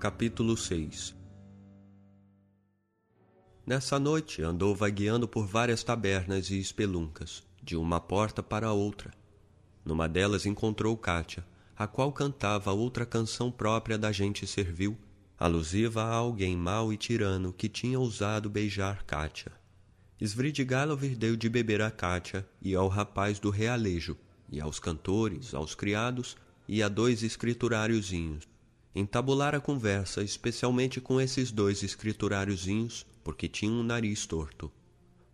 Capítulo 6 Nessa noite andou vagueando por várias tabernas e espeluncas, de uma porta para outra. Numa delas encontrou Kátia, a qual cantava outra canção própria da gente servil, alusiva a alguém mau e tirano que tinha ousado beijar Kátia. Svidrigailov deu de beber a Kátia e ao rapaz do realejo, e aos cantores, aos criados e a dois escrituráriozinhos. Entabulara a conversa, especialmente com esses dois escrituráriozinhos, porque tinham um nariz torto.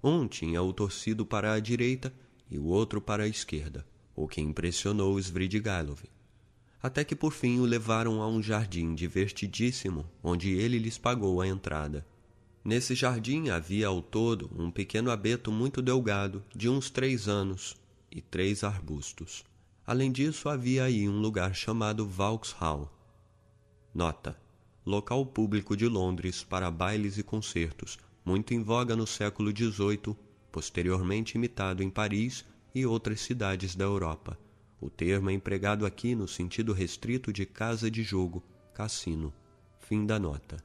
Um tinha-o torcido para a direita e o outro para a esquerda, o que impressionou Svidrigailov. Até que por fim o levaram a um jardim divertidíssimo, onde ele lhes pagou a entrada. Nesse jardim havia ao todo um pequeno abeto muito delgado, de uns três anos, e três arbustos. Além disso, havia aí um lugar chamado Vauxhall. Nota: local público de Londres para bailes e concertos, muito em voga no século XVIII, posteriormente imitado em Paris e outras cidades da Europa. O termo é empregado aqui no sentido restrito de casa de jogo, cassino. Fim da nota.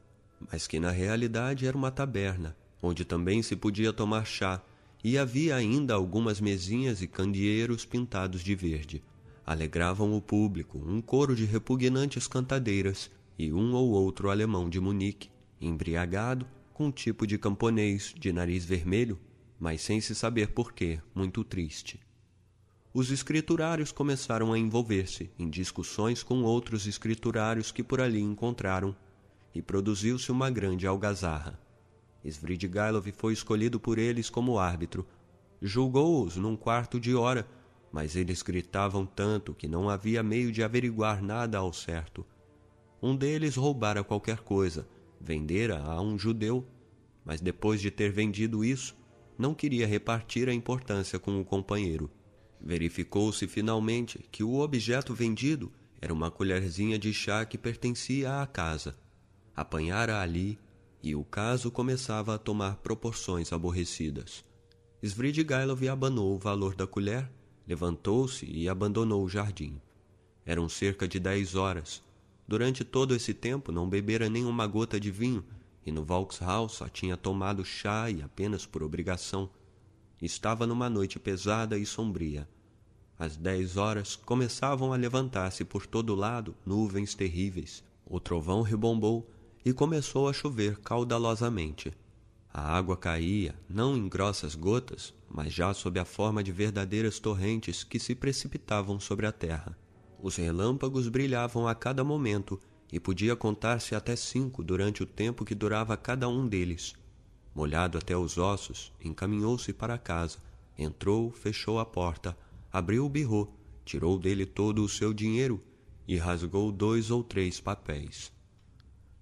Mas que na realidade era uma taberna, onde também se podia tomar chá, e havia ainda algumas mesinhas e candeeiros pintados de verde. Alegravam o público um coro de repugnantes cantadeiras e um ou outro alemão de Munique, embriagado, com um tipo de camponês de nariz vermelho, mas sem se saber porquê, muito triste. Os escriturários começaram a envolver-se em discussões com outros escriturários que por ali encontraram, e produziu-se uma grande algazarra. Svidrigailov foi escolhido por eles como árbitro. Julgou-os num quarto de hora, mas eles gritavam tanto que não havia meio de averiguar nada ao certo. Um deles roubara qualquer coisa, vendera a um judeu, mas depois de ter vendido isso, não queria repartir a importância com o companheiro. Verificou-se finalmente que o objeto vendido era uma colherzinha de chá que pertencia à casa. Apanhara ali e o caso começava a tomar proporções aborrecidas. Svidrigailov abanou o valor da colher, levantou-se e abandonou o jardim. Eram cerca de dez horas. Durante todo esse tempo não bebera nenhuma gota de vinho e no Vauxhall só tinha tomado chá e apenas por obrigação. Estava numa noite pesada e sombria. Às dez horas começavam a levantar-se por todo lado nuvens terríveis. O trovão rebombou e começou a chover caudalosamente. A água caía, não em grossas gotas, mas já sob a forma de verdadeiras torrentes que se precipitavam sobre a terra. Os relâmpagos brilhavam a cada momento e podia contar-se até cinco durante o tempo que durava cada um deles. Molhado até os ossos, encaminhou-se para casa, entrou, fechou a porta, abriu o birrô, tirou dele todo o seu dinheiro e rasgou dois ou três papéis.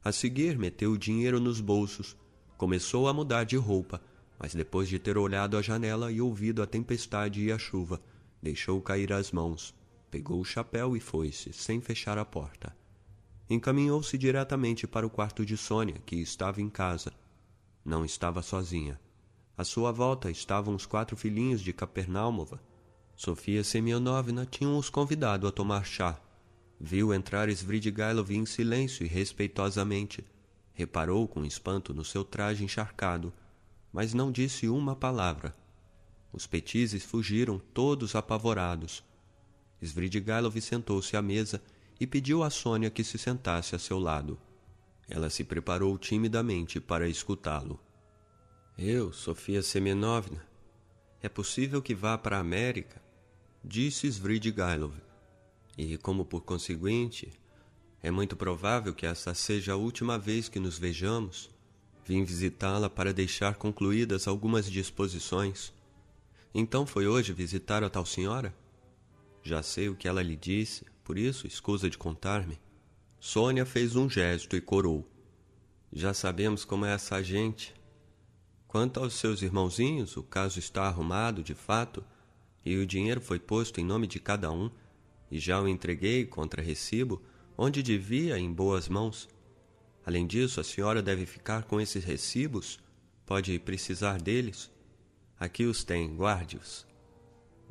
A seguir, meteu o dinheiro nos bolsos, começou a mudar de roupa, mas depois de ter olhado à janela e ouvido a tempestade e a chuva, deixou cair as mãos, pegou o chapéu e foi-se, sem fechar a porta. Encaminhou-se diretamente para o quarto de Sônia, que estava em casa. Não estava sozinha. À sua volta estavam os quatro filhinhos de Capernaumova. Sofia Semyonovna tinha os convidado a tomar chá, Viu entrar Svidrigailov em silêncio e respeitosamente. Reparou com espanto no seu traje encharcado, mas não disse uma palavra. Os petizes fugiram, todos apavorados. Svidrigailov sentou-se à mesa e pediu a Sônia que se sentasse a seu lado. Ela se preparou timidamente para escutá-lo. Eu, Sofia Semenovna, é possível que vá para a América? Disse Svidrigailov e, como por conseguinte, é muito provável que esta seja a última vez que nos vejamos, vim visitá-la para deixar concluídas algumas disposições. Então foi hoje visitar a tal senhora? Já sei o que ela lhe disse, por isso escusa de contar-me. Sônia fez um gesto e corou. Já sabemos como é essa gente. Quanto aos seus irmãozinhos, o caso está arrumado, de fato, e o dinheiro foi posto em nome de cada um e já o entreguei contra recibo, onde devia em boas mãos. Além disso, a senhora deve ficar com esses recibos? Pode precisar deles? Aqui os tem, guarde-os.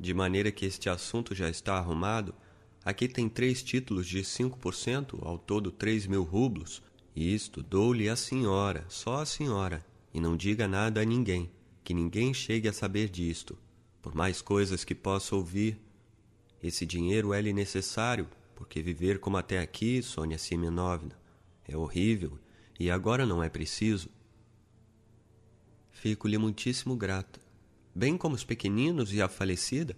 De maneira que este assunto já está arrumado, aqui tem três títulos de cinco por cento, ao todo três mil rublos, Isto dou-lhe a senhora, só a senhora, e não diga nada a ninguém, que ninguém chegue a saber disto, por mais coisas que possa ouvir. Esse dinheiro é-lhe necessário, porque viver como até aqui, Sônia Simenovna, é horrível, e agora não é preciso. Fico-lhe muitíssimo grata, bem como os pequeninos e a falecida,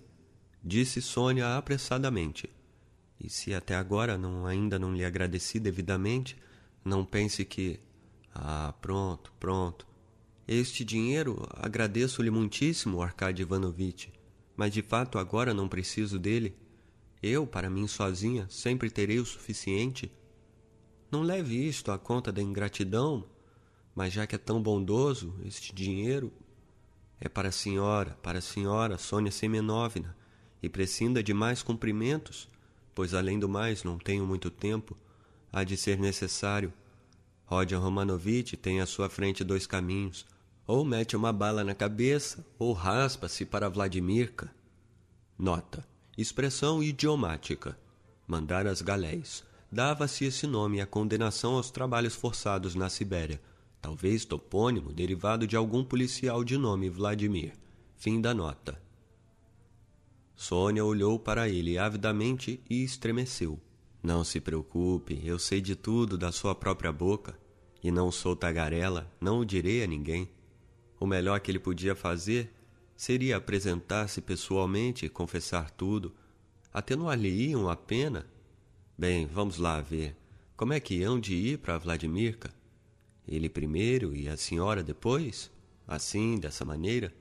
disse Sônia apressadamente. E se até agora não ainda não lhe agradeci devidamente, não pense que ah, pronto, pronto. Este dinheiro agradeço-lhe muitíssimo, Arkady Ivanovitch, mas de fato agora não preciso dele. Eu, para mim sozinha, sempre terei o suficiente. Não leve isto à conta da ingratidão, mas já que é tão bondoso, este dinheiro é para a senhora, para a senhora Sônia Semenovna, e prescinda de mais cumprimentos, pois além do mais não tenho muito tempo, há de ser necessário. Rodion Romanovitch tem à sua frente dois caminhos, ou mete uma bala na cabeça, ou raspa-se para Vladimirka. Nota. Expressão idiomática. Mandar as galés. Dava-se esse nome à condenação aos trabalhos forçados na Sibéria, talvez topônimo derivado de algum policial de nome Vladimir. Fim da nota. Sônia olhou para ele avidamente e estremeceu. Não se preocupe, eu sei de tudo da sua própria boca, e não sou tagarela, não o direi a ninguém. O melhor que ele podia fazer seria apresentar-se pessoalmente e confessar tudo. Atenuar-lhe-iam a pena? Bem, vamos lá ver. Como é que hão de ir para Vladimirka? Ele primeiro e a senhora depois? Assim, dessa maneira?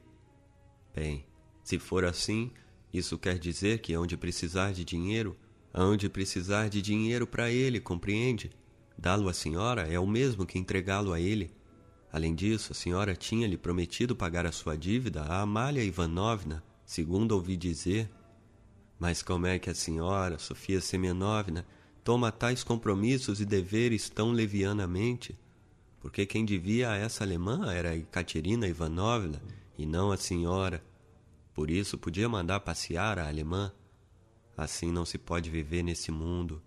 Bem, se for assim, isso quer dizer que hão de precisar de dinheiro? Hão de precisar de dinheiro para ele, compreende? Dá-lo à senhora é o mesmo que entregá-lo a ele. Além disso, a senhora tinha-lhe prometido pagar a sua dívida a Amália Ivanovna, segundo ouvi dizer. Mas como é que a senhora, Sofia Semenovna, toma tais compromissos e deveres tão levianamente? Porque quem devia a essa alemã era Ekaterina Ivanovna e não a senhora. Por isso podia mandar passear a alemã. Assim não se pode viver nesse mundo.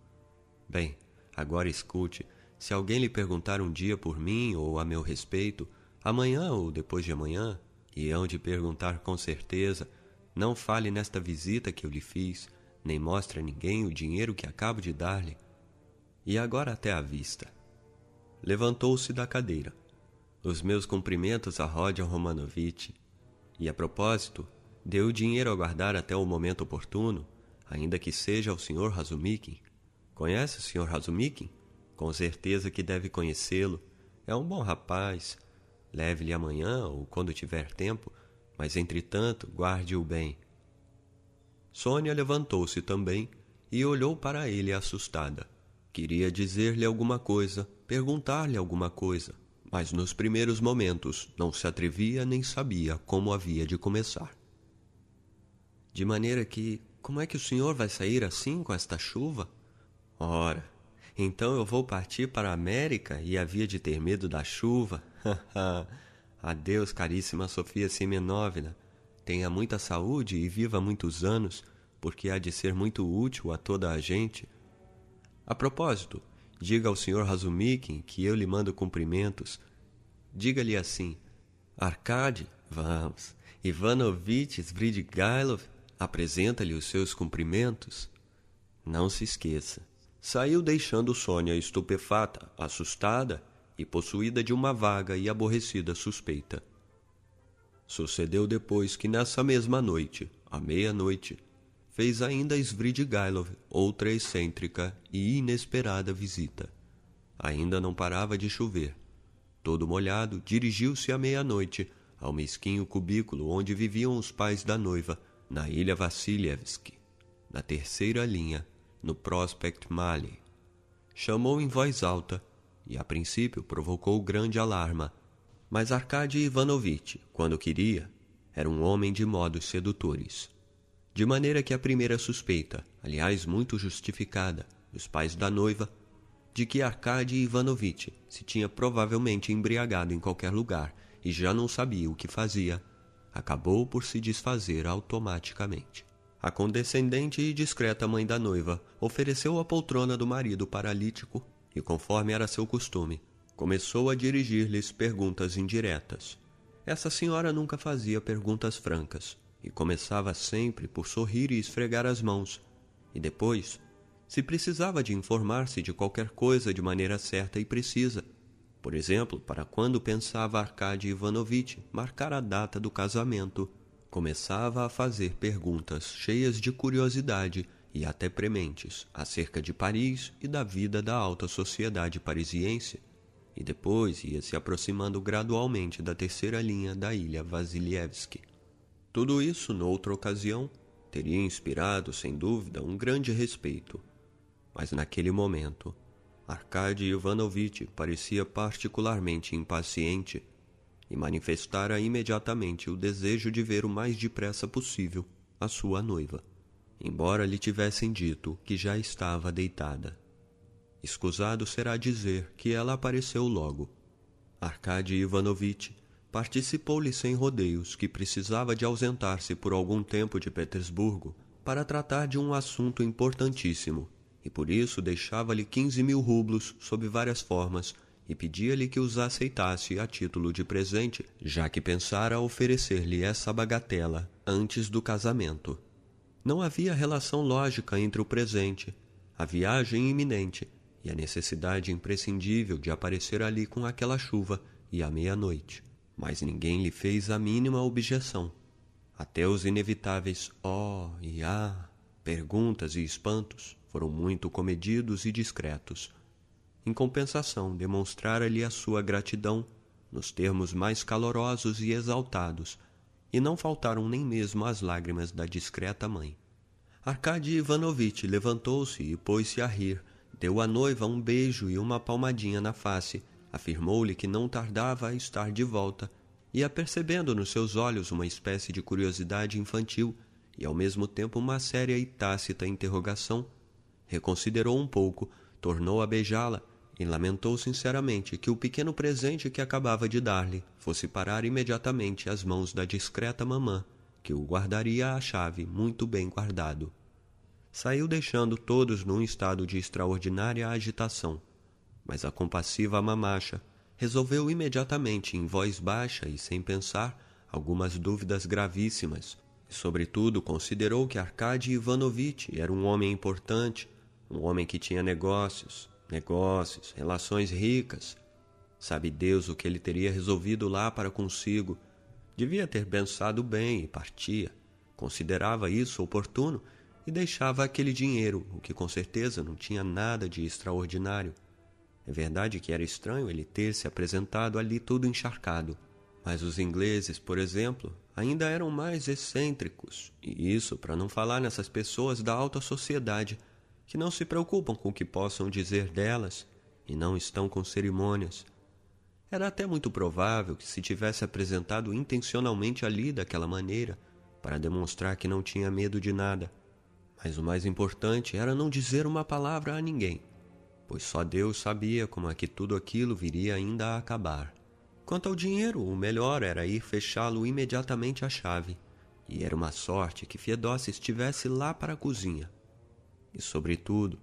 Bem, agora escute. Se alguém lhe perguntar um dia por mim ou a meu respeito, amanhã ou depois de amanhã, e hão de perguntar com certeza, não fale nesta visita que eu lhe fiz, nem mostre a ninguém o dinheiro que acabo de dar-lhe. E agora até à vista. Levantou-se da cadeira. Os meus cumprimentos a Rodion Romanovitch. E a propósito, deu o dinheiro a guardar até o momento oportuno, ainda que seja ao Sr. Razumikin. Conhece o Sr. Razumikin? Com certeza que deve conhecê-lo. É um bom rapaz. Leve-lhe amanhã ou quando tiver tempo, mas entretanto guarde-o bem. Sônia levantou-se também e olhou para ele assustada. Queria dizer-lhe alguma coisa, perguntar-lhe alguma coisa, mas nos primeiros momentos não se atrevia nem sabia como havia de começar. De maneira que, como é que o senhor vai sair assim com esta chuva? Ora, então eu vou partir para a América e havia de ter medo da chuva? Adeus, caríssima Sofia Simenovna. Tenha muita saúde e viva muitos anos, porque há de ser muito útil a toda a gente. A propósito, diga ao Sr. Razumikin que eu lhe mando cumprimentos. Diga-lhe assim: Arkady, vamos, Ivanovitch Svridgailov apresenta-lhe os seus cumprimentos. Não se esqueça Saiu deixando Sônia estupefata, assustada e possuída de uma vaga e aborrecida suspeita. Sucedeu depois que nessa mesma noite, à meia-noite, fez ainda Svridgailov outra excêntrica e inesperada visita. Ainda não parava de chover. Todo molhado, dirigiu-se à meia-noite ao mesquinho cubículo onde viviam os pais da noiva, na ilha Vassilievski, na terceira linha no Prospect Mali. Chamou em voz alta e, a princípio, provocou grande alarma. Mas Arkady Ivanovitch, quando queria, era um homem de modos sedutores. De maneira que a primeira suspeita, aliás muito justificada, dos pais da noiva, de que Arkady Ivanovitch se tinha provavelmente embriagado em qualquer lugar e já não sabia o que fazia, acabou por se desfazer automaticamente. A condescendente e discreta mãe da noiva ofereceu a poltrona do marido paralítico e, conforme era seu costume, começou a dirigir-lhes perguntas indiretas. Essa senhora nunca fazia perguntas francas e começava sempre por sorrir e esfregar as mãos, e depois, se precisava de informar-se de qualquer coisa de maneira certa e precisa, por exemplo, para quando pensava Arkady Ivanovitch marcar a data do casamento, começava a fazer perguntas cheias de curiosidade e até prementes acerca de Paris e da vida da alta sociedade parisiense. E depois ia se aproximando gradualmente da terceira linha da ilha Vasilievski. Tudo isso, noutra ocasião, teria inspirado, sem dúvida, um grande respeito. Mas naquele momento, Arkady Ivanovitch parecia particularmente impaciente e manifestara imediatamente o desejo de ver o mais depressa possível a sua noiva, embora lhe tivessem dito que já estava deitada. Escusado será dizer que ela apareceu logo. Arkady Ivanovitch participou-lhe sem rodeios que precisava de ausentar-se por algum tempo de Petersburgo para tratar de um assunto importantíssimo, e por isso deixava-lhe quinze mil rublos sob várias formas e pedia-lhe que os aceitasse a título de presente, já que pensara oferecer-lhe essa bagatela antes do casamento. Não havia relação lógica entre o presente, a viagem iminente e a necessidade imprescindível de aparecer ali com aquela chuva e à meia-noite. Mas ninguém lhe fez a mínima objeção. Até os inevitáveis ó oh e ah, perguntas e espantos foram muito comedidos e discretos. Em compensação, demonstrara-lhe a sua gratidão nos termos mais calorosos e exaltados, e não faltaram nem mesmo as lágrimas da discreta mãe. Arkady Ivanovitch levantou-se e pôs-se a rir, Deu à noiva um beijo e uma palmadinha na face, afirmou-lhe que não tardava a estar de volta, e apercebendo nos seus olhos uma espécie de curiosidade infantil e ao mesmo tempo uma séria e tácita interrogação, reconsiderou um pouco, tornou a beijá-la e lamentou sinceramente que o pequeno presente que acabava de dar-lhe fosse parar imediatamente às mãos da discreta mamã, que o guardaria a chave muito bem guardado saiu deixando todos num estado de extraordinária agitação. Mas a compassiva mamacha resolveu imediatamente, em voz baixa e sem pensar, algumas dúvidas gravíssimas, e sobretudo considerou que Arkady Ivanovitch era um homem importante, um homem que tinha negócios, negócios, relações ricas. Sabe Deus o que ele teria resolvido lá para consigo. Devia ter pensado bem e partia. Considerava isso oportuno e deixava aquele dinheiro, o que com certeza não tinha nada de extraordinário. É verdade que era estranho ele ter se apresentado ali todo encharcado, mas os ingleses, por exemplo, ainda eram mais excêntricos, e isso para não falar nessas pessoas da alta sociedade que não se preocupam com o que possam dizer delas e não estão com cerimônias. Era até muito provável que se tivesse apresentado intencionalmente ali daquela maneira, para demonstrar que não tinha medo de nada mas o mais importante era não dizer uma palavra a ninguém, pois só Deus sabia como é que tudo aquilo viria ainda a acabar. Quanto ao dinheiro, o melhor era ir fechá-lo imediatamente à chave, e era uma sorte que Fiedossa estivesse lá para a cozinha. E, sobretudo,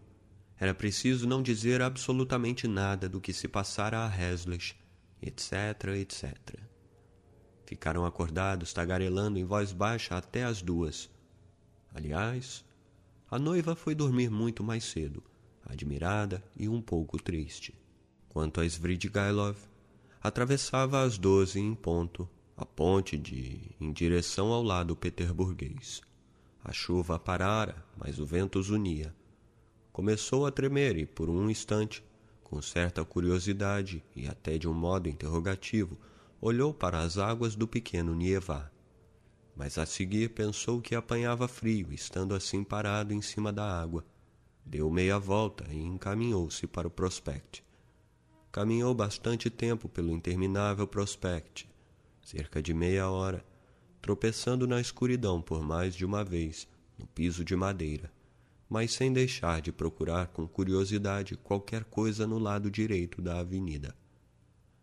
era preciso não dizer absolutamente nada do que se passara a Reslish, etc., etc. Ficaram acordados, tagarelando em voz baixa até as duas. Aliás, a noiva foi dormir muito mais cedo, admirada e um pouco triste. Quanto a Svidrigailov, atravessava às doze em ponto a ponte de em direção ao lado peterburguês. A chuva parara, mas o vento os unia. Começou a tremer e, por um instante, com certa curiosidade e até de um modo interrogativo, olhou para as águas do pequeno Nievá mas a seguir pensou que apanhava frio, estando assim parado em cima da água. Deu meia volta e encaminhou-se para o prospect. Caminhou bastante tempo pelo interminável prospect, cerca de meia hora, tropeçando na escuridão por mais de uma vez, no piso de madeira, mas sem deixar de procurar com curiosidade qualquer coisa no lado direito da avenida.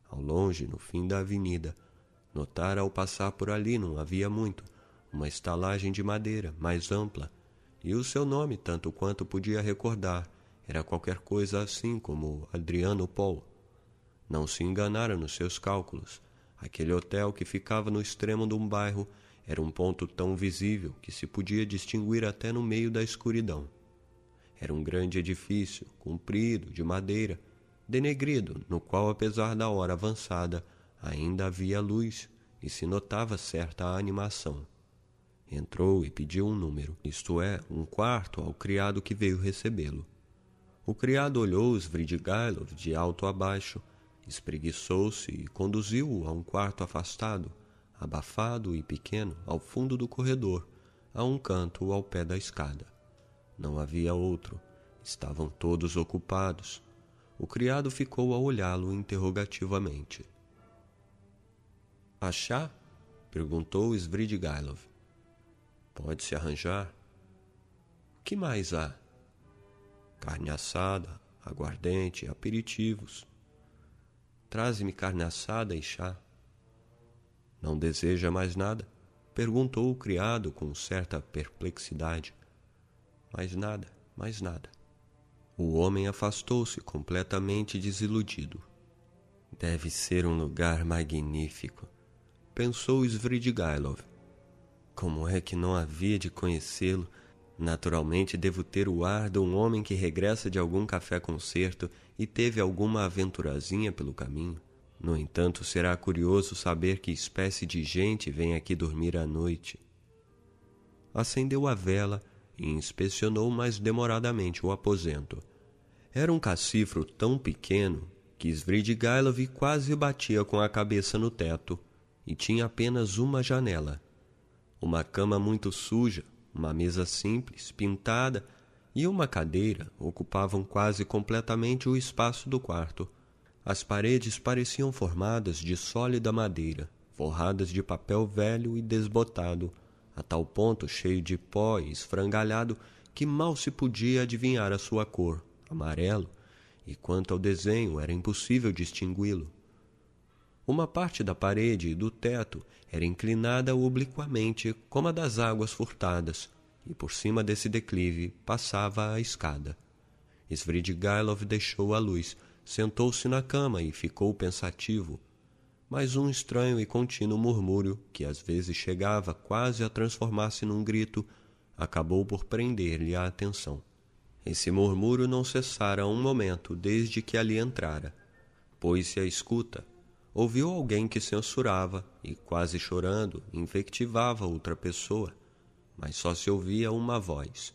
Ao longe, no fim da avenida, Notara ao passar por ali não havia muito, uma estalagem de madeira, mais ampla, e o seu nome, tanto quanto podia recordar, era qualquer coisa assim como Adriano Paul. Não se enganara nos seus cálculos. Aquele hotel que ficava no extremo de um bairro era um ponto tão visível que se podia distinguir até no meio da escuridão. Era um grande edifício, comprido, de madeira, denegrido, no qual, apesar da hora avançada, ainda havia luz e se notava certa animação. Entrou e pediu um número, isto é, um quarto, ao criado que veio recebê-lo. O criado olhou Svidrigailov de alto a baixo, espreguiçou-se e conduziu-o a um quarto afastado, abafado e pequeno, ao fundo do corredor, a um canto ao pé da escada. Não havia outro. Estavam todos ocupados. O criado ficou a olhá-lo interrogativamente. Achá? perguntou Svidrigailov. Pode-se arranjar. Que mais há? Carne assada, aguardente, aperitivos. Traze-me carne assada e chá. Não deseja mais nada? Perguntou o criado com certa perplexidade. Mais nada, mais nada. O homem afastou-se completamente desiludido. Deve ser um lugar magnífico, pensou Svidrigailov. Como é que não havia de conhecê-lo? Naturalmente devo ter o ar de um homem que regressa de algum café-concerto e teve alguma aventurazinha pelo caminho. No entanto, será curioso saber que espécie de gente vem aqui dormir à noite. Acendeu a vela e inspecionou mais demoradamente o aposento. Era um cacifro tão pequeno que Svidrigailov quase batia com a cabeça no teto e tinha apenas uma janela uma cama muito suja, uma mesa simples, pintada e uma cadeira ocupavam quase completamente o espaço do quarto. As paredes pareciam formadas de sólida madeira, forradas de papel velho e desbotado, a tal ponto cheio de pó e esfrangalhado que mal se podia adivinhar a sua cor, amarelo, e quanto ao desenho era impossível distingui-lo. Uma parte da parede e do teto era inclinada obliquamente como a das águas furtadas, e por cima desse declive passava a escada. Svidrigailov deixou a luz, sentou-se na cama e ficou pensativo. Mas um estranho e contínuo murmúrio, que às vezes chegava quase a transformar-se num grito, acabou por prender-lhe a atenção. Esse murmúrio não cessara um momento desde que ali entrara. Pôs-se à escuta, ouviu alguém que censurava e, quase chorando, invectivava outra pessoa, mas só se ouvia uma voz.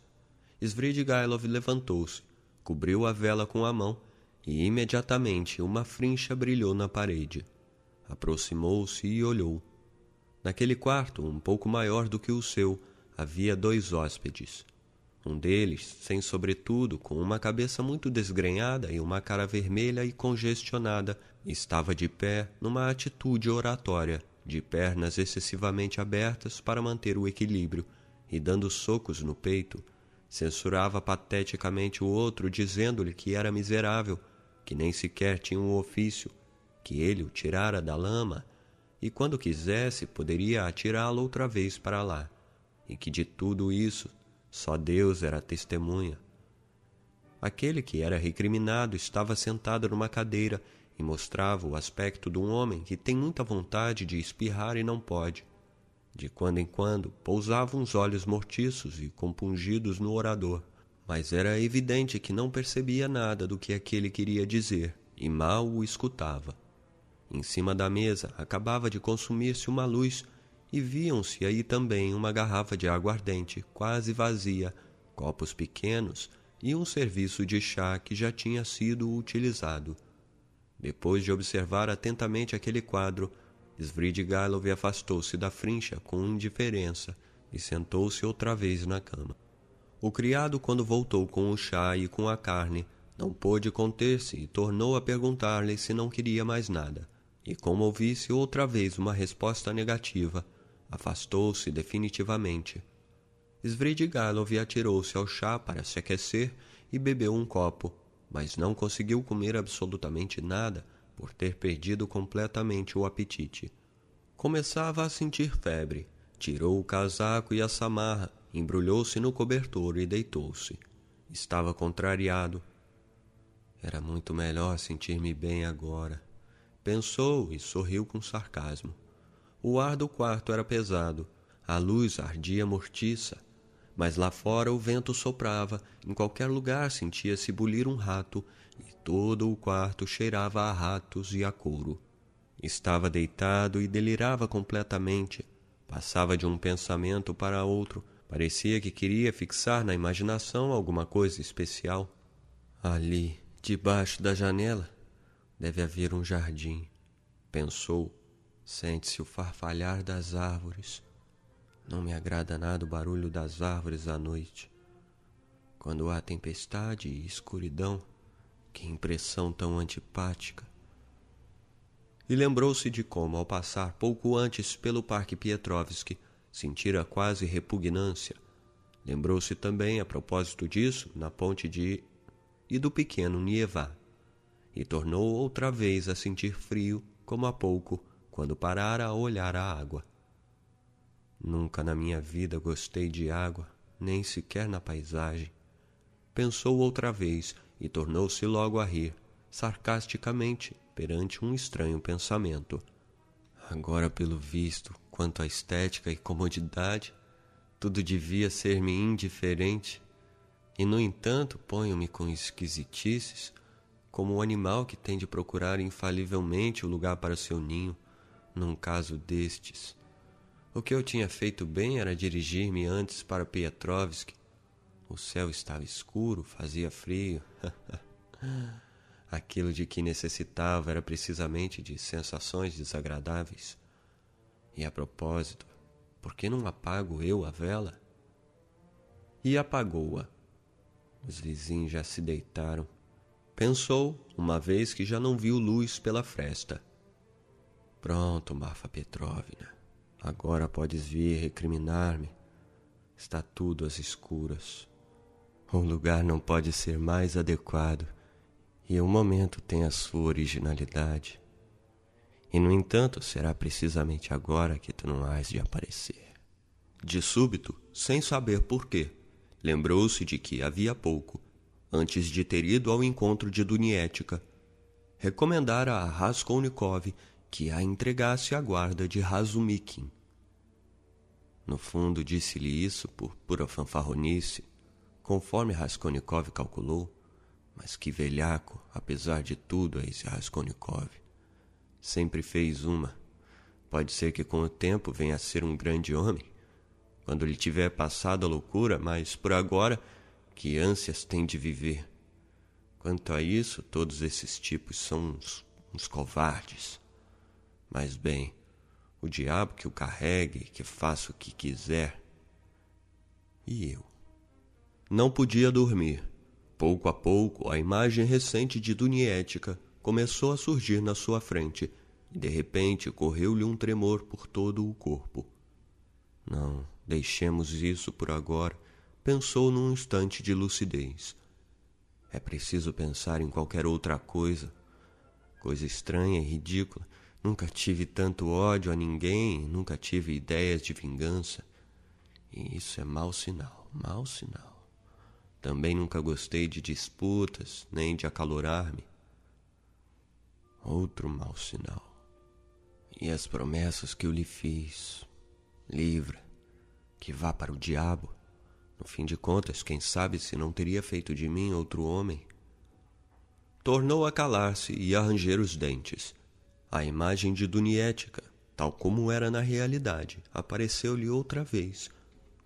Svidrigailov levantou-se, cobriu a vela com a mão e imediatamente uma frincha brilhou na parede. Aproximou-se e olhou. Naquele quarto, um pouco maior do que o seu, havia dois hóspedes. Um deles, sem sobretudo, com uma cabeça muito desgrenhada e uma cara vermelha e congestionada, estava de pé numa atitude oratória, de pernas excessivamente abertas para manter o equilíbrio, e dando socos no peito, censurava pateticamente o outro, dizendo-lhe que era miserável, que nem sequer tinha um ofício, que ele o tirara da lama, e quando quisesse poderia atirá-lo outra vez para lá, e que de tudo isso só Deus era testemunha. Aquele que era recriminado estava sentado numa cadeira e mostrava o aspecto de um homem que tem muita vontade de espirrar e não pode. De quando em quando pousavam uns olhos mortiços e compungidos no orador, mas era evidente que não percebia nada do que aquele queria dizer e mal o escutava. Em cima da mesa acabava de consumir-se uma luz e viam-se aí também uma garrafa de aguardente quase vazia, copos pequenos e um serviço de chá que já tinha sido utilizado. Depois de observar atentamente aquele quadro, Svidrigailov afastou-se da frincha com indiferença e sentou-se outra vez na cama. O criado, quando voltou com o chá e com a carne, não pôde conter-se e tornou a perguntar-lhe se não queria mais nada. E como ouvisse outra vez uma resposta negativa, afastou-se definitivamente. Svidrigailov atirou-se ao chá para se aquecer e bebeu um copo, mas não conseguiu comer absolutamente nada por ter perdido completamente o apetite. Começava a sentir febre. Tirou o casaco e a samarra, embrulhou-se no cobertor e deitou-se. Estava contrariado, Era muito melhor sentir-me bem agora. Pensou e sorriu com sarcasmo. O ar do quarto era pesado, a luz ardia mortiça, mas lá fora o vento soprava, em qualquer lugar sentia-se bulir um rato, e todo o quarto cheirava a ratos e a couro. Estava deitado e delirava completamente. Passava de um pensamento para outro. Parecia que queria fixar na imaginação alguma coisa especial. Ali, debaixo da janela, deve haver um jardim, pensou. Sente-se o farfalhar das árvores. Não me agrada nada o barulho das árvores à noite. Quando há tempestade e escuridão, que impressão tão antipática. E lembrou-se de como, ao passar pouco antes pelo Parque Pietrovski, sentira quase repugnância. Lembrou-se também, a propósito disso, na ponte de e do pequeno Nievá, e tornou outra vez a sentir frio, como há pouco, quando parara a olhar a água. Nunca na minha vida gostei de água, nem sequer na paisagem. Pensou outra vez e tornou-se logo a rir, sarcasticamente, perante um estranho pensamento. Agora, pelo visto, quanto à estética e comodidade, tudo devia ser-me indiferente, e no entanto ponho-me com esquisitices, como o animal que tem de procurar infalivelmente o lugar para seu ninho, num caso destes. O que eu tinha feito bem era dirigir-me antes para Pietrovsk. O céu estava escuro, fazia frio. Aquilo de que necessitava era precisamente de sensações desagradáveis. E a propósito, por que não apago eu a vela? E apagou-a. Os vizinhos já se deitaram. Pensou, uma vez que já não viu luz pela fresta. Pronto, Marfa Petrovna. Agora podes vir recriminar-me. Está tudo às escuras. O lugar não pode ser mais adequado e o momento tem a sua originalidade. E no entanto, será precisamente agora que tu não has de aparecer. De súbito, sem saber porquê, lembrou-se de que havia pouco, antes de ter ido ao encontro de Dunietica, recomendara a Raskolnikov que a entregasse à guarda de Razumikin. No fundo, disse-lhe isso por pura fanfarronice, conforme Raskolnikov calculou, mas que velhaco, apesar de tudo, é esse Raskolnikov. Sempre fez uma. Pode ser que com o tempo venha a ser um grande homem, quando lhe tiver passado a loucura, mas por agora, que ânsias tem de viver. Quanto a isso, todos esses tipos são uns, uns covardes. Mas bem, o diabo que o carregue, que faça o que quiser. E eu? Não podia dormir. Pouco a pouco, a imagem recente de Dunietica começou a surgir na sua frente, e de repente correu-lhe um tremor por todo o corpo. Não, deixemos isso por agora, pensou num instante de lucidez. É preciso pensar em qualquer outra coisa. Coisa estranha e ridícula Nunca tive tanto ódio a ninguém, nunca tive ideias de vingança. E isso é mau sinal, mau sinal. Também nunca gostei de disputas, nem de acalorar-me. Outro mau sinal. E as promessas que eu lhe fiz. Livra, que vá para o diabo. No fim de contas, quem sabe se não teria feito de mim outro homem. Tornou a calar-se e a ranger os dentes a imagem de Dunietica, tal como era na realidade, apareceu-lhe outra vez,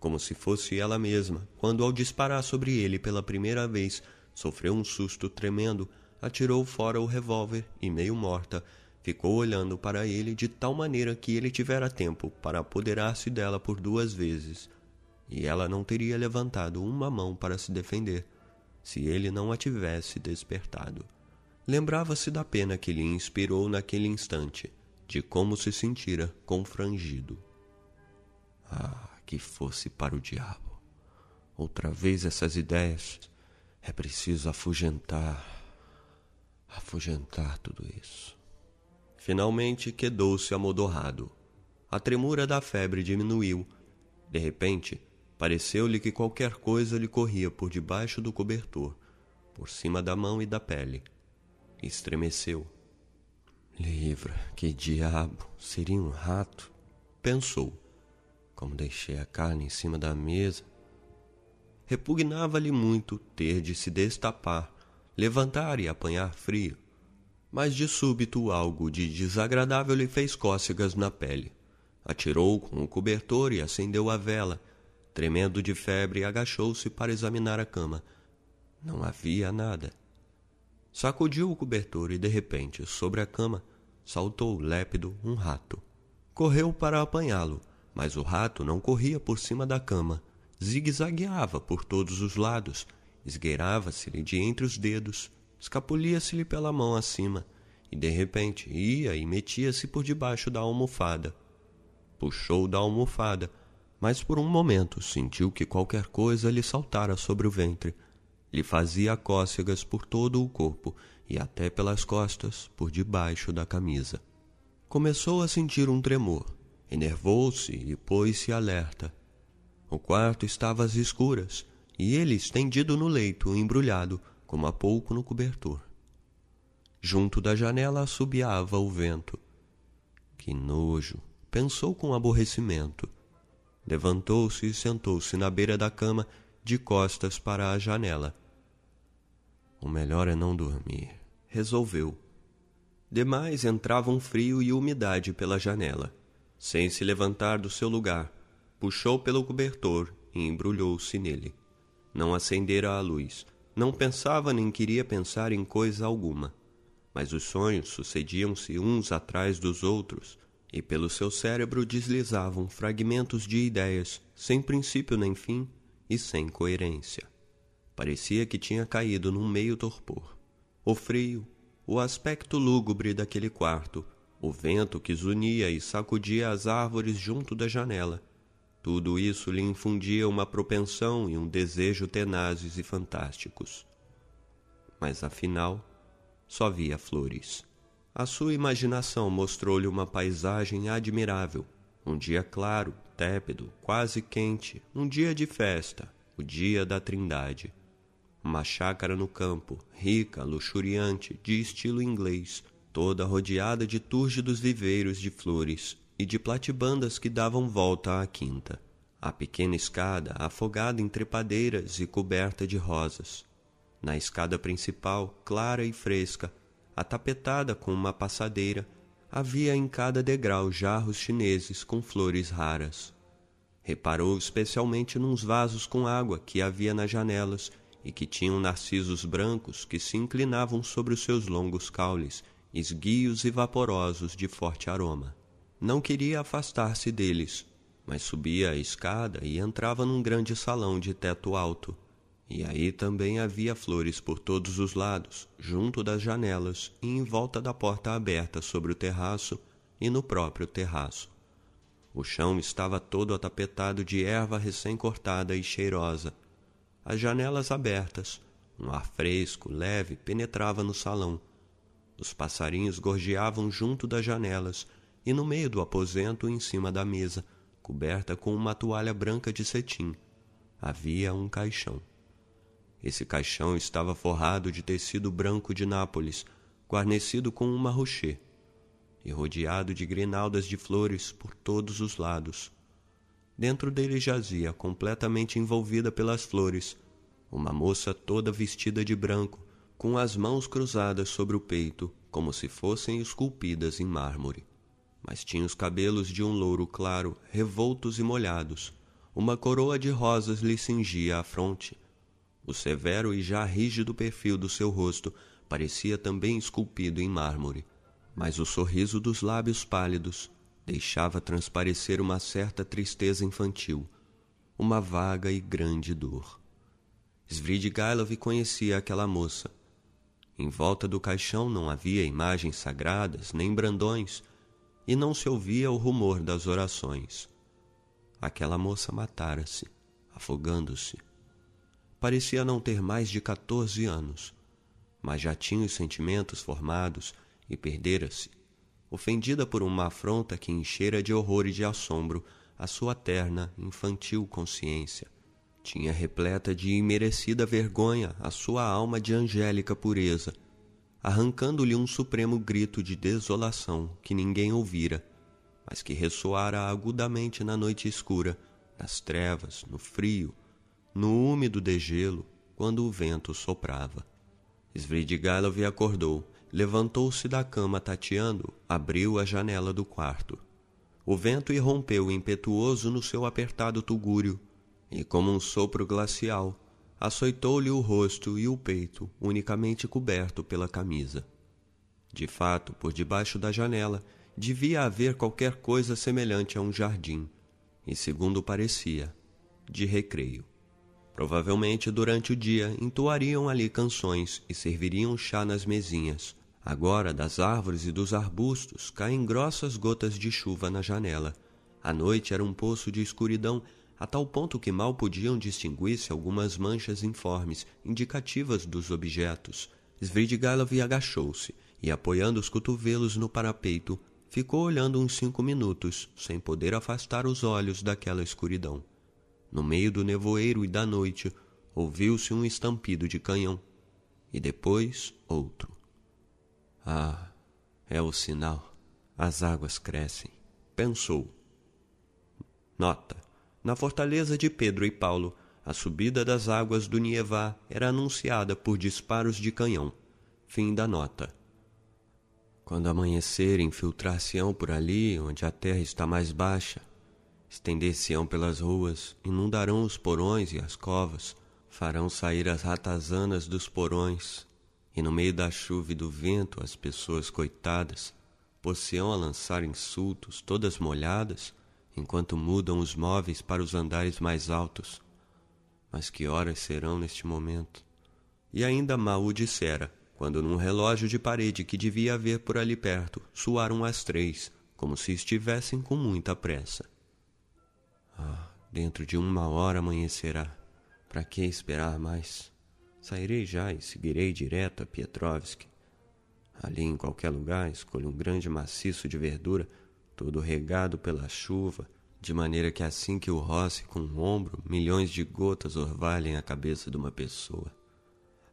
como se fosse ela mesma, quando ao disparar sobre ele pela primeira vez, sofreu um susto tremendo, atirou fora o revólver e, meio morta, ficou olhando para ele de tal maneira que ele tivera tempo para apoderar-se dela por duas vezes, e ela não teria levantado uma mão para se defender, se ele não a tivesse despertado. Lembrava-se da pena que lhe inspirou naquele instante, de como se sentira confrangido. Ah, que fosse para o diabo! Outra vez essas ideias. É preciso afugentar, afugentar tudo isso. Finalmente quedou-se amodorrado. A tremura da febre diminuiu. De repente, pareceu-lhe que qualquer coisa lhe corria por debaixo do cobertor por cima da mão e da pele. Estremeceu. Livra, que diabo, seria um rato? Pensou. Como deixei a carne em cima da mesa. Repugnava-lhe muito ter de se destapar, levantar e apanhar frio. Mas de súbito algo de desagradável lhe fez cócegas na pele. Atirou com o cobertor e acendeu a vela. Tremendo de febre, agachou-se para examinar a cama. Não havia nada. Sacudiu o cobertor e, de repente, sobre a cama, saltou lépido um rato. Correu para apanhá-lo, mas o rato não corria por cima da cama. Zigue-zagueava por todos os lados, esgueirava-se-lhe de entre os dedos, escapulia-se-lhe pela mão acima, e de repente ia e metia-se por debaixo da almofada. Puxou da almofada, mas por um momento sentiu que qualquer coisa lhe saltara sobre o ventre lhe fazia cócegas por todo o corpo e até pelas costas, por debaixo da camisa. Começou a sentir um tremor, enervou-se e pôs-se alerta. O quarto estava às escuras e ele estendido no leito, embrulhado, como há pouco no cobertor. Junto da janela assobiava o vento. Que nojo! pensou com aborrecimento. Levantou-se e sentou-se na beira da cama de costas para a janela. O melhor é não dormir, resolveu. Demais entravam frio e umidade pela janela. Sem se levantar do seu lugar, puxou pelo cobertor e embrulhou-se nele. Não acendera a luz, não pensava nem queria pensar em coisa alguma. Mas os sonhos sucediam-se uns atrás dos outros, e pelo seu cérebro deslizavam fragmentos de ideias, sem princípio nem fim, e sem coerência. Parecia que tinha caído num meio torpor. O frio, o aspecto lúgubre daquele quarto, o vento que zunia e sacudia as árvores junto da janela, tudo isso lhe infundia uma propensão e um desejo tenazes e fantásticos. Mas afinal, só via flores. A sua imaginação mostrou-lhe uma paisagem admirável, um dia claro, tépido, quase quente, um dia de festa, o dia da Trindade. Uma chácara no campo, rica, luxuriante, de estilo inglês, toda rodeada de túrgidos viveiros de flores e de platibandas que davam volta à quinta. A pequena escada afogada em trepadeiras e coberta de rosas. Na escada principal, clara e fresca, atapetada com uma passadeira, havia em cada degrau jarros chineses com flores raras. Reparou especialmente nos vasos com água que havia nas janelas e que tinham narcisos brancos que se inclinavam sobre os seus longos caules, esguios e vaporosos de forte aroma. Não queria afastar-se deles, mas subia a escada e entrava num grande salão de teto alto, e aí também havia flores por todos os lados, junto das janelas e em volta da porta aberta sobre o terraço e no próprio terraço. O chão estava todo atapetado de erva recém-cortada e cheirosa. As janelas abertas, um ar fresco, leve, penetrava no salão. Os passarinhos gorjeavam junto das janelas e no meio do aposento, em cima da mesa, coberta com uma toalha branca de cetim, havia um caixão. Esse caixão estava forrado de tecido branco de Nápoles, guarnecido com uma rocher, e rodeado de grinaldas de flores por todos os lados. Dentro dele jazia, completamente envolvida pelas flores, uma moça toda vestida de branco, com as mãos cruzadas sobre o peito, como se fossem esculpidas em mármore. Mas tinha os cabelos de um louro claro, revoltos e molhados. Uma coroa de rosas lhe cingia a fronte, o severo e já rígido perfil do seu rosto parecia também esculpido em mármore, mas o sorriso dos lábios pálidos deixava transparecer uma certa tristeza infantil, uma vaga e grande dor. Svidrigailov conhecia aquela moça. Em volta do caixão não havia imagens sagradas nem brandões, e não se ouvia o rumor das orações. Aquela moça matara-se, afogando-se, Parecia não ter mais de quatorze anos, mas já tinha os sentimentos formados e perdera-se, ofendida por uma afronta que enchera de horror e de assombro a sua terna, infantil consciência. tinha repleta de imerecida vergonha a sua alma de angélica pureza, arrancando-lhe um supremo grito de desolação que ninguém ouvira, mas que ressoara agudamente na noite escura, nas trevas, no frio, no úmido degelo, quando o vento soprava. Svidrigailov acordou, levantou-se da cama tateando, abriu a janela do quarto. O vento irrompeu impetuoso no seu apertado tugúrio e, como um sopro glacial, açoitou-lhe o rosto e o peito, unicamente coberto pela camisa. De fato, por debaixo da janela, devia haver qualquer coisa semelhante a um jardim, e, segundo parecia, de recreio. Provavelmente durante o dia entoariam ali canções e serviriam chá nas mesinhas. Agora, das árvores e dos arbustos caem grossas gotas de chuva na janela. A noite era um poço de escuridão a tal ponto que mal podiam distinguir-se algumas manchas informes, indicativas dos objetos. Svidrigailov agachou-se e, apoiando os cotovelos no parapeito, ficou olhando uns cinco minutos, sem poder afastar os olhos daquela escuridão. No meio do nevoeiro e da noite, ouviu-se um estampido de canhão, e depois outro. Ah, é o sinal. As águas crescem, pensou. Nota: Na fortaleza de Pedro e Paulo, a subida das águas do Nievá era anunciada por disparos de canhão. Fim da nota. Quando amanhecer, infiltrar-se-ão por ali, onde a terra está mais baixa, Estender-se-ão pelas ruas, inundarão os porões e as covas, farão sair as ratazanas dos porões, e no meio da chuva e do vento as pessoas coitadas pôr-se-ão a lançar insultos, todas molhadas, enquanto mudam os móveis para os andares mais altos. Mas que horas serão neste momento? E ainda mal o dissera, quando num relógio de parede que devia haver por ali perto, soaram as três, como se estivessem com muita pressa. Ah, dentro de uma hora amanhecerá. Para que esperar mais? Sairei já e seguirei direto a Pietrovsk. Ali em qualquer lugar escolho um grande maciço de verdura, todo regado pela chuva, de maneira que assim que o roce com o ombro, milhões de gotas orvalhem a cabeça de uma pessoa.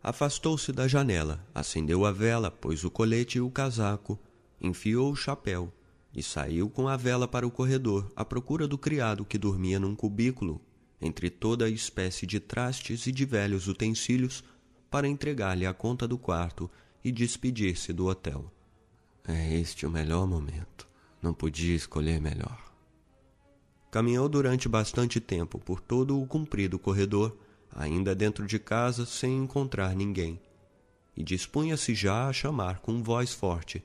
Afastou-se da janela, acendeu a vela, pôs o colete e o casaco, enfiou o chapéu e saiu com a vela para o corredor à procura do criado que dormia num cubículo entre toda a espécie de trastes e de velhos utensílios para entregar-lhe a conta do quarto e despedir-se do hotel. É este o melhor momento. Não podia escolher melhor. Caminhou durante bastante tempo por todo o comprido corredor, ainda dentro de casa, sem encontrar ninguém, e dispunha-se já a chamar com voz forte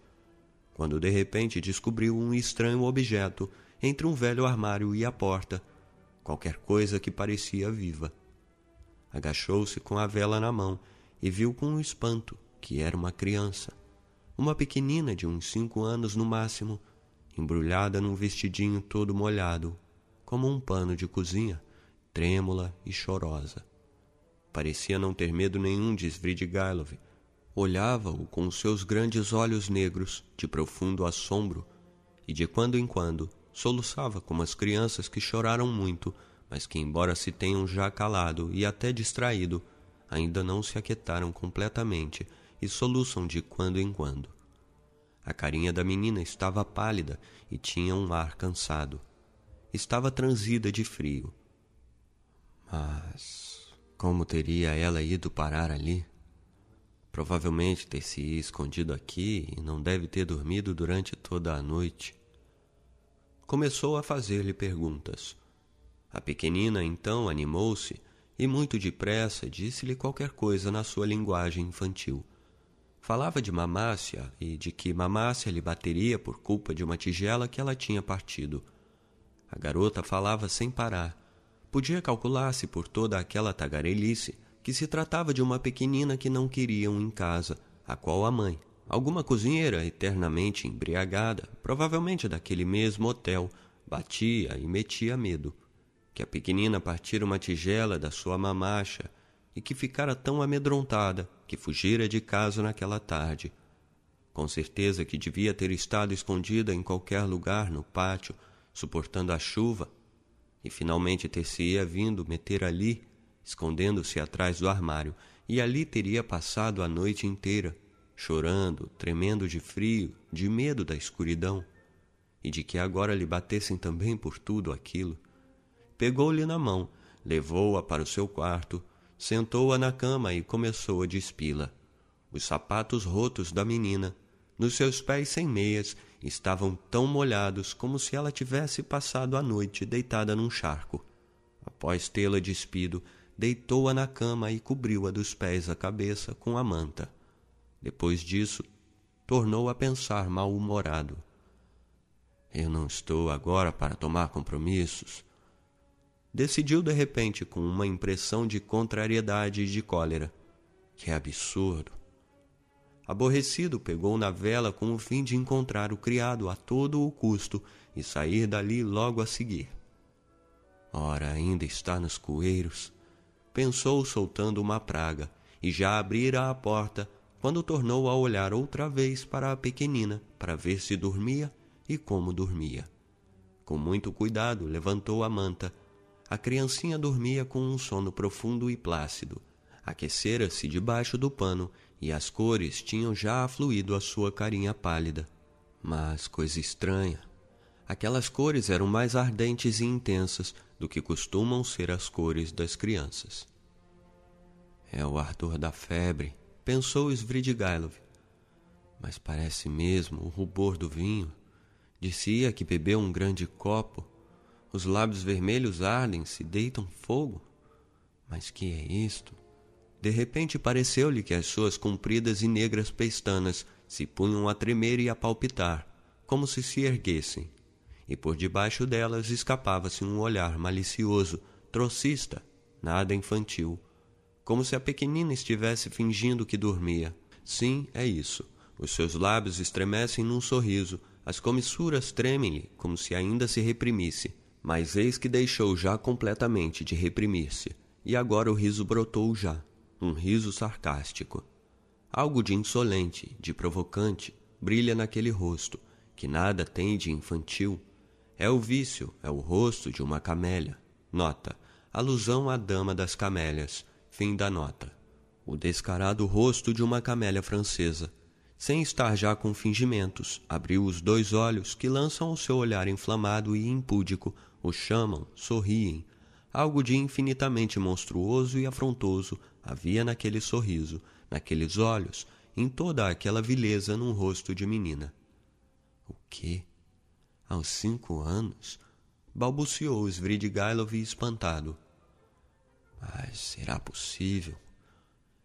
quando de repente descobriu um estranho objeto entre um velho armário e a porta, qualquer coisa que parecia viva. Agachou-se com a vela na mão e viu com espanto que era uma criança, uma pequenina de uns cinco anos no máximo, embrulhada num vestidinho todo molhado, como um pano de cozinha, trêmula e chorosa. Parecia não ter medo nenhum de Svidrigailov, olhava-o com seus grandes olhos negros de profundo assombro e de quando em quando soluçava como as crianças que choraram muito, mas que, embora se tenham já calado e até distraído, ainda não se aquietaram completamente e soluçam de quando em quando. A carinha da menina estava pálida e tinha um ar cansado. Estava transida de frio. Mas como teria ela ido parar ali? Provavelmente ter se escondido aqui e não deve ter dormido durante toda a noite. Começou a fazer-lhe perguntas. A pequenina então animou-se e, muito depressa, disse-lhe qualquer coisa na sua linguagem infantil. Falava de Mamácia e de que Mamácia lhe bateria por culpa de uma tigela que ela tinha partido. A garota falava sem parar. Podia calcular-se por toda aquela tagarelice que se tratava de uma pequenina que não queriam em casa, a qual a mãe, alguma cozinheira eternamente embriagada, provavelmente daquele mesmo hotel, batia e metia medo. Que a pequenina partira uma tigela da sua mamacha e que ficara tão amedrontada que fugira de casa naquela tarde. Com certeza que devia ter estado escondida em qualquer lugar no pátio, suportando a chuva, e finalmente ter-se-ia vindo meter ali escondendo-se atrás do armário, e ali teria passado a noite inteira, chorando, tremendo de frio, de medo da escuridão, e de que agora lhe batessem também por tudo aquilo. Pegou-lhe na mão, levou-a para o seu quarto, sentou-a na cama e começou a despi-la. Os sapatos rotos da menina, nos seus pés sem meias, estavam tão molhados como se ela tivesse passado a noite deitada num charco. Após tê-la despido, deitou-a na cama e cobriu-a dos pés à cabeça com a manta. Depois disso, tornou a pensar mal-humorado. Eu não estou agora para tomar compromissos. Decidiu de repente com uma impressão de contrariedade e de cólera. Que absurdo! Aborrecido, pegou na vela com o fim de encontrar o criado a todo o custo e sair dali logo a seguir. Ora, ainda está nos coeiros pensou soltando uma praga, e já abrira a porta, quando tornou a olhar outra vez para a pequenina, para ver se dormia e como dormia. Com muito cuidado, levantou a manta. A criancinha dormia com um sono profundo e plácido. Aquecera-se debaixo do pano e as cores tinham já afluído à sua carinha pálida. Mas coisa estranha. Aquelas cores eram mais ardentes e intensas do que costumam ser as cores das crianças. É o ardor da febre, pensou Svidrigailov. Mas parece mesmo o rubor do vinho. Dizia que bebeu um grande copo. Os lábios vermelhos ardem, se deitam fogo. Mas que é isto? De repente pareceu-lhe que as suas compridas e negras pestanas se punham a tremer e a palpitar, como se se erguessem e por debaixo delas escapava-se um olhar malicioso, trocista, nada infantil, como se a pequenina estivesse fingindo que dormia. Sim, é isso. Os seus lábios estremecem num sorriso, as comissuras tremem-lhe como se ainda se reprimisse, mas eis que deixou já completamente de reprimir-se, e agora o riso brotou já, um riso sarcástico. Algo de insolente, de provocante, brilha naquele rosto, que nada tem de infantil, é o vício, é o rosto de uma camélia. Nota. Alusão à dama das camélias. Fim da nota. O descarado rosto de uma camélia francesa. Sem estar já com fingimentos, abriu os dois olhos que lançam o seu olhar inflamado e impúdico, o chamam, sorriem. Algo de infinitamente monstruoso e afrontoso havia naquele sorriso, naqueles olhos, em toda aquela vileza num rosto de menina. O quê? Aos cinco anos, balbuciou Svidrigailov espantado. Mas será possível?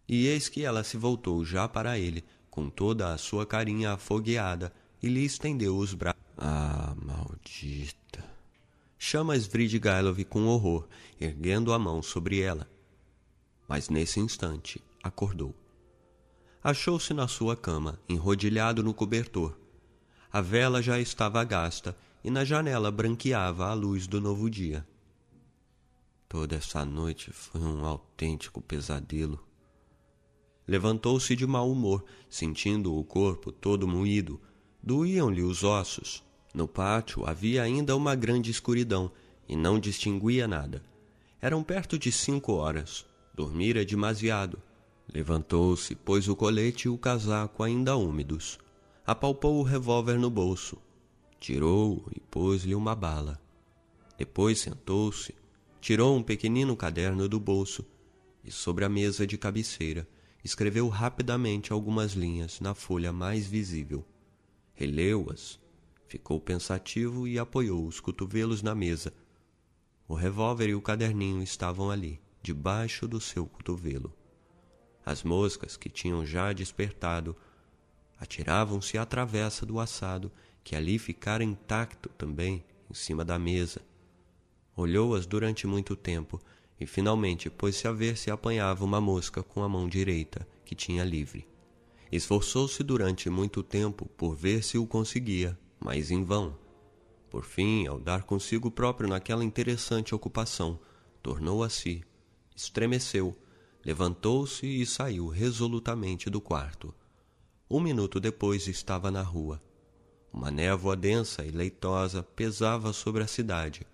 E eis que ela se voltou já para ele, com toda a sua carinha afogueada, e lhe estendeu os braços. Ah, maldita! Chama Svidrigailov com horror, erguendo a mão sobre ela. Mas nesse instante acordou. Achou-se na sua cama, enrodilhado no cobertor, a vela já estava gasta e na janela branqueava a luz do novo dia. Toda essa noite foi um autêntico pesadelo. Levantou-se de mau humor, sentindo o corpo todo moído. Doíam-lhe os ossos. No pátio havia ainda uma grande escuridão e não distinguia nada. Eram perto de cinco horas. Dormira demasiado. Levantou-se, pôs o colete e o casaco ainda úmidos apalpou o revólver no bolso, tirou e pôs-lhe uma bala. Depois sentou-se, tirou um pequenino caderno do bolso e, sobre a mesa de cabeceira, escreveu rapidamente algumas linhas na folha mais visível. Releu-as, ficou pensativo e apoiou os cotovelos na mesa. O revólver e o caderninho estavam ali, debaixo do seu cotovelo. As moscas, que tinham já despertado, atiravam-se à travessa do assado, que ali ficara intacto também, em cima da mesa. Olhou-as durante muito tempo e finalmente pôs-se a ver se apanhava uma mosca com a mão direita, que tinha livre. Esforçou-se durante muito tempo por ver se o conseguia, mas em vão. Por fim, ao dar consigo próprio naquela interessante ocupação, tornou a si, estremeceu, levantou-se e saiu resolutamente do quarto. Um minuto depois estava na rua. Uma névoa densa e leitosa pesava sobre a cidade.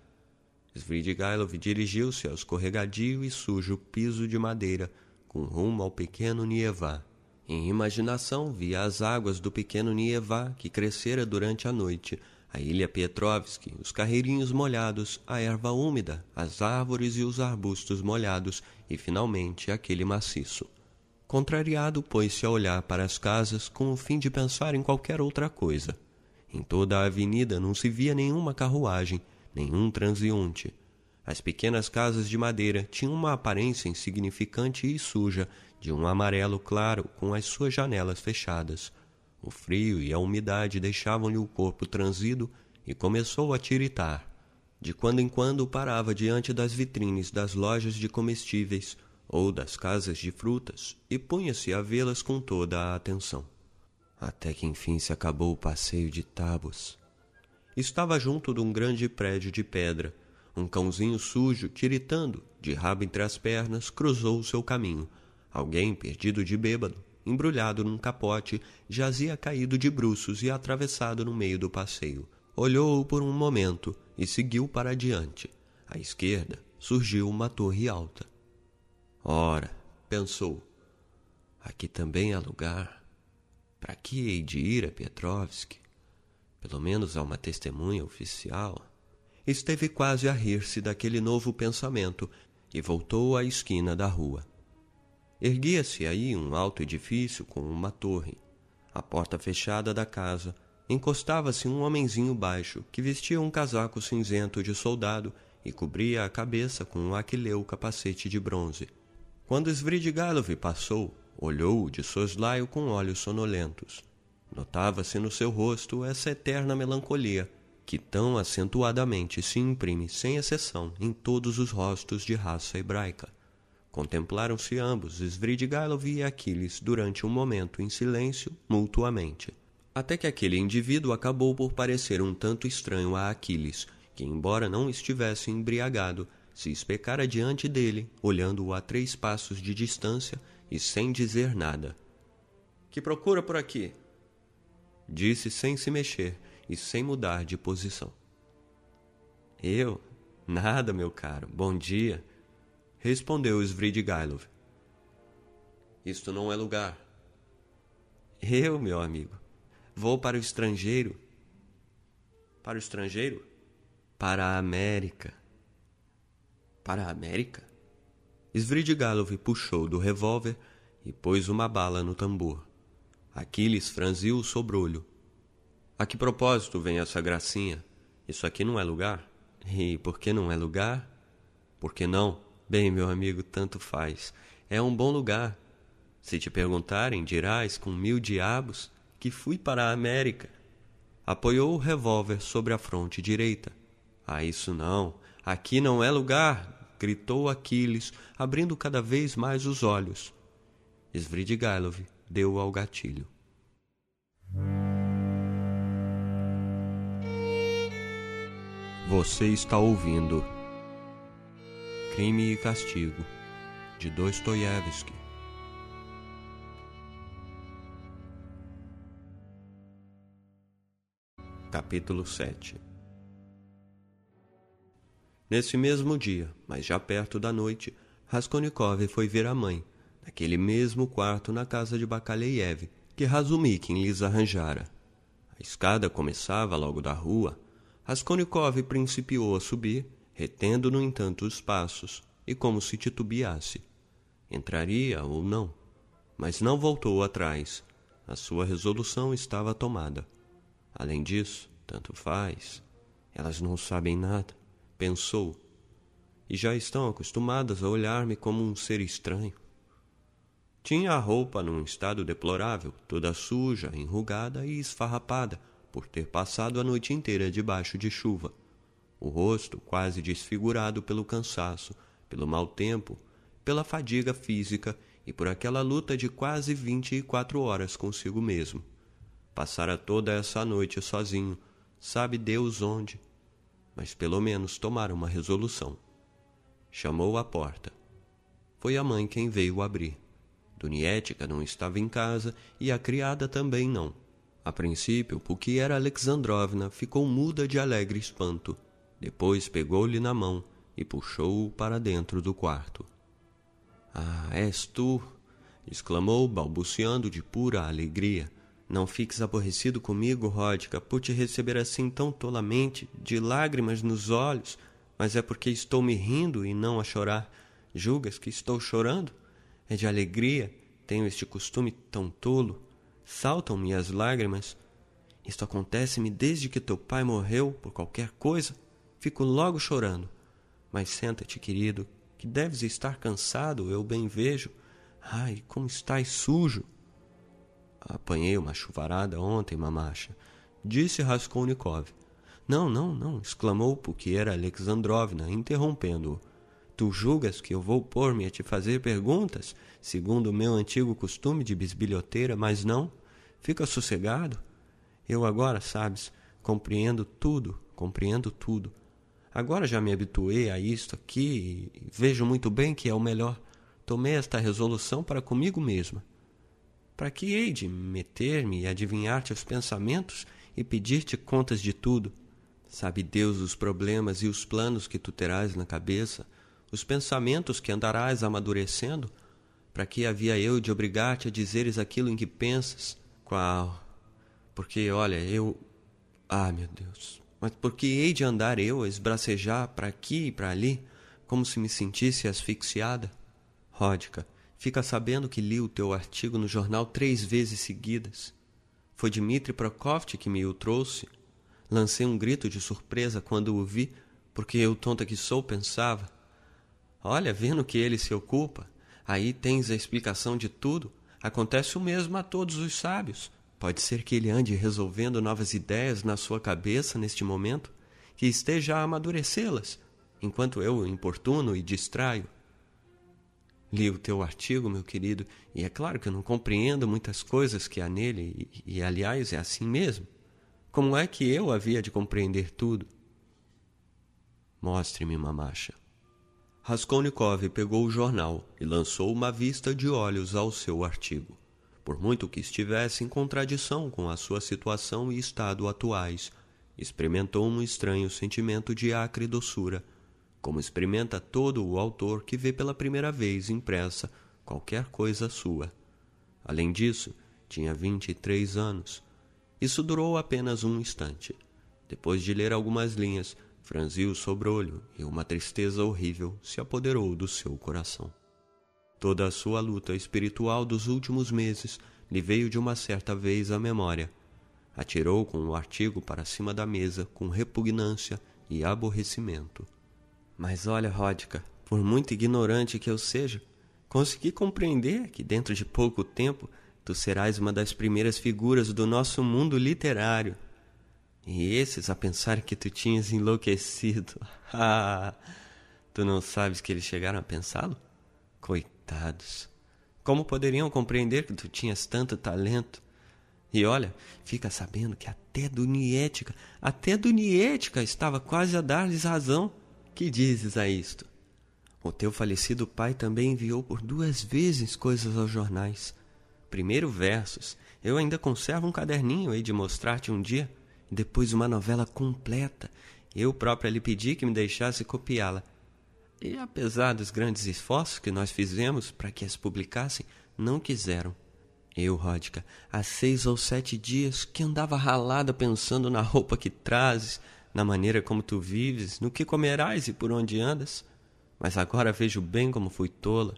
Svidrigailov dirigiu-se ao escorregadio e sujo piso de madeira, com rumo ao pequeno Nievá. Em imaginação, via as águas do pequeno Nievá que crescera durante a noite, a ilha Petrovski, os carreirinhos molhados, a erva úmida, as árvores e os arbustos molhados e, finalmente, aquele maciço. Contrariado, pôs-se a olhar para as casas com o fim de pensar em qualquer outra coisa. Em toda a avenida não se via nenhuma carruagem, nenhum transeunte. As pequenas casas de madeira tinham uma aparência insignificante e suja, de um amarelo claro, com as suas janelas fechadas. O frio e a umidade deixavam-lhe o corpo transido e começou a tiritar. De quando em quando parava diante das vitrines das lojas de comestíveis ou das casas de frutas e punha-se a vê-las com toda a atenção. Até que enfim se acabou o passeio de tábuas. Estava junto de um grande prédio de pedra. Um cãozinho sujo, tiritando, de rabo entre as pernas, cruzou o seu caminho. Alguém, perdido de bêbado, embrulhado num capote, jazia caído de bruços e atravessado no meio do passeio. Olhou-o por um momento e seguiu para adiante. À esquerda surgiu uma torre alta. Ora, pensou, aqui também há lugar. Para que hei de ir a Petrovsk? Pelo menos há uma testemunha oficial. Esteve quase a rir-se daquele novo pensamento e voltou à esquina da rua. Erguia-se aí um alto edifício com uma torre. À porta fechada da casa encostava-se um homenzinho baixo que vestia um casaco cinzento de soldado e cobria a cabeça com um aquileu capacete de bronze. Quando Svridgalov passou, olhou-o de soslaio com olhos sonolentos. Notava-se no seu rosto essa eterna melancolia que tão acentuadamente se imprime sem exceção em todos os rostos de raça hebraica. Contemplaram-se ambos, Svridgailov e Aquiles, durante um momento em silêncio, mutuamente. Até que aquele indivíduo acabou por parecer um tanto estranho a Aquiles, que, embora não estivesse embriagado, se especara diante dele, olhando-o a três passos de distância e sem dizer nada. Que procura por aqui? Disse sem se mexer e sem mudar de posição. Eu? Nada, meu caro. Bom dia respondeu Svridgailov. Isto não é lugar. Eu, meu amigo, vou para o estrangeiro. Para o estrangeiro? Para a América. Para a América? Svridgalov puxou do revólver e pôs uma bala no tambor. Aquiles franziu o sobrolho. A que propósito vem essa gracinha? Isso aqui não é lugar? E por que não é lugar? Por que não? Bem, meu amigo, tanto faz. É um bom lugar. Se te perguntarem, dirás com mil diabos que fui para a América. Apoiou o revólver sobre a fronte direita. Ah, isso não. Aqui não é lugar! Gritou Aquiles, abrindo cada vez mais os olhos. Svridgailov deu ao gatilho. Você está ouvindo Crime e Castigo, de Dostoiévski. Capítulo 7 Nesse mesmo dia, mas já perto da noite, Raskolnikov foi ver a mãe, naquele mesmo quarto na casa de Bakaleiev, que Razumikin lhes arranjara. A escada começava logo da rua. Raskolnikov principiou a subir retendo, no entanto, os passos e como se titubeasse. Entraria ou não, mas não voltou atrás. A sua resolução estava tomada. Além disso, tanto faz. Elas não sabem nada, pensou, e já estão acostumadas a olhar-me como um ser estranho. Tinha a roupa num estado deplorável, toda suja, enrugada e esfarrapada, por ter passado a noite inteira debaixo de chuva o rosto quase desfigurado pelo cansaço, pelo mau tempo, pela fadiga física e por aquela luta de quase vinte e quatro horas consigo mesmo. Passara toda essa noite sozinho, sabe Deus onde, mas pelo menos tomara uma resolução. Chamou à porta. Foi a mãe quem veio abrir. Dunietica não estava em casa e a criada também não. A princípio, porque era Alexandrovna ficou muda de alegre espanto Depois pegou-lhe na mão e puxou-o para dentro do quarto. Ah, és tu! exclamou, balbuciando de pura alegria. Não fiques aborrecido comigo, Ródica, por te receber assim tão tolamente, de lágrimas nos olhos, mas é porque estou me rindo e não a chorar. Julgas que estou chorando? É de alegria, tenho este costume tão tolo. Saltam-me as lágrimas. Isto acontece-me desde que teu pai morreu por qualquer coisa. Fico logo chorando. Mas senta-te, querido, que deves estar cansado, eu bem vejo. Ai, como estás sujo! Apanhei uma chuvarada ontem, mamacha, disse Raskolnikov. Não, não, não, exclamou Pukiera Alexandrovna, interrompendo-o. Tu julgas que eu vou pôr-me a te fazer perguntas, segundo o meu antigo costume de bisbilhoteira, mas não? Fica sossegado. Eu agora, sabes, compreendo tudo, compreendo tudo. Agora já me habituei a isto aqui e vejo muito bem que é o melhor. Tomei esta resolução para comigo mesma. Para que hei de meter-me e adivinhar-te os pensamentos e pedir-te contas de tudo? Sabe Deus os problemas e os planos que tu terás na cabeça, os pensamentos que andarás amadurecendo? Para que havia eu de obrigar-te a dizeres aquilo em que pensas? Qual? Porque, olha, eu. Ah, meu Deus! Mas por que hei de andar eu a esbracejar para aqui e para ali, como se me sentisse asfixiada? Ródica, Fica sabendo que li o teu artigo no jornal três vezes seguidas. Foi Dmitri Prokofti que me o trouxe. Lancei um grito de surpresa quando o vi, porque eu, tonta que sou, pensava: Olha, vendo que ele se ocupa, aí tens a explicação de tudo. Acontece o mesmo a todos os sábios. Pode ser que ele ande resolvendo novas ideias na sua cabeça neste momento, que esteja a amadurecê-las, enquanto eu o importuno e distraio. Li o teu artigo, meu querido, e é claro que eu não compreendo muitas coisas que há nele, e, e aliás é assim mesmo. Como é que eu havia de compreender tudo? Mostre-me, mamacha. Raskolnikov pegou o jornal e lançou uma vista de olhos ao seu artigo. Por muito que estivesse em contradição com a sua situação e estado atuais, experimentou um estranho sentimento de acre doçura como experimenta todo o autor que vê pela primeira vez impressa qualquer coisa sua. Além disso, tinha vinte e três anos. Isso durou apenas um instante. Depois de ler algumas linhas, franziu o sobrolho e uma tristeza horrível se apoderou do seu coração. Toda a sua luta espiritual dos últimos meses lhe veio de uma certa vez à memória. Atirou com o artigo para cima da mesa com repugnância e aborrecimento. Mas olha, Ródica, por muito ignorante que eu seja, consegui compreender que dentro de pouco tempo tu serás uma das primeiras figuras do nosso mundo literário. E esses a pensar que tu tinhas enlouquecido. Ah, tu não sabes que eles chegaram a pensá-lo? Coitados. Como poderiam compreender que tu tinhas tanto talento? E olha, fica sabendo que até Duniética, até Duniética estava quase a dar-lhes razão. Que dizes a isto? O teu falecido pai também enviou por duas vezes coisas aos jornais. Primeiro versos. Eu ainda conservo um caderninho aí de mostrar-te um dia. Depois uma novela completa. Eu própria lhe pedi que me deixasse copiá-la. E apesar dos grandes esforços que nós fizemos para que as publicassem, não quiseram. Eu, Ródica, há seis ou sete dias que andava ralada pensando na roupa que trazes, na maneira como tu vives, no que comerás e por onde andas. Mas agora vejo bem como fui tola,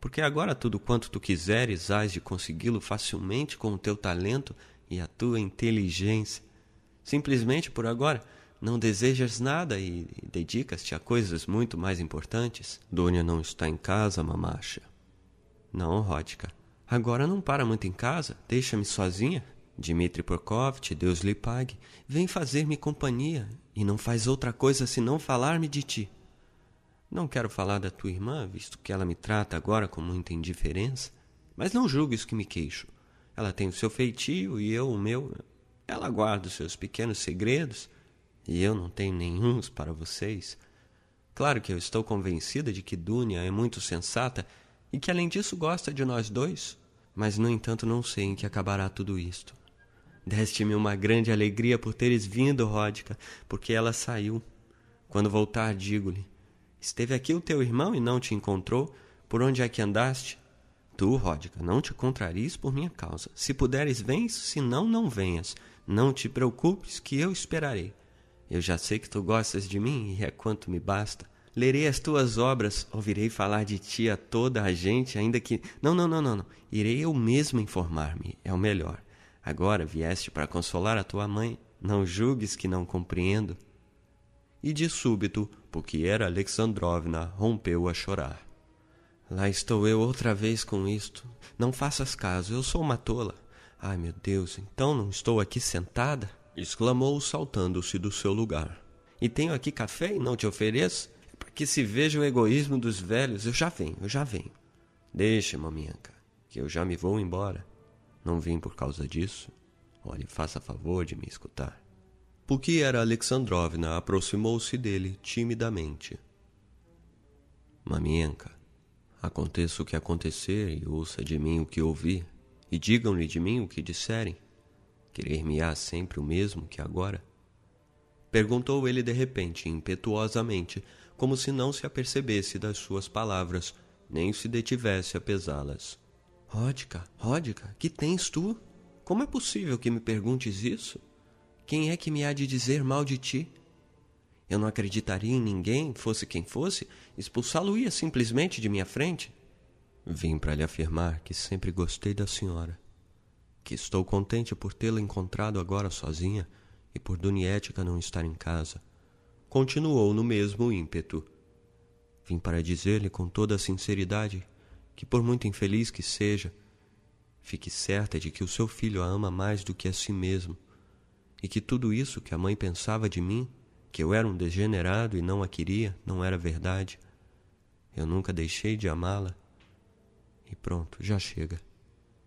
porque agora tudo quanto tu quiseres hás de consegui-lo facilmente com o teu talento e a tua inteligência. Simplesmente por agora não desejas nada e, dedicas-te a coisas muito mais importantes. Dônia não está em casa, mamacha. Não, Ródica. Agora não para muito em casa. Deixa-me sozinha. Dmitri Prokofti, Deus lhe pague, vem fazer-me companhia e não faz outra coisa senão falar-me de ti. Não quero falar da tua irmã, visto que ela me trata agora com muita indiferença, mas não julgues que me queixo. Ela tem o seu feitio e eu o meu. Ela guarda os seus pequenos segredos e eu não tenho nenhums para vocês. Claro que eu estou convencida de que Dunia é muito sensata e que além disso gosta de nós dois, mas no entanto não sei em que acabará tudo isto. Deste-me uma grande alegria por teres vindo, Ródica, porque ela saiu. Quando voltar, digo-lhe: Esteve aqui o teu irmão e não te encontrou? Por onde é que andaste? Tu, Ródica, não te contraries por minha causa. Se puderes, vens, se não, não venhas. Não te preocupes, que eu esperarei. Eu já sei que tu gostas de mim e é quanto me basta. Lerei as tuas obras, ouvirei falar de ti a toda a gente, ainda que. Não, não, não, não, não. Irei eu mesmo informar-me, é o melhor. Agora vieste para consolar a tua mãe, não julgues que não compreendo. E de súbito, porque era Alexandrovna, rompeu a chorar. Lá estou eu outra vez com isto. Não faças caso, eu sou uma tola. Ai, meu Deus, então não estou aqui sentada? exclamou, saltando-se do seu lugar. E tenho aqui café e não te ofereço? que se veja o egoísmo dos velhos. Eu já venho, eu já venho. Deixa, maminha,ca que eu já me vou embora. Não vim por causa disso. Olhe, faça favor de me escutar. Porque era Alexandrovna aproximou-se dele timidamente. Mamienka, aconteça o que acontecer e ouça de mim o que ouvir, e digam-lhe de mim o que disserem. Querer-me-á sempre o mesmo que agora? Perguntou ele de repente, impetuosamente, como se não se apercebesse das suas palavras, nem se detivesse a pesá-las. Ródica, Ródica, que tens tu? Como é possível que me perguntes isso? Quem é que me há de dizer mal de ti? Eu não acreditaria em ninguém, fosse quem fosse, expulsá-lo-ia simplesmente de minha frente. Vim para lhe afirmar que sempre gostei da senhora, que estou contente por tê-la encontrado agora sozinha e por Dunietica não estar em casa continuou no mesmo ímpeto. Vim para dizer-lhe com toda a sinceridade que, por muito infeliz que seja, fique certa de que o seu filho a ama mais do que a si mesmo, e que tudo isso que a mãe pensava de mim, que eu era um degenerado e não a queria, não era verdade. Eu nunca deixei de amá-la. E pronto, já chega.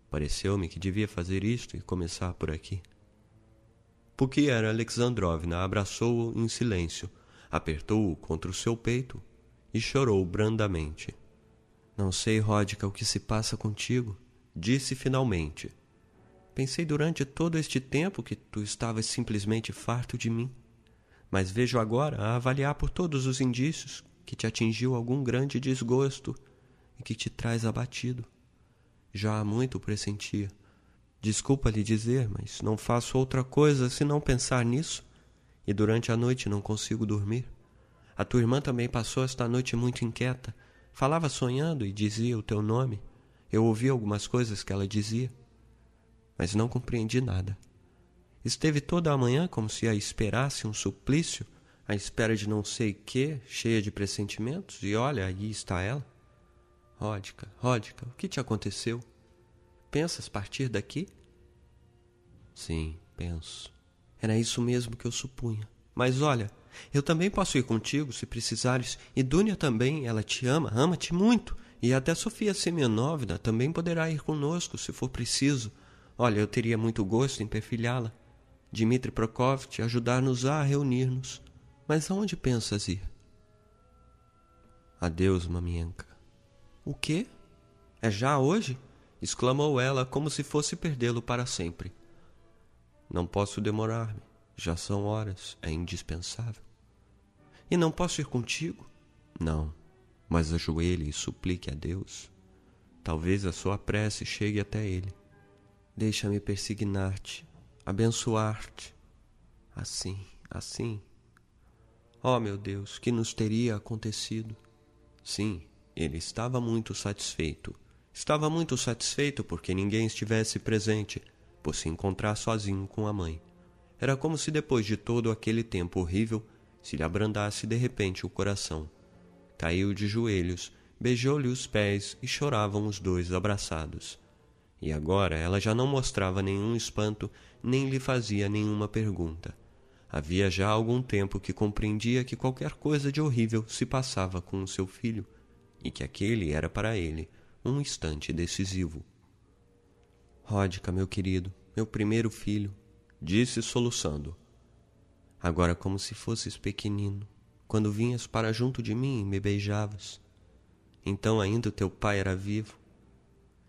Pareceu-me que devia fazer isto e começar por aqui porque era Alexandrovna abraçou-o em silêncio, apertou-o contra o seu peito e chorou brandamente. Não sei, Ródica, o que se passa contigo, disse finalmente. Pensei durante todo este tempo que tu estavas simplesmente farto de mim, mas vejo agora, a avaliar por todos os indícios, que te atingiu algum grande desgosto e que te traz abatido. Já há muito pressentia. Desculpa lhe dizer, mas não faço outra coisa senão pensar nisso, e durante a noite não consigo dormir. A tua irmã também passou esta noite muito inquieta. Falava sonhando e dizia o teu nome. Eu ouvi algumas coisas que ela dizia, mas não compreendi nada. Esteve toda a manhã como se a esperasse um suplício, à espera de não sei que, cheia de pressentimentos, e olha, aí está ela. Ródica, Ródica, o que te aconteceu? Pensas partir daqui? Sim, penso. Era isso mesmo que eu supunha. Mas olha, eu também posso ir contigo se precisares. E Dúnia também, ela te ama, ama-te muito. E até Sofia Semyonovna também poderá ir conosco, se for preciso. Olha, eu teria muito gosto em perfilhá-la. Dmitri Prokofiev ajudar-nos a reunir-nos. Mas aonde pensas ir? Adeus, mamienka. O quê? É já hoje? exclamou ela como se fosse perdê-lo para sempre. Não posso demorar-me. Já são horas. É indispensável. E não posso ir contigo? Não. Mas ajoelhe e suplique a Deus. Talvez a sua prece chegue até Ele. Deixa-me persignar-te, abençoar-te. Assim, assim. Oh, meu Deus, que nos teria acontecido? Sim, ele estava muito satisfeito Estava muito satisfeito porque ninguém estivesse presente, por se encontrar sozinho com a mãe. Era como se depois de todo aquele tempo horrível se lhe abrandasse de repente o coração. Caiu de joelhos, beijou-lhe os pés e choravam os dois abraçados. E agora ela já não mostrava nenhum espanto, nem lhe fazia nenhuma pergunta. Havia já algum tempo que compreendia que qualquer coisa de horrível se passava com o seu filho, e que aquele era para ele um instante decisivo. Ródica, meu querido, meu primeiro filho, disse soluçando. Agora, como se fosses pequenino, quando vinhas para junto de mim e me beijavas. Então ainda o teu pai era vivo.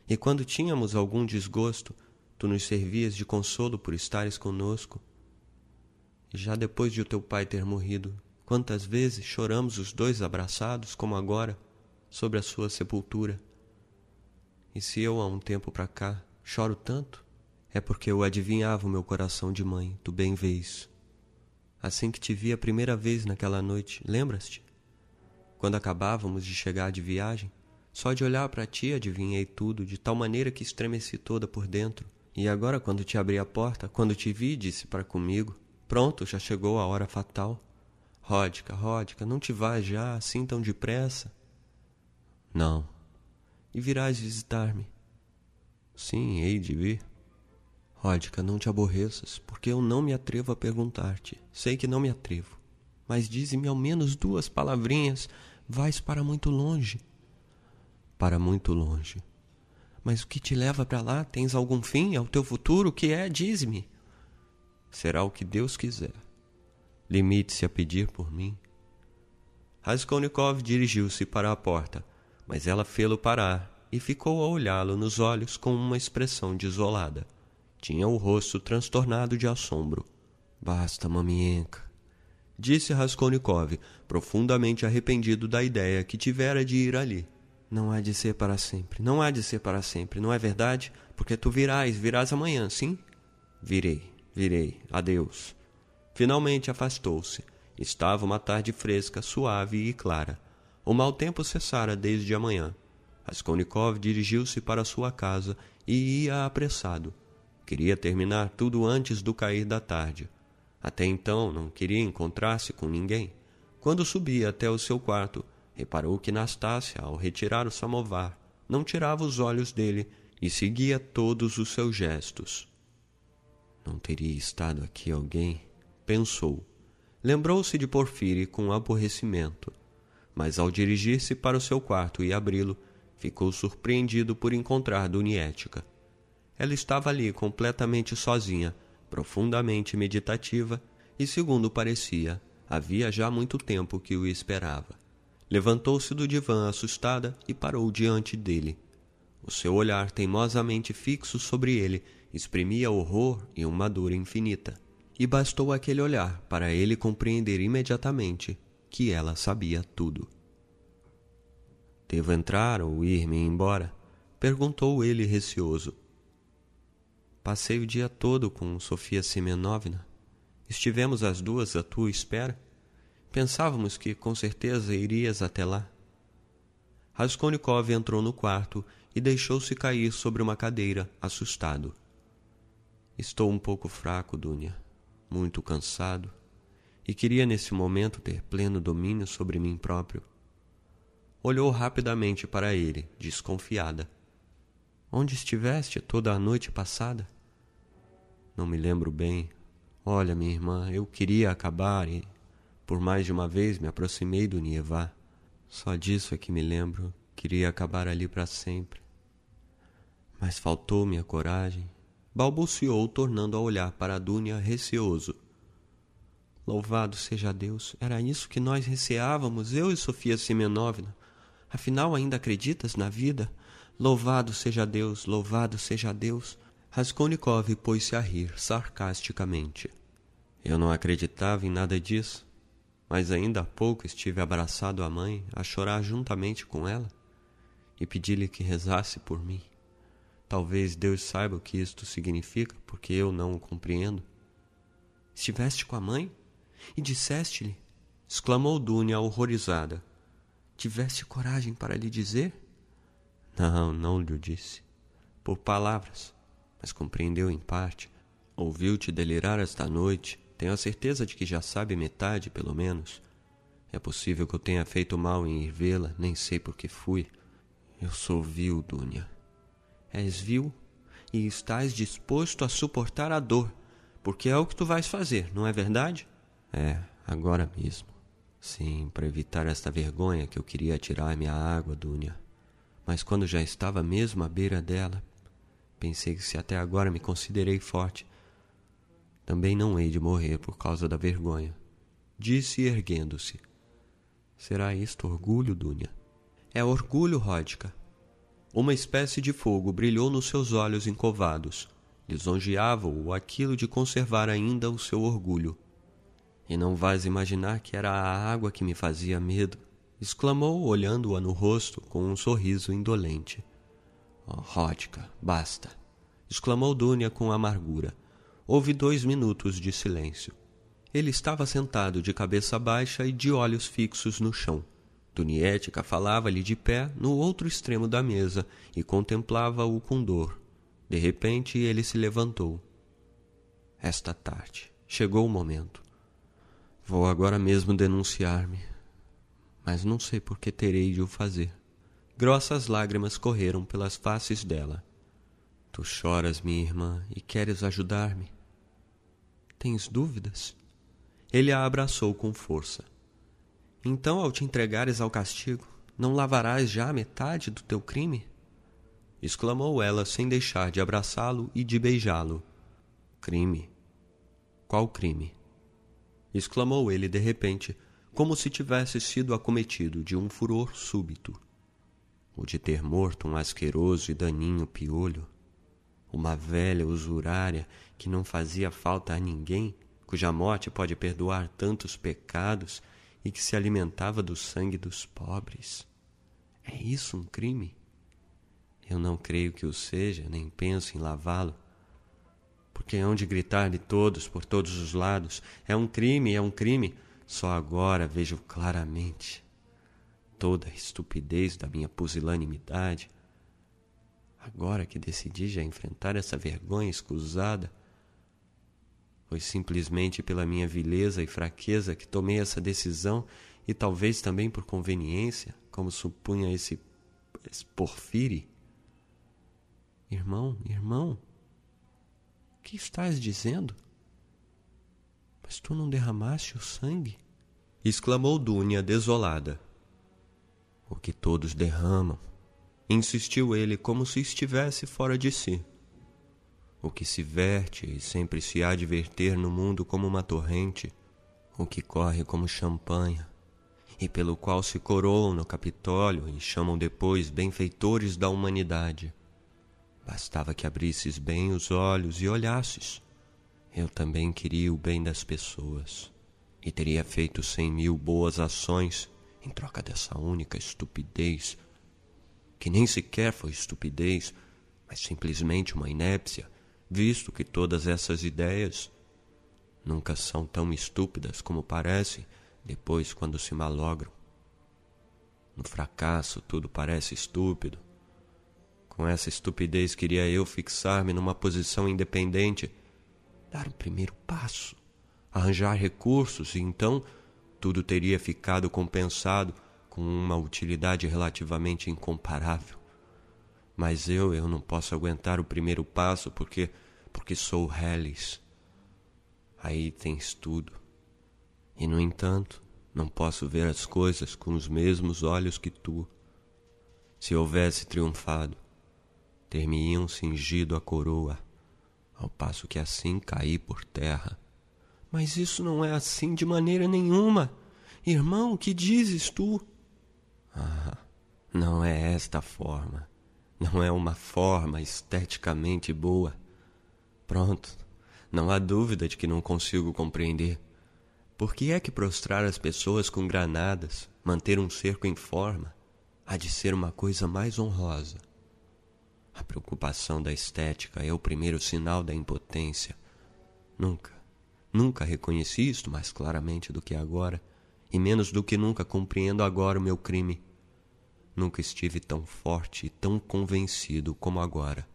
E quando tínhamos algum desgosto, tu nos servias de consolo por estares conosco. Já depois de o teu pai ter morrido, Quantas vezes choramos os dois abraçados, como agora, sobre a sua sepultura. E se eu, há um tempo para cá, choro tanto, é porque eu adivinhava o meu coração de mãe, tu bem vês. Assim que te vi a primeira vez naquela noite, lembras-te? Quando acabávamos de chegar de viagem, só de olhar para ti adivinhei tudo, de tal maneira que estremeci toda por dentro. E agora, quando te abri a porta, quando te vi, disse para comigo: Pronto, já chegou a hora fatal. Ródica, Ródica, não te vais já assim tão depressa? Não. E virás visitar-me? Sim, hei de vir. Ródica, não te aborreças, porque eu não me atrevo a perguntar-te. Sei que não me atrevo. Mas dize-me ao menos duas palavrinhas. Vais para muito longe para muito longe. Mas o que te leva para lá? Tens algum fim? É o teu futuro? O que é? Diz-me. Será o que Deus quiser. Limite-se a pedir por mim. Raskolnikov dirigiu-se para a porta, mas ela fê-lo parar e ficou a olhá-lo nos olhos com uma expressão desolada. Tinha o rosto transtornado de assombro. Basta, mamienka, disse Raskolnikov, profundamente arrependido da ideia que tivera de ir ali. Não há de ser para sempre, não há de ser para sempre, não é verdade? Porque tu virás, virás amanhã, sim? Virei, virei, adeus. Finalmente afastou-se. Estava uma tarde fresca, suave e clara. O mau tempo cessara desde a manhã. Raskolnikov dirigiu-se para sua casa e ia apressado. Queria terminar tudo antes do cair da tarde. Até então não queria encontrar-se com ninguém. Quando subia até o seu quarto, reparou que Nastácia, ao retirar o samovar, não tirava os olhos dele e seguia todos os seus gestos. Não teria estado aqui alguém? Pensou. Lembrou-se de Porfire com aborrecimento, mas ao dirigir-se para o seu quarto e abri-lo, ficou surpreendido por encontrar Duniética. Ela estava ali completamente sozinha, profundamente meditativa, e, segundo parecia, havia já muito tempo que o esperava. Levantou-se do divã assustada e parou diante dele. O seu olhar teimosamente fixo sobre ele exprimia horror e uma dor infinita. E bastou aquele olhar para ele compreender imediatamente que ela sabia tudo. Devo entrar ou ir-me embora? perguntou ele receoso. Passei o dia todo com Sofia Semenovna. Estivemos as duas à tua espera. Pensávamos que com certeza irias até lá. Raskolnikov entrou no quarto e deixou-se cair sobre uma cadeira, assustado. Estou um pouco fraco, Dunia, muito cansado, e queria nesse momento ter pleno domínio sobre mim próprio. Olhou rapidamente para ele, desconfiada. Onde estiveste toda a noite passada? Não me lembro bem. Olha, minha irmã, eu queria acabar e por mais de uma vez me aproximei do Nievá. Só disso é que me lembro. Queria acabar ali para sempre. Mas faltou-me a coragem. Balbuciou, tornando a olhar para a Dúnia receoso. Louvado seja Deus! Era isso que nós receávamos, eu e Sofia Simenovna. Afinal, ainda acreditas na vida? Louvado seja Deus, louvado seja Deus! Raskolnikov pôs-se a rir sarcasticamente. Eu não acreditava em nada disso mas ainda há pouco estive abraçado à mãe, a chorar juntamente com ela, e pedi-lhe que rezasse por mim. Talvez Deus saiba o que isto significa, porque eu não o compreendo. Estiveste com a mãe? E disseste-lhe? exclamou Dunia horrorizada. Tiveste coragem para lhe dizer? Não, não lhe disse. Por palavras, mas compreendeu em parte. Ouviu-te delirar esta noite tenho a certeza de que já sabe metade, pelo menos. É possível que eu tenha feito mal em ir vê-la, nem sei por que fui. Eu sou vil, Dunia. És vil e estás disposto a suportar a dor, porque é o que tu vais fazer, não é verdade? É, agora mesmo. Sim, para evitar esta vergonha que eu queria tirar-me a água, Dunia. Mas quando já estava mesmo à beira dela, pensei que se até agora me considerei forte, também não hei de morrer por causa da vergonha. Disse erguendo-se. Será isto orgulho, Dunia? É orgulho, Ródica. Uma espécie de fogo brilhou nos seus olhos encovados. Lisonjeava-o aquilo de conservar ainda o seu orgulho. E não vais imaginar que era a água que me fazia medo, exclamou, olhando-a no rosto com um sorriso indolente. Oh, Ródica, basta! exclamou Dúnia com amargura. Houve dois minutos de silêncio. Ele estava sentado de cabeça baixa e de olhos fixos no chão. Dunietica falava-lhe de pé no outro extremo da mesa e contemplava-o com dor. De repente ele se levantou. Esta tarde. Chegou o momento. Vou agora mesmo denunciar-me, mas não sei por que terei de o fazer. Grossas lágrimas correram pelas faces dela. Tu choras, minha irmã, e queres ajudar-me? Tens dúvidas? Ele a abraçou com força. Então, ao te entregares ao castigo, não lavarás já metade do teu crime? exclamou ela sem deixar de abraçá-lo e de beijá-lo. Crime? Qual crime? exclamou ele de repente, como se tivesse sido acometido de um furor súbito. O de ter morto um asqueroso e daninho piolho, uma velha usurária que não fazia falta a ninguém cuja morte pode perdoar tantos pecados e que se alimentava do sangue dos pobres. É isso um crime? Eu não creio que o seja, nem penso em lavá-lo. Porque hão de gritar-lhe todos, por todos os lados: é um crime, é um crime. Só agora vejo claramente toda a estupidez da minha pusilanimidade. Agora que decidi já enfrentar essa vergonha escusada, foi simplesmente pela minha vileza e fraqueza que tomei essa decisão e talvez também por conveniência, como supunha esse, esse Porfire. Irmão, irmão, que estás dizendo? Mas tu não derramaste o sangue? exclamou Dúnia desolada. O que todos derramam, insistiu ele como se estivesse fora de si o que se verte e sempre se há de verter no mundo como uma torrente, o que corre como champanha, e pelo qual se coroam no Capitólio e chamam depois benfeitores da humanidade. Bastava que abrisses bem os olhos e olhasses. Eu também queria o bem das pessoas, e teria feito cem mil boas ações em troca dessa única estupidez, que nem sequer foi estupidez, mas simplesmente uma inépcia visto que todas essas ideias nunca são tão estúpidas como parecem depois quando se malogram. No fracasso tudo parece estúpido. Com essa estupidez queria eu fixar-me numa posição independente, dar o primeiro passo, arranjar recursos e então tudo teria ficado compensado com uma utilidade relativamente incomparável. Mas eu, eu não posso aguentar o primeiro passo porque porque sou Hellis. Aí tens tudo. E no entanto, não posso ver as coisas com os mesmos olhos que tu. Se houvesse triunfado, ter-me-iam cingido a coroa, ao passo que assim caí por terra. Mas isso não é assim de maneira nenhuma. Irmão, que dizes tu? Ah, não é esta forma. Não é uma forma esteticamente boa. Pronto, não há dúvida de que não consigo compreender. Por que é que prostrar as pessoas com granadas, manter um cerco em forma, há de ser uma coisa mais honrosa? A preocupação da estética é o primeiro sinal da impotência. Nunca, nunca reconheci isto mais claramente do que agora, e menos do que nunca compreendo agora o meu crime. Nunca estive tão forte e tão convencido como agora.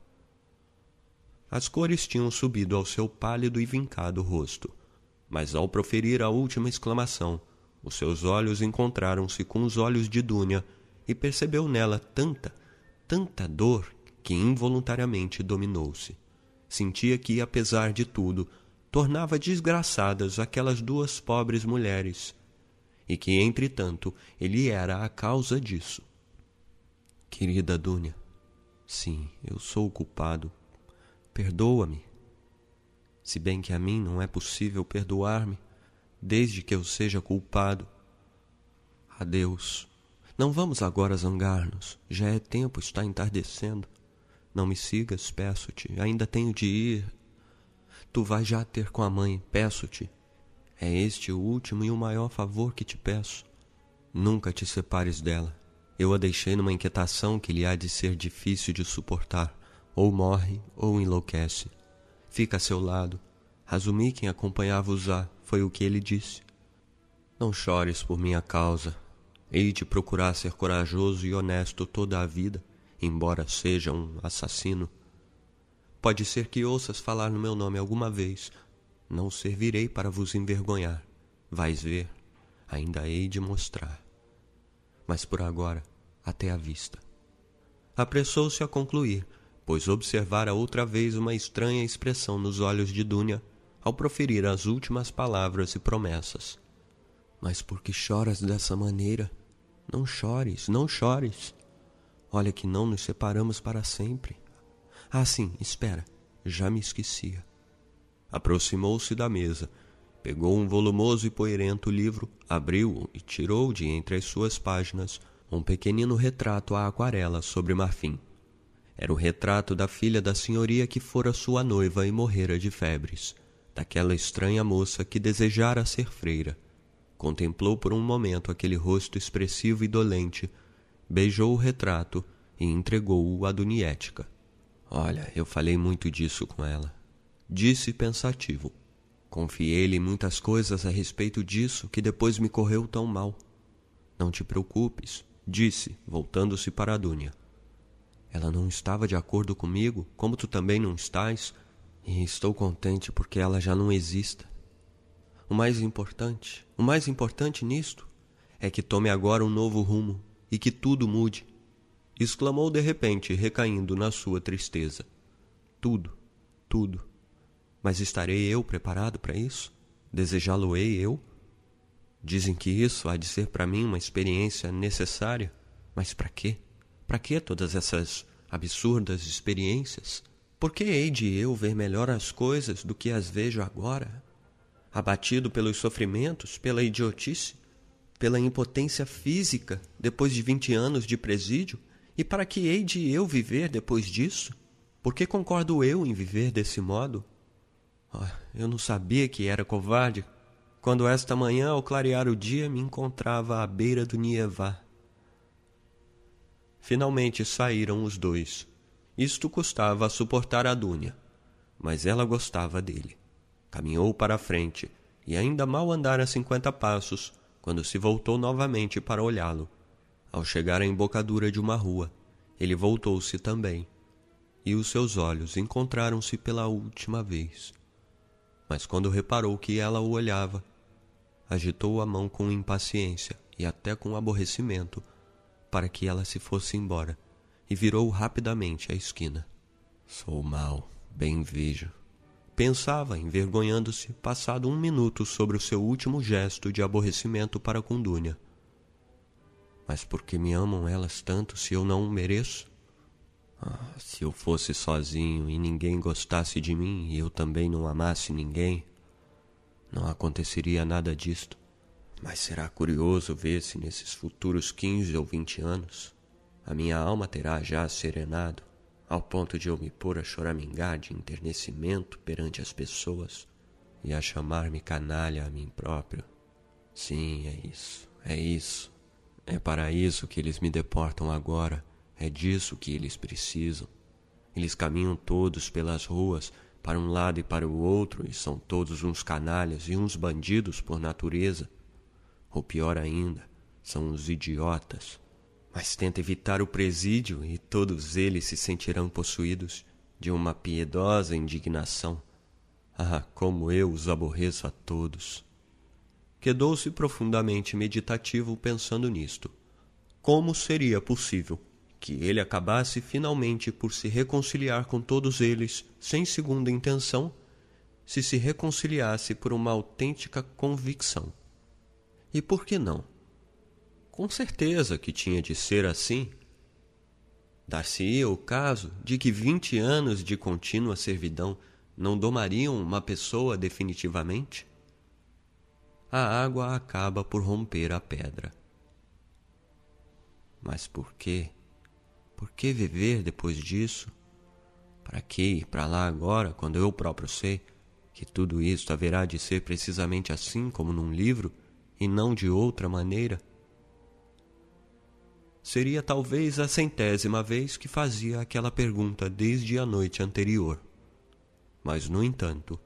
As cores tinham subido ao seu pálido e vincado rosto, mas ao proferir a última exclamação, os seus olhos encontraram-se com os olhos de Dúnia e percebeu nela tanta, tanta dor que involuntariamente dominou-se. Sentia que, apesar de tudo, tornava desgraçadas aquelas duas pobres mulheres, e que, entretanto, ele era a causa disso. Querida Dúnia, sim, eu sou o culpado Perdoa-me. Se bem que a mim não é possível perdoar-me, desde que eu seja culpado. Adeus. Não vamos agora zangar-nos. Já é tempo, está entardecendo. Não me sigas, peço-te. Ainda tenho de ir. Tu vais já ter com a mãe, peço-te. É este o último e o maior favor que te peço. Nunca te separes dela. Eu a deixei numa inquietação que lhe há de ser difícil de suportar. Ou morre ou enlouquece. Fica a seu lado. Razumi, quem acompanhava-os-á, foi o que ele disse. Não chores por minha causa. Hei de procurar ser corajoso e honesto toda a vida, embora seja um assassino. Pode ser que ouças falar no meu nome alguma vez. Não servirei para vos envergonhar. Vais ver, ainda hei de mostrar. Mas por agora, até a vista. Apressou-se a concluir, pois observara outra vez uma estranha expressão nos olhos de Dúnia ao proferir as últimas palavras e promessas. Mas por que choras dessa maneira? Não chores, não chores. Olha que não nos separamos para sempre. Ah, sim, espera, já me esquecia. Aproximou-se da mesa, pegou um volumoso e poeirento livro, abriu-o e tirou de entre as suas páginas um pequenino retrato à aquarela sobre marfim. Era o retrato da filha da senhoria que fora sua noiva e morrera de febres, daquela estranha moça que desejara ser freira. Contemplou por um momento aquele rosto expressivo e dolente, beijou o retrato e entregou-o à Duniética. Olha, eu falei muito disso com ela. Disse pensativo. Confiei-lhe muitas coisas a respeito disso que depois me correu tão mal. Não te preocupes, disse, voltando-se para a Dúnia. Ela não estava de acordo comigo, como tu também não estás, e estou contente porque ela já não exista. O mais importante, o mais importante nisto, é que tome agora um novo rumo e que tudo mude. Exclamou de repente, recaindo na sua tristeza. Tudo, tudo. Mas estarei eu preparado para isso? Desejá-lo-ei eu? Dizem que isso há de ser para mim uma experiência necessária. Mas para quê? Para que todas essas absurdas experiências? Por que hei de eu ver melhor as coisas do que as vejo agora? Abatido pelos sofrimentos, pela idiotice, pela impotência física depois de vinte anos de presídio? E para que hei de eu viver depois disso? Por que concordo eu em viver desse modo? Oh, eu não sabia que era covarde quando esta manhã, ao clarear o dia, me encontrava à beira do Nievá. Finalmente saíram os dois. Isto custava a suportar a Dúnia, mas ela gostava dele. Caminhou para a frente e ainda mal andara cinquenta passos quando se voltou novamente para olhá-lo. Ao chegar à embocadura de uma rua, ele voltou-se também, e os seus olhos encontraram-se pela última vez. Mas quando reparou que ela o olhava, agitou a mão com impaciência e até com aborrecimento para que ela se fosse embora e virou rapidamente à esquina. Sou mau, bem vejo. Pensava, envergonhando-se, passado um minuto sobre o seu último gesto de aborrecimento para com Dúnia. Mas por que me amam elas tanto se eu não mereço? Ah, se eu fosse sozinho e ninguém gostasse de mim e eu também não amasse ninguém, não aconteceria nada disto. Mas será curioso ver se nesses futuros quinze ou vinte anos a minha alma terá já serenado ao ponto de eu me pôr a choramingar de enternecimento perante as pessoas e a chamar-me canalha a mim próprio. Sim, é isso, é isso. É para isso que eles me deportam agora, é disso que eles precisam. Eles caminham todos pelas ruas para um lado e para o outro, e são todos uns canalhas e uns bandidos por natureza. Ou pior ainda, são uns idiotas. Mas tenta evitar o presídio e todos eles se sentirão possuídos de uma piedosa indignação. Ah, como eu os aborreço a todos! Quedou-se profundamente meditativo pensando nisto. Como seria possível que ele acabasse finalmente por se reconciliar com todos eles sem segunda intenção, se se reconciliasse por uma autêntica convicção. E por que não? Com certeza que tinha de ser assim. Dar-se-ia o caso de que vinte anos de contínua servidão não domariam uma pessoa definitivamente? A água acaba por romper a pedra. Mas por quê? Por que viver depois disso? Para que ir para lá agora, quando eu próprio sei que tudo isto haverá de ser precisamente assim como num livro e não de outra maneira? Seria talvez a centésima vez que fazia aquela pergunta desde a noite anterior. Mas, no entanto,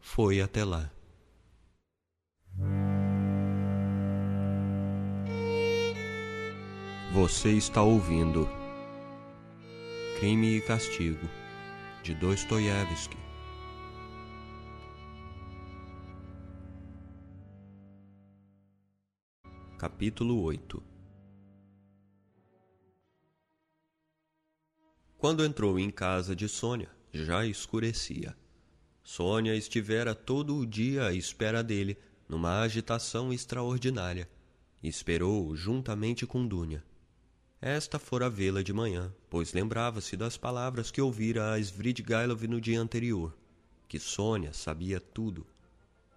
foi até lá. Você está ouvindo Crime e Castigo, de Dostoiévski. Capítulo 8 Quando entrou em casa de Sônia, já escurecia. Sônia estivera todo o dia à espera dele, numa agitação extraordinária, e esperou-o juntamente com Dúnia. Esta fora vê-la de manhã, pois lembrava-se das palavras que ouvira a Svidgailov no dia anterior, que Sônia sabia tudo.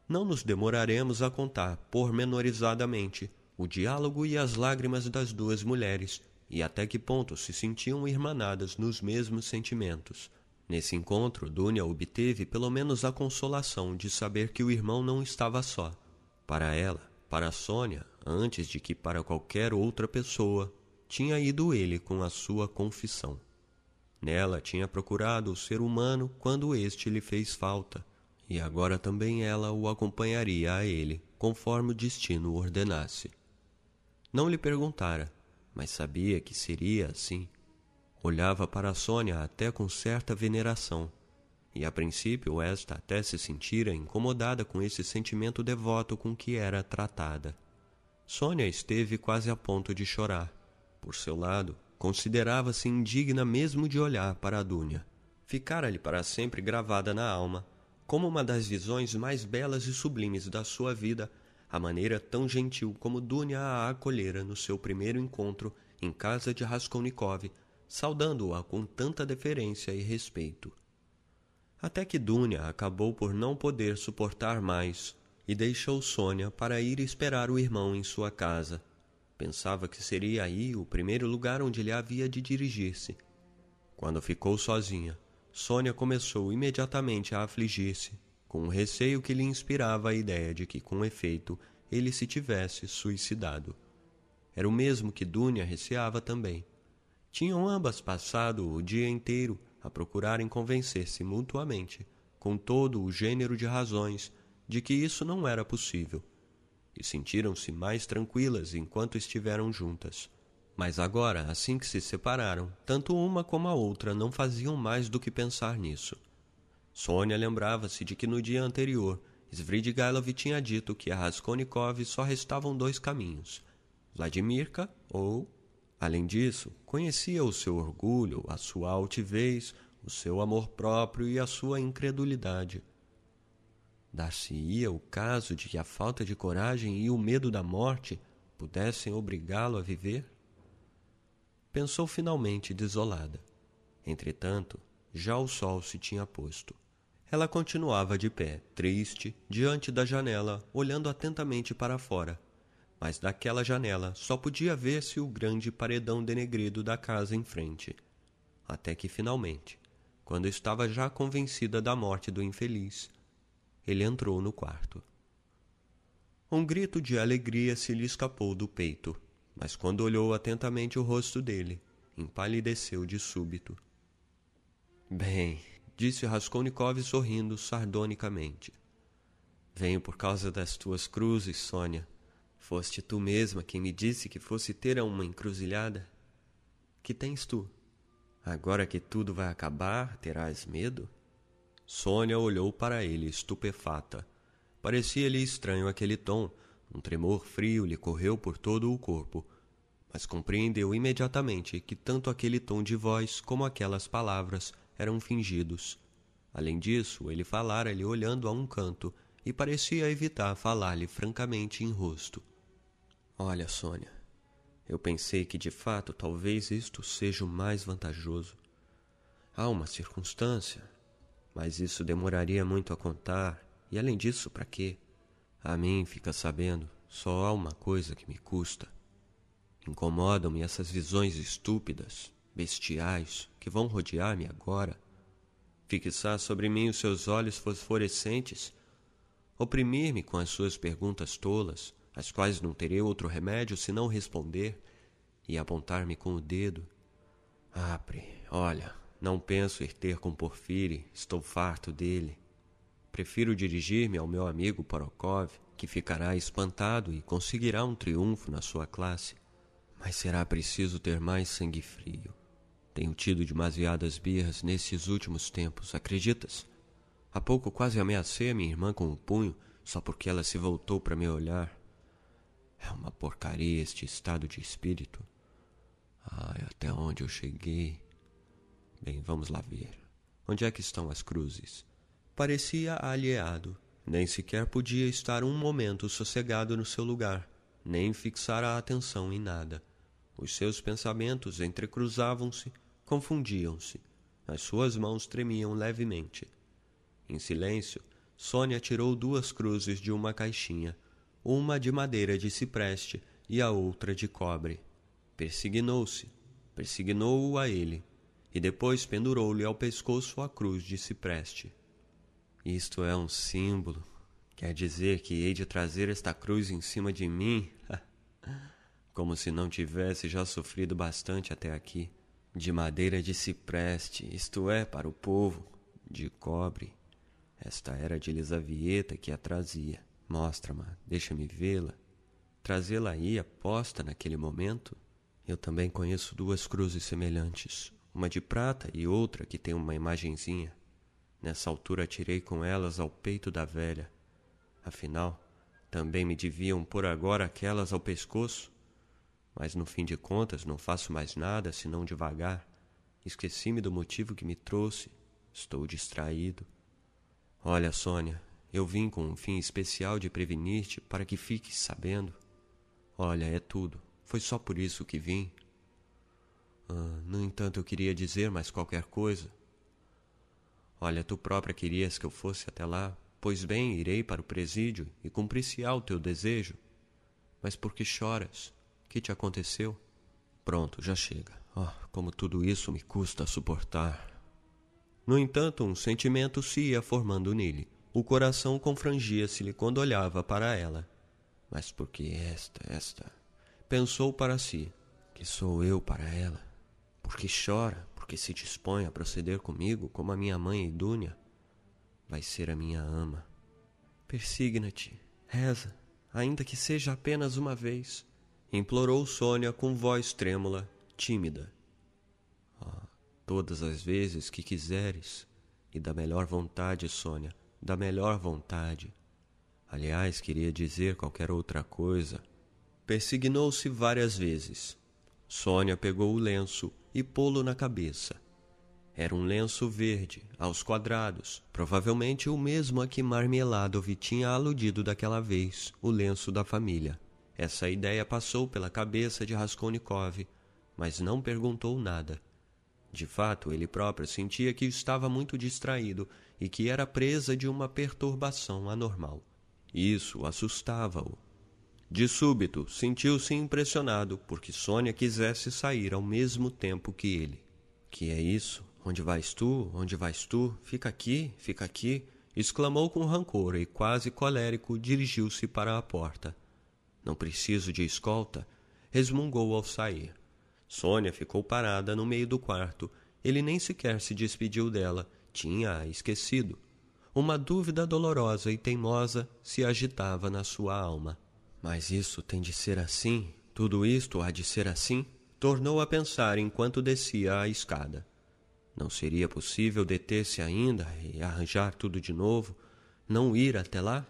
Não nos demoraremos a contar, pormenorizadamente, o diálogo e as lágrimas das duas mulheres, e até que ponto se sentiam irmanadas nos mesmos sentimentos. Nesse encontro, Dunia obteve pelo menos a consolação de saber que o irmão não estava só. Para ela, para Sônia, antes de que para qualquer outra pessoa, tinha ido ele com a sua confissão. Nela tinha procurado o ser humano quando este lhe fez falta, e agora também ela o acompanharia a ele, conforme o destino ordenasse. Não lhe perguntara, mas sabia que seria assim. Olhava para Sônia até com certa veneração, e a princípio esta até se sentira incomodada com esse sentimento devoto com que era tratada. Sônia esteve quase a ponto de chorar. Por seu lado, considerava-se indigna mesmo de olhar para a Dúnia. Ficara-lhe para sempre gravada na alma, como uma das visões mais belas e sublimes da sua vida, a maneira tão gentil como Dunia a acolhera no seu primeiro encontro em casa de Raskolnikov, saudando-a com tanta deferência e respeito. Até que Dunia acabou por não poder suportar mais e deixou Sônia para ir esperar o irmão em sua casa. Pensava que seria aí o primeiro lugar onde ele havia de dirigir-se. Quando ficou sozinha, Sônia começou imediatamente a afligir-se com o receio que lhe inspirava a ideia de que, com efeito, ele se tivesse suicidado. Era o mesmo que Dunia receava também. Tinham ambas passado o dia inteiro a procurarem convencer-se mutuamente, com todo o gênero de razões, de que isso não era possível, e sentiram-se mais tranquilas enquanto estiveram juntas. Mas agora, assim que se separaram, tanto uma como a outra não faziam mais do que pensar nisso. Sônia lembrava-se de que no dia anterior Svidrigailov tinha dito que a Raskolnikov só restavam dois caminhos, Vladimirka ou... Além disso, conhecia o seu orgulho, a sua altivez, o seu amor próprio e a sua incredulidade. Dar-se-ia o caso de que a falta de coragem e o medo da morte pudessem obrigá-lo a viver? Pensou finalmente desolada. Entretanto, já o sol se tinha posto. Ela continuava de pé, triste, diante da janela, olhando atentamente para fora. Mas daquela janela só podia ver-se o grande paredão denegrido da casa em frente. Até que finalmente, quando estava já convencida da morte do infeliz, ele entrou no quarto. Um grito de alegria se lhe escapou do peito, mas quando olhou atentamente o rosto dele, empalideceu de súbito. Bem, disse Raskolnikov sorrindo sardonicamente. Venho por causa das tuas cruzes, Sônia. Foste tu mesma quem me disse que fosse ter uma encruzilhada? Que tens tu? Agora que tudo vai acabar, terás medo? Sônia olhou para ele estupefata. Parecia-lhe estranho aquele tom. Um tremor frio lhe correu por todo o corpo, mas compreendeu imediatamente que tanto aquele tom de voz como aquelas palavras eram fingidos. Além disso, ele falara-lhe olhando a um canto e parecia evitar falar-lhe francamente em rosto. Olha, Sônia, eu pensei que de fato talvez isto seja o mais vantajoso. Há uma circunstância, mas isso demoraria muito a contar, e além disso, para quê? A mim, fica sabendo, só há uma coisa que me custa. Incomodam-me essas visões estúpidas, bestiais que vão rodear-me agora. fixar sobre mim os seus olhos fosforescentes, oprimir-me com as suas perguntas tolas, às quais não terei outro remédio senão responder, e apontar-me com o dedo. Apre, olha, não penso ir ter com Porfire, estou farto dele. Prefiro dirigir-me ao meu amigo Porokov, que ficará espantado e conseguirá um triunfo na sua classe. Mas será preciso ter mais sangue frio. Tenho tido demasiadas birras nesses últimos tempos, acreditas? Há pouco quase ameacei a minha irmã com o um punho só porque ela se voltou para me olhar. É uma porcaria este estado de espírito. Ai, até onde eu cheguei. Bem, vamos lá ver. Onde é que estão as cruzes? Parecia alheado. Nem sequer podia estar um momento sossegado no seu lugar, nem fixar a atenção em nada. Os seus pensamentos entrecruzavam-se confundiam-se. As suas mãos tremiam levemente. Em silêncio, Sônia tirou duas cruzes de uma caixinha, uma de madeira de cipreste e a outra de cobre. Persignou-se, persignou-o a ele, e depois pendurou-lhe ao pescoço a cruz de cipreste. Isto é um símbolo. Quer dizer que hei de trazer esta cruz em cima de mim? Como se não tivesse já sofrido bastante até aqui de madeira de cipreste, isto é, para o povo, de cobre. Esta era de Lisavieta que a trazia. Mostra-me, deixa-me vê-la. Trazê-la aí aposta naquele momento? Eu também conheço duas cruzes semelhantes, uma de prata e outra que tem uma imagenzinha. Nessa altura tirei com elas ao peito da velha. Afinal, também me deviam por agora aquelas ao pescoço mas no fim de contas não faço mais nada senão devagar. Esqueci-me do motivo que me trouxe. Estou distraído. Olha, Sônia, eu vim com um fim especial de prevenir-te para que fiques sabendo. Olha, é tudo. Foi só por isso que vim. Ah, no entanto, eu queria dizer mais qualquer coisa. Olha, tu própria querias que eu fosse até lá. Pois bem, irei para o presídio e cumprir-se-á o teu desejo. Mas por que choras? que te aconteceu? Pronto, já chega. Oh, como tudo isso me custa suportar. No entanto, um sentimento se ia formando nele. O coração confrangia-se-lhe quando olhava para ela. Mas por que esta, esta? Pensou para si: que sou eu para ela? Porque chora, porque se dispõe a proceder comigo como a minha mãe Idúnia? Vai ser a minha ama. Persigna-te, reza, ainda que seja apenas uma vez implorou Sônia com voz trêmula, tímida. Ah, todas as vezes que quiseres, e da melhor vontade, Sônia, da melhor vontade. Aliás, queria dizer qualquer outra coisa. Persignou-se várias vezes. Sônia pegou o lenço e pô-lo na cabeça. Era um lenço verde, aos quadrados, provavelmente o mesmo a que Marmeladov tinha aludido daquela vez, o lenço da família. Essa ideia passou pela cabeça de Raskolnikov, mas não perguntou nada. De fato, ele próprio sentia que estava muito distraído e que era presa de uma perturbação anormal. Isso assustava-o. De súbito, sentiu-se impressionado porque Sônia quisesse sair ao mesmo tempo que ele. Que é isso? Onde vais tu? Onde vais tu? Fica aqui, fica aqui! exclamou com rancor e quase colérico dirigiu-se para a porta. Não preciso de escolta, resmungou ao sair. Sônia ficou parada no meio do quarto. Ele nem sequer se despediu dela, tinha-a esquecido. Uma dúvida dolorosa e teimosa se agitava na sua alma. Mas isso tem de ser assim? Tudo isto há de ser assim? Tornou a pensar enquanto descia a escada. Não seria possível deter-se ainda e arranjar tudo de novo? Não ir até lá?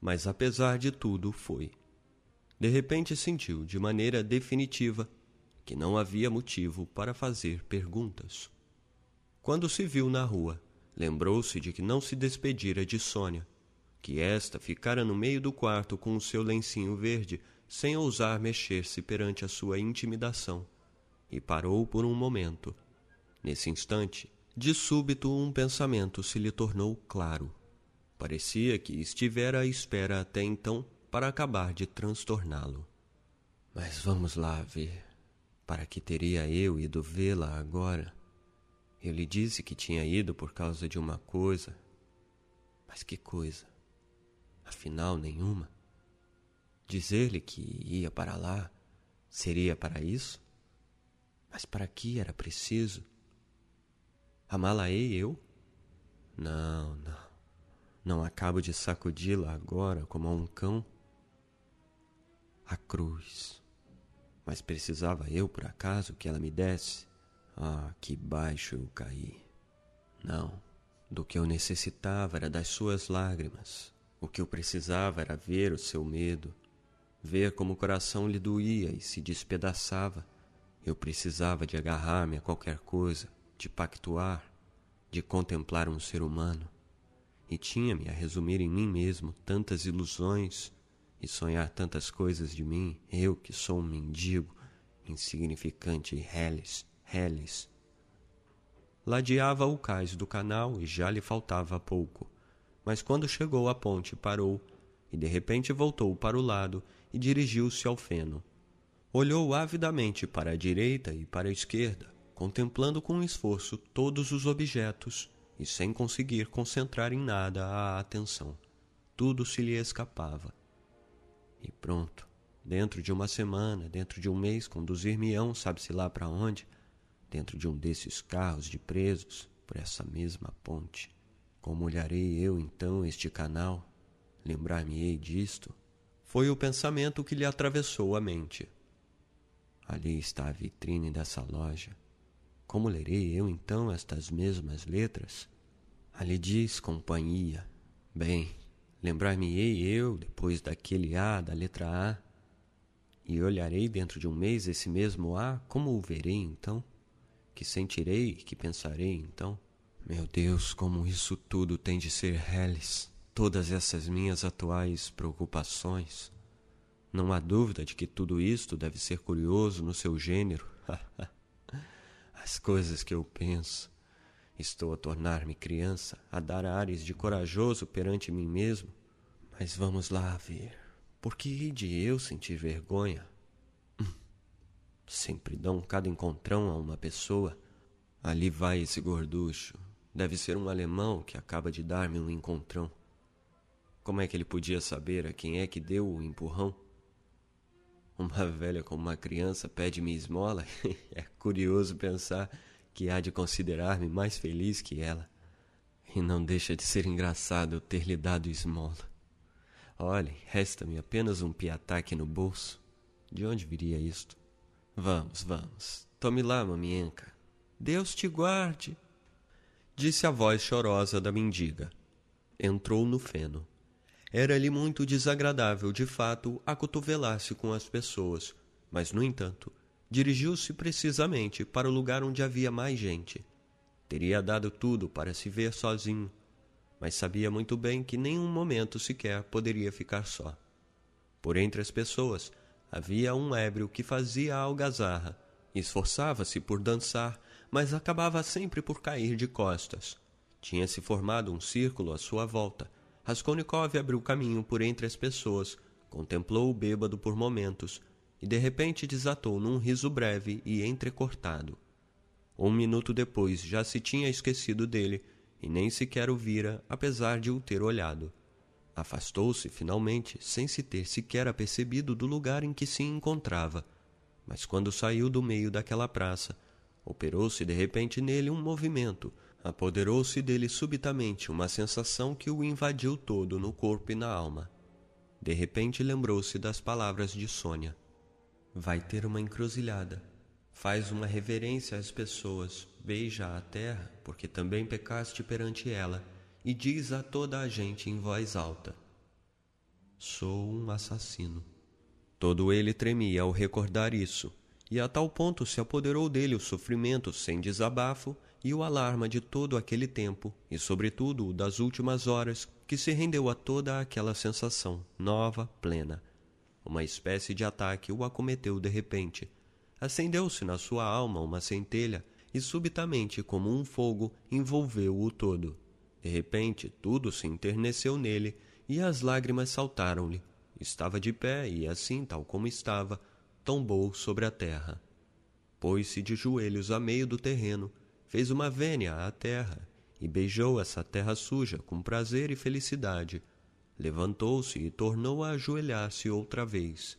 mas apesar de tudo foi. De repente sentiu, de maneira definitiva, que não havia motivo para fazer perguntas. Quando se viu na rua, lembrou-se de que não se despedira de Sônia, que esta ficara no meio do quarto com o seu lencinho verde, sem ousar mexer-se perante a sua intimidação, e parou por um momento. Nesse instante, de súbito um pensamento se lhe tornou claro. Parecia que estivera à espera até então para acabar de transtorná-lo. Mas vamos lá ver. Para que teria eu ido vê-la agora? Eu lhe disse que tinha ido por causa de uma coisa. Mas que coisa? Afinal, nenhuma. Dizer-lhe que ia para lá seria para isso? Mas para que era preciso? Amá-la-ei eu? Não, não. Não acabo de sacudi-la agora como a um cão? A cruz. Mas precisava eu, por acaso, que ela me desse? Ah, que baixo eu caí. Não. Do que eu necessitava era das suas lágrimas. O que eu precisava era ver o seu medo, ver como o coração lhe doía e se despedaçava. Eu precisava de agarrar-me a qualquer coisa, de pactuar, de contemplar um ser humano. E tinha-me a resumir em mim mesmo tantas ilusões e sonhar tantas coisas de mim, eu que sou um mendigo, insignificante e reles, reles. Ladeava o cais do canal e já lhe faltava pouco. Mas quando chegou à ponte, parou e de repente voltou para o lado e dirigiu-se ao feno. Olhou avidamente para a direita e para a esquerda, contemplando com esforço todos os objetos e sem conseguir concentrar em nada a atenção. Tudo se lhe escapava. E pronto, dentro de uma semana, dentro de um mês, conduzir-me-ão, sabe-se lá para onde, dentro de um desses carros de presos, por essa mesma ponte. Como olharei eu então este canal? Lembrar-me-ei disto? Foi o pensamento que lhe atravessou a mente. Ali está a vitrine dessa loja. Como lerei eu então estas mesmas letras? Ali diz companhia. Bem, lembrar-me-ei eu, depois daquele A da letra A, e olharei dentro de um mês esse mesmo A, como o verei então? Que sentirei, que pensarei então? Meu Deus, como isso tudo tem de ser reles, todas essas minhas atuais preocupações. Não há dúvida de que tudo isto deve ser curioso no seu gênero. As coisas que eu penso. Estou a tornar-me criança, a dar ares de corajoso perante mim mesmo. Mas vamos lá ver. Por que de eu sentir vergonha? Hum. Sempre dão cada encontrão a uma pessoa. Ali vai esse gorducho. Deve ser um alemão que acaba de dar-me um encontrão. Como é que ele podia saber a quem é que deu o empurrão? Uma velha como uma criança pede-me esmola. é curioso pensar que há de considerar-me mais feliz que ela. E não deixa de ser engraçado ter lhe dado esmola. Olhe, resta-me apenas um piataque no bolso. De onde viria isto? Vamos, vamos. Tome lá, mamienca. Deus te guarde, disse a voz chorosa da mendiga. Entrou no feno. Era-lhe muito desagradável, de fato, acotovelar-se com as pessoas, mas, no entanto, dirigiu-se precisamente para o lugar onde havia mais gente. Teria dado tudo para se ver sozinho, mas sabia muito bem que nem um momento sequer poderia ficar só. Por entre as pessoas havia um ébrio que fazia algazarra, esforçava-se por dançar, mas acabava sempre por cair de costas. Tinha-se formado um círculo à sua volta, Raskolnikov abriu caminho por entre as pessoas, contemplou o bêbado por momentos e de repente desatou num riso breve e entrecortado. Um minuto depois já se tinha esquecido dele e nem sequer o vira, apesar de o ter olhado. Afastou-se, finalmente, sem se ter sequer apercebido do lugar em que se encontrava. Mas quando saiu do meio daquela praça, operou-se de repente nele um movimento, Apoderou-se dele subitamente uma sensação que o invadiu todo no corpo e na alma. De repente lembrou-se das palavras de Sônia. Vai ter uma encruzilhada. Faz uma reverência às pessoas, beija a terra, porque também pecaste perante ela, e diz a toda a gente em voz alta: Sou um assassino. Todo ele tremia ao recordar isso, e a tal ponto se apoderou dele o sofrimento sem desabafo e o alarma de todo aquele tempo, e sobretudo o das últimas horas, que se rendeu a toda aquela sensação, nova, plena. Uma espécie de ataque o acometeu de repente. Acendeu-se na sua alma uma centelha e subitamente, como um fogo, envolveu-o todo. De repente, tudo se enterneceu nele e as lágrimas saltaram-lhe. Estava de pé e, assim, tal como estava, tombou sobre a terra. Pôs-se de joelhos a meio do terreno fez uma vênia à terra e beijou essa terra suja com prazer e felicidade. Levantou-se e tornou a ajoelhar-se outra vez.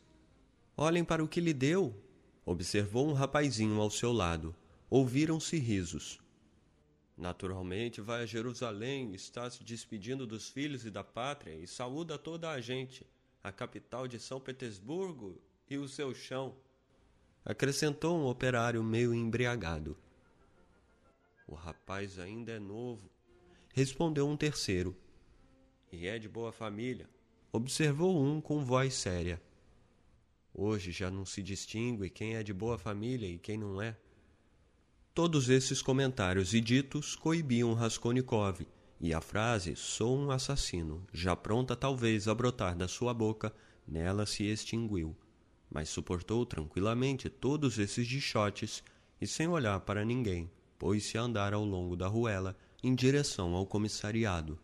Olhem para o que lhe deu! observou um rapazinho ao seu lado. Ouviram-se risos. Naturalmente vai a Jerusalém, está se despedindo dos filhos e da pátria e saúda toda a gente, a capital de São Petersburgo e o seu chão. Acrescentou um operário meio embriagado. O rapaz ainda é novo, respondeu um terceiro. E é de boa família, observou um com voz séria. Hoje já não se distingue quem é de boa família e quem não é. Todos esses comentários e ditos coibiam Raskolnikov, e a frase sou um assassino, já pronta talvez a brotar da sua boca, nela se extinguiu, mas suportou tranquilamente todos esses dichotes e sem olhar para ninguém, pôs-se a andar ao longo da ruela em direção ao comissariado.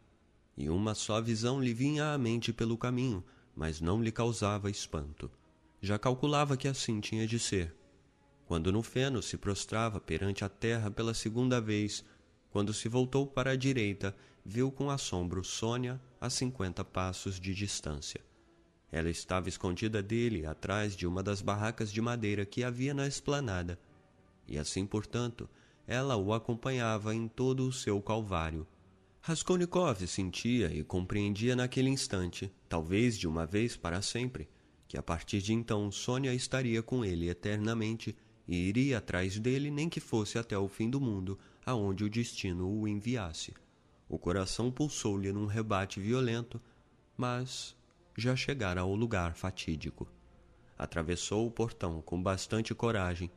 E uma só visão lhe vinha à mente pelo caminho, mas não lhe causava espanto. Já calculava que assim tinha de ser. Quando no feno se prostrava perante a terra pela segunda vez, quando se voltou para a direita, viu com assombro Sônia a cinquenta passos de distância. Ela estava escondida dele atrás de uma das barracas de madeira que havia na esplanada, e assim, portanto, ela o acompanhava em todo o seu calvário. Raskolnikov sentia e compreendia naquele instante, talvez de uma vez para sempre, que a partir de então Sônia estaria com ele eternamente e iria atrás dele nem que fosse até o fim do mundo, aonde o destino o enviasse. O coração pulsou-lhe num rebate violento, mas já chegara ao lugar fatídico. Atravessou o portão com bastante coragem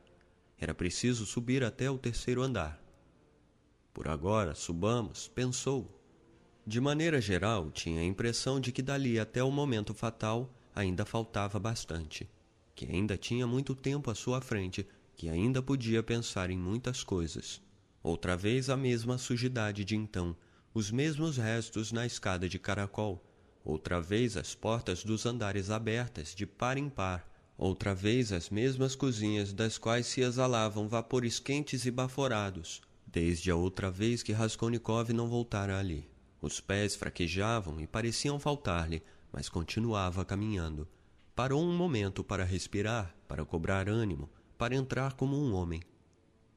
era preciso subir até o terceiro andar. Por agora, subamos, pensou. De maneira geral, tinha a impressão de que dali até o momento fatal ainda faltava bastante, que ainda tinha muito tempo à sua frente, que ainda podia pensar em muitas coisas. Outra vez a mesma sujidade de então, os mesmos restos na escada de caracol, outra vez as portas dos andares abertas de par em par, Outra vez as mesmas cozinhas das quais se exalavam vapores quentes e baforados, desde a outra vez que Raskolnikov não voltara ali. Os pés fraquejavam e pareciam faltar-lhe, mas continuava caminhando. Parou um momento para respirar, para cobrar ânimo, para entrar como um homem.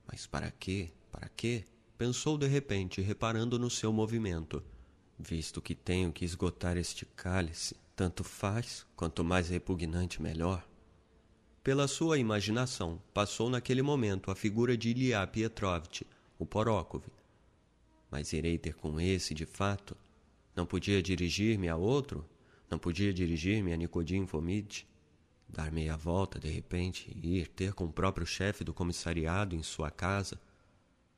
Mas para quê? Para quê? Pensou de repente, reparando no seu movimento. Visto que tenho que esgotar este cálice, tanto faz, quanto mais repugnante, melhor. Pela sua imaginação, passou naquele momento a figura de Ilya Pietrovitch, o Porokov. Mas irei ter com esse, de fato? Não podia dirigir-me a outro? Não podia dirigir-me a Nicodim Fomitch? Dar meia volta, de repente, e ir ter com o próprio chefe do comissariado em sua casa?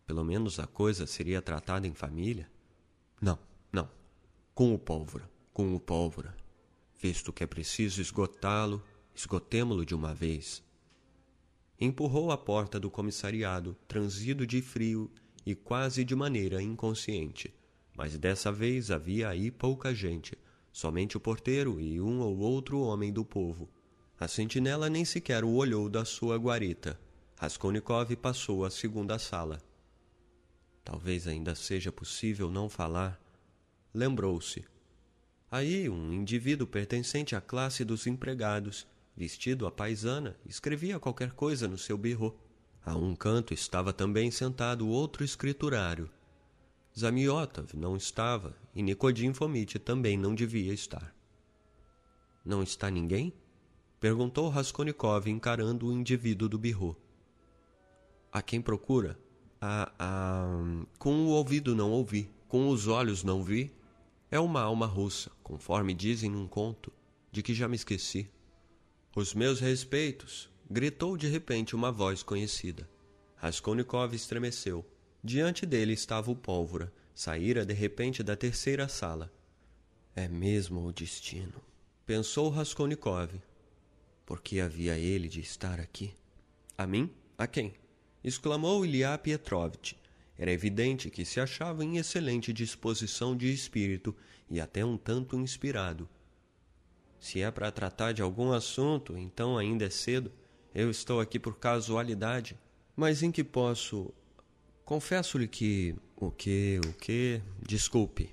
Pelo menos a coisa seria tratada em família? Não, não. Com o pólvora, com o pólvora. Visto que é preciso esgotá-lo, Esgotemo-lo de uma vez. Empurrou a porta do comissariado, transido de frio e quase de maneira inconsciente. Mas dessa vez havia aí pouca gente, somente o porteiro e um ou outro homem do povo. A sentinela nem sequer o olhou da sua guarita. Raskolnikov passou à segunda sala. Talvez ainda seja possível não falar. Lembrou-se. Aí um indivíduo pertencente à classe dos empregados vestido à paisana, escrevia qualquer coisa no seu birro. A um canto estava também sentado outro escriturário. Zamiotov não estava e Nicodim Fomit também não devia estar. Não está ninguém? Perguntou Raskolnikov encarando o indivíduo do birro. A quem procura? A, a... Com o ouvido não ouvi, com os olhos não vi. É uma alma russa, conforme dizem num conto, de que já me esqueci. Os meus respeitos! gritou de repente uma voz conhecida. Raskolnikov estremeceu. Diante dele estava o pólvora. Saíra de repente da terceira sala. É mesmo o destino, pensou Raskolnikov. Por que havia ele de estar aqui? A mim? A quem? exclamou Ilya Pietrovitch. Era evidente que se achava em excelente disposição de espírito e até um tanto inspirado. Se é para tratar de algum assunto, então ainda é cedo. Eu estou aqui por casualidade. Mas em que posso. Confesso-lhe que. O que? O que? Desculpe.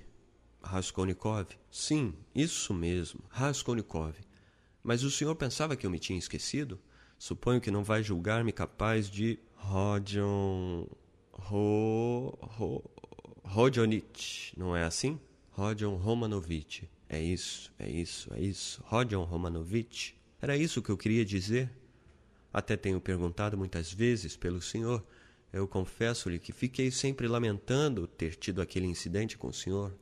Raskolnikov? Sim, isso mesmo, Raskolnikov. Mas o senhor pensava que eu me tinha esquecido? Suponho que não vai julgar-me capaz de. Rodion. Ro. Ro. Rodionich, não é assim? Rodion Romanovich. É isso, é isso, é isso. Rodion Romanovich. Era isso que eu queria dizer. Até tenho perguntado muitas vezes pelo senhor. Eu confesso-lhe que fiquei sempre lamentando ter tido aquele incidente com o senhor.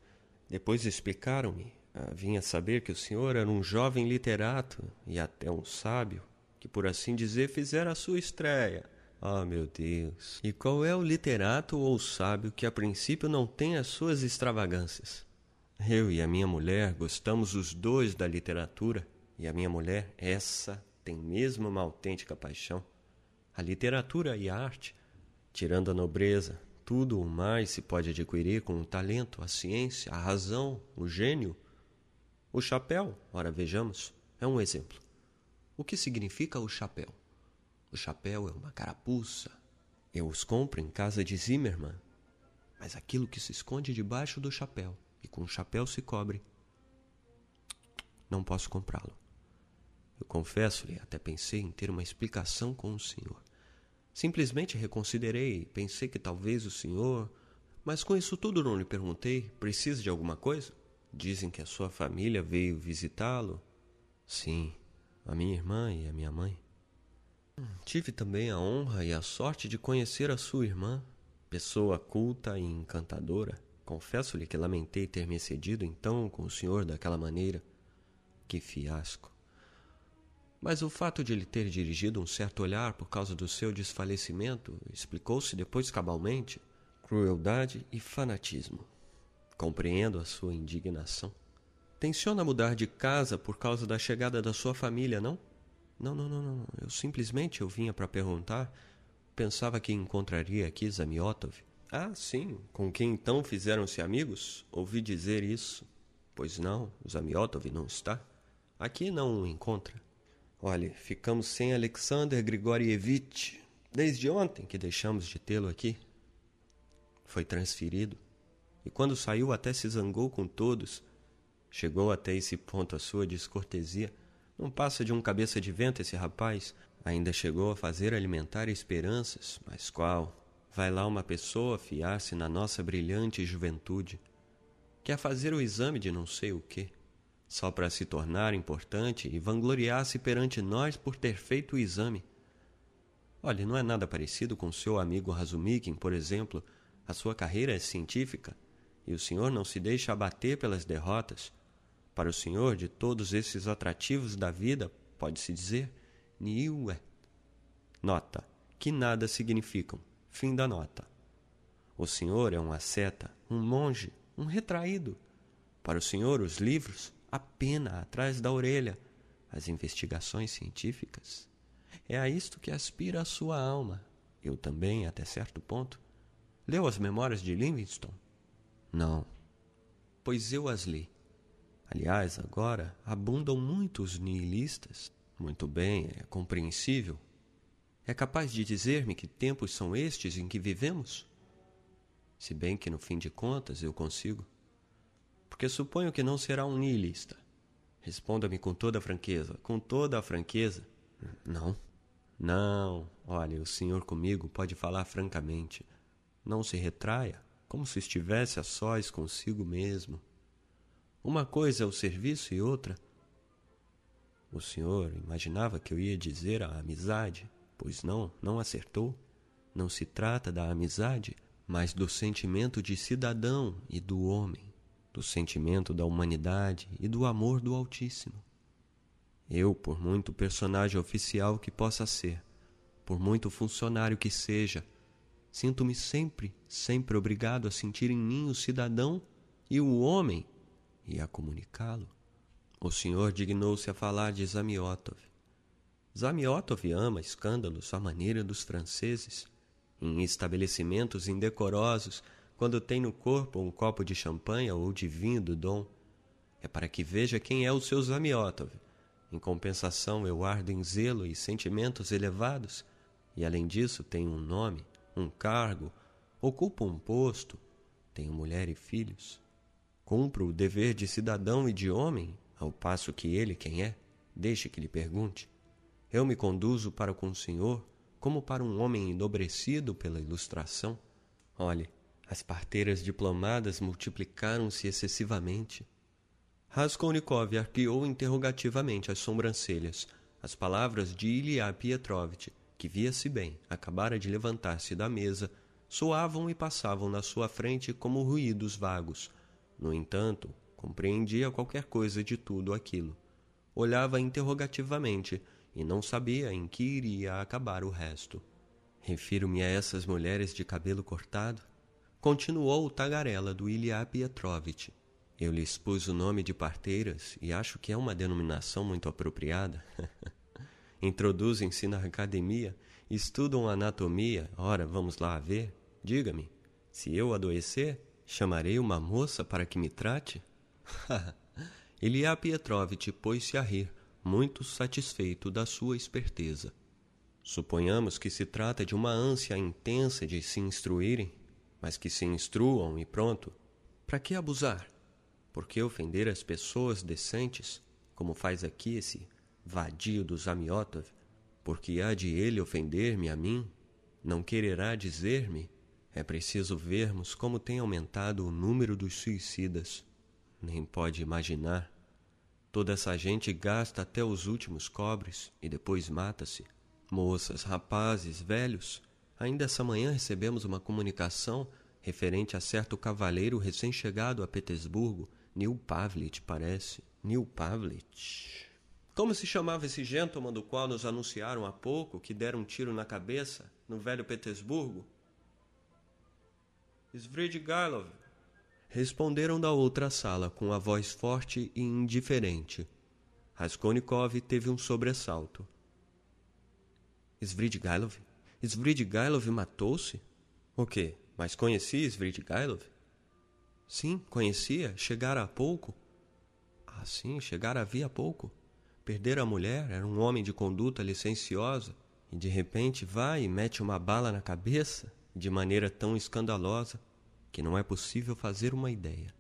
Depois explicaram-me. Ah, vinha saber que o senhor era um jovem literato e até um sábio, que por assim dizer fizera a sua estreia. Ah, oh, meu Deus! E qual é o literato ou sábio que a princípio não tem as suas extravagâncias? Eu e a minha mulher gostamos os dois da literatura, e a minha mulher, essa, tem mesmo uma autêntica paixão. A literatura e a arte, tirando a nobreza, tudo o mais se pode adquirir com o talento, a ciência, a razão, o gênio. O chapéu, ora vejamos, é um exemplo. O que significa o chapéu? O chapéu é uma carapuça. Eu os compro em casa de Zimmermann. Mas aquilo que se esconde debaixo do chapéu e com o chapéu se cobre, não posso comprá-lo. Eu confesso-lhe, até pensei em ter uma explicação com o senhor. Simplesmente reconsiderei, pensei que talvez o senhor. Mas com isso tudo não lhe perguntei: precisa de alguma coisa? Dizem que a sua família veio visitá-lo. Sim, a minha irmã e a minha mãe. Tive também a honra e a sorte de conhecer a sua irmã, pessoa culta e encantadora. Confesso-lhe que lamentei ter me excedido então com o senhor daquela maneira. Que fiasco! Mas o fato de ele ter dirigido um certo olhar por causa do seu desfalecimento explicou-se depois cabalmente crueldade e fanatismo. Compreendo a sua indignação. Tenciona mudar de casa por causa da chegada da sua família, não? Não, não, não, não. Eu simplesmente eu vinha para perguntar. Pensava que encontraria aqui Zamiotov. Ah, sim. Com quem então fizeram-se amigos? Ouvi dizer isso. Pois não, Zamiotov não está. Aqui não o encontra. Olhe, ficamos sem Alexander Grigorievich desde ontem que deixamos de tê-lo aqui. Foi transferido e quando saiu até se zangou com todos. Chegou até esse ponto a sua descortesia. Não passa de um cabeça de vento esse rapaz. Ainda chegou a fazer alimentar esperanças, mas qual? Vai lá uma pessoa fiar-se na nossa brilhante juventude. Quer fazer o exame de não sei o quê só para se tornar importante e vangloriar-se perante nós por ter feito o exame. Olhe, não é nada parecido com seu amigo Razumikin, por exemplo. A sua carreira é científica e o senhor não se deixa abater pelas derrotas. Para o senhor, de todos esses atrativos da vida, pode-se dizer, niue. Nota, que nada significam. Fim da nota. O senhor é um asceta, um monge, um retraído. Para o senhor, os livros a pena atrás da orelha, as investigações científicas. É a isto que aspira a sua alma. Eu também, até certo ponto. Leu as memórias de Livingstone? Não. Pois eu as li. Aliás, agora abundam muitos nihilistas. Muito bem, é compreensível. É capaz de dizer-me que tempos são estes em que vivemos? Se bem que no fim de contas eu consigo porque suponho que não será um nihilista. Responda-me com toda a franqueza, com toda a franqueza. Não. Não. Olha, o senhor comigo pode falar francamente. Não se retraia, como se estivesse a sós consigo mesmo. Uma coisa é o serviço e outra. O senhor imaginava que eu ia dizer a amizade, pois não, não acertou. Não se trata da amizade, mas do sentimento de cidadão e do homem do sentimento da humanidade e do amor do Altíssimo. Eu, por muito personagem oficial que possa ser, por muito funcionário que seja, sinto-me sempre, sempre obrigado a sentir em mim o cidadão e o homem e a comunicá-lo. O senhor dignou-se a falar de Zamiotov. Zamiotov ama escândalos à maneira dos franceses, em estabelecimentos indecorosos quando tem no corpo um copo de champanhe ou de vinho do dom, é para que veja quem é o seu Zamiotov. Em compensação, eu ardo em zelo e sentimentos elevados, e além disso tenho um nome, um cargo, Ocupo um posto, tenho mulher e filhos. Cumpro o dever de cidadão e de homem, ao passo que ele, quem é, deixe que lhe pergunte. Eu me conduzo para com o Senhor como para um homem enobrecido pela ilustração. Olhe, as parteiras diplomadas multiplicaram-se excessivamente. Raskolnikov arqueou interrogativamente as sobrancelhas. As palavras de Ilya Pietrovitch, que via-se bem, acabara de levantar-se da mesa, soavam e passavam na sua frente como ruídos vagos. No entanto, compreendia qualquer coisa de tudo aquilo. Olhava interrogativamente e não sabia em que iria acabar o resto. Refiro-me a essas mulheres de cabelo cortado? Continuou o tagarela do Ilya Pietrovitch. Eu lhes pus o nome de parteiras e acho que é uma denominação muito apropriada. Introduzem-se na academia, estudam anatomia. Ora, vamos lá ver. Diga-me, se eu adoecer, chamarei uma moça para que me trate? Ilya Pietrovitch pôs-se a rir, muito satisfeito da sua esperteza. Suponhamos que se trata de uma ânsia intensa de se instruírem, mas que se instruam e pronto. Para que abusar? Por que ofender as pessoas decentes, como faz aqui esse vadio do Zamiotov? Porque há de ele ofender-me a mim? Não quererá dizer-me? É preciso vermos como tem aumentado o número dos suicidas. Nem pode imaginar. Toda essa gente gasta até os últimos cobres e depois mata-se. Moças, rapazes, velhos. Ainda essa manhã recebemos uma comunicação referente a certo cavaleiro recém-chegado a Petersburgo, Nil Pavlich, parece. Nil Pavlich. Como se chamava esse gentleman do qual nos anunciaram há pouco que deram um tiro na cabeça no velho Petersburgo? Svidrigailov. Responderam da outra sala com a voz forte e indiferente. Raskolnikov teve um sobressalto. Svidrigailov? Svidrigailov matou-se? O quê? Mas conhecia Svidrigailov? Sim, conhecia. Chegara há pouco. Ah, sim, chegara havia pouco. Perdera a mulher, era um homem de conduta licenciosa, e de repente vai e mete uma bala na cabeça, de maneira tão escandalosa, que não é possível fazer uma ideia.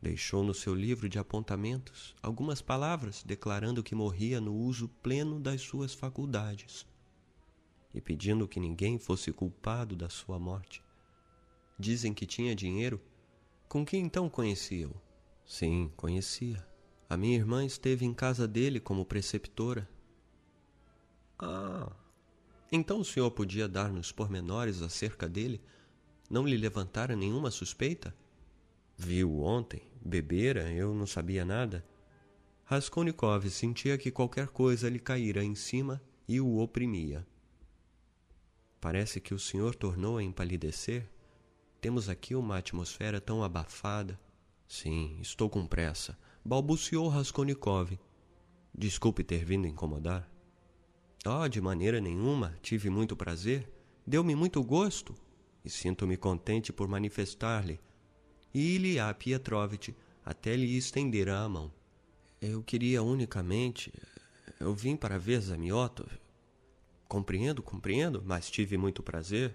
Deixou no seu livro de apontamentos algumas palavras declarando que morria no uso pleno das suas faculdades e pedindo que ninguém fosse culpado da sua morte. Dizem que tinha dinheiro. Com que então conhecia-o? Sim, conhecia. A minha irmã esteve em casa dele como preceptora. Ah, então o senhor podia dar-nos pormenores acerca dele? Não lhe levantara nenhuma suspeita? Viu ontem, bebera, eu não sabia nada. Raskolnikov sentia que qualquer coisa lhe caíra em cima e o oprimia. Parece que o senhor tornou a empalidecer. Temos aqui uma atmosfera tão abafada. Sim, estou com pressa, balbuciou Raskolnikov. Desculpe ter vindo incomodar. Oh, de maneira nenhuma, tive muito prazer, deu-me muito gosto, e sinto-me contente por manifestar-lhe. E Ilya Pietrovitch até lhe estendera a mão. Eu queria unicamente. Eu vim para ver Zamiotov, Compreendo, compreendo, mas tive muito prazer.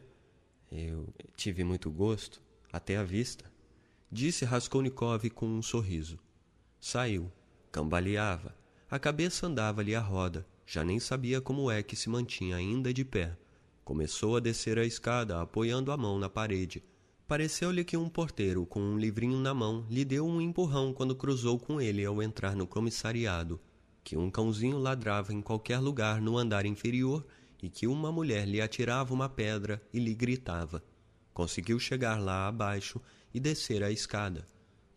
Eu tive muito gosto, até a vista. Disse Raskolnikov com um sorriso. Saiu, cambaleava, a cabeça andava-lhe à roda, já nem sabia como é que se mantinha ainda de pé. Começou a descer a escada, apoiando a mão na parede. Pareceu-lhe que um porteiro, com um livrinho na mão, lhe deu um empurrão quando cruzou com ele ao entrar no comissariado, que um cãozinho ladrava em qualquer lugar no andar inferior e que uma mulher lhe atirava uma pedra e lhe gritava. Conseguiu chegar lá abaixo e descer a escada.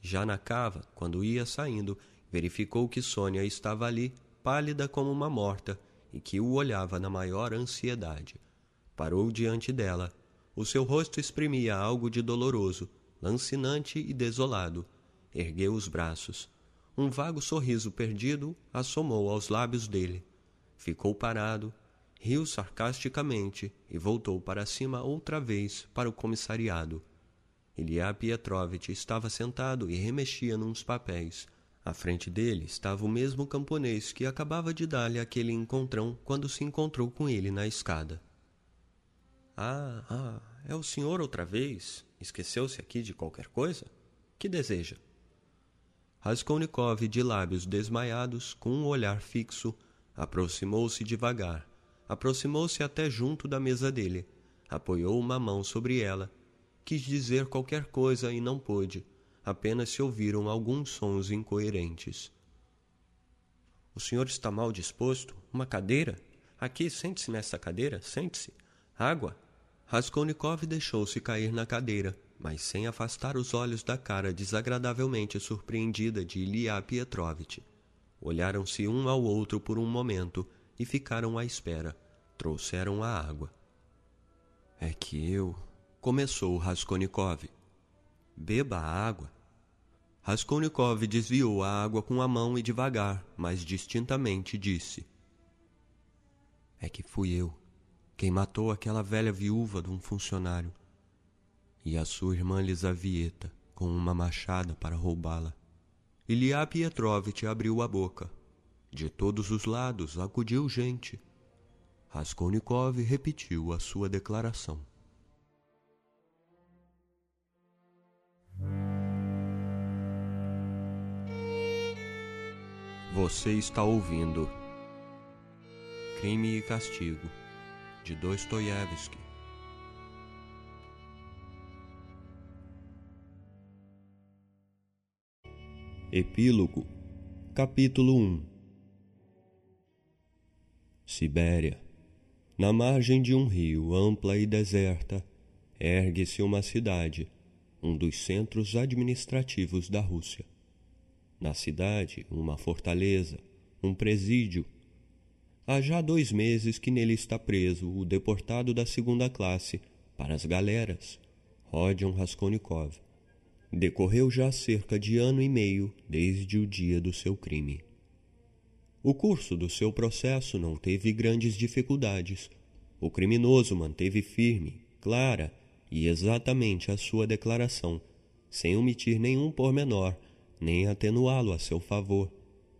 Já na cava, quando ia saindo, verificou que Sônia estava ali, pálida como uma morta, e que o olhava na maior ansiedade. Parou diante dela. O seu rosto exprimia algo de doloroso, lancinante e desolado. Ergueu os braços. Um vago sorriso perdido assomou aos lábios dele. Ficou parado, riu sarcasticamente e voltou para cima outra vez para o comissariado. Ilya Pietrovitch estava sentado e remexia nos papéis. À frente dele estava o mesmo camponês que acabava de dar-lhe aquele encontrão quando se encontrou com ele na escada. Ah, ah, é o senhor outra vez? Esqueceu-se aqui de qualquer coisa? Que deseja? Raskolnikov, de lábios desmaiados, com um olhar fixo, aproximou-se devagar, aproximou-se até junto da mesa dele, apoiou uma mão sobre ela, quis dizer qualquer coisa e não pôde, apenas se ouviram alguns sons incoerentes. O senhor está mal disposto? Uma cadeira? Aqui, sente-se nessa cadeira, sente-se. Água? Raskolnikov deixou-se cair na cadeira, mas sem afastar os olhos da cara desagradavelmente surpreendida de Ilya Pietrovitch. Olharam-se um ao outro por um momento e ficaram à espera. Trouxeram a água. É que eu. começou Raskolnikov. Beba a água. Raskolnikov desviou a água com a mão e devagar, mas distintamente disse: É que fui eu quem matou aquela velha viúva de um funcionário, e a sua irmã Lisavieta com uma machada para roubá-la. Ilya Pietrovitch abriu a boca. De todos os lados acudiu gente. Raskolnikov repetiu a sua declaração. Você está ouvindo Crime e Castigo de Dostoiévski. Epílogo Capítulo 1 Sibéria Na margem de um rio ampla e deserta, ergue-se uma cidade, um dos centros administrativos da Rússia. Na cidade, uma fortaleza, um presídio, Há já dois meses que nele está preso o deportado da segunda classe para as galeras, Rodion Raskolnikov. Decorreu já cerca de ano e meio desde o dia do seu crime. O curso do seu processo não teve grandes dificuldades. O criminoso manteve firme, clara e exatamente a sua declaração, sem omitir nenhum pormenor, nem atenuá-lo a seu favor,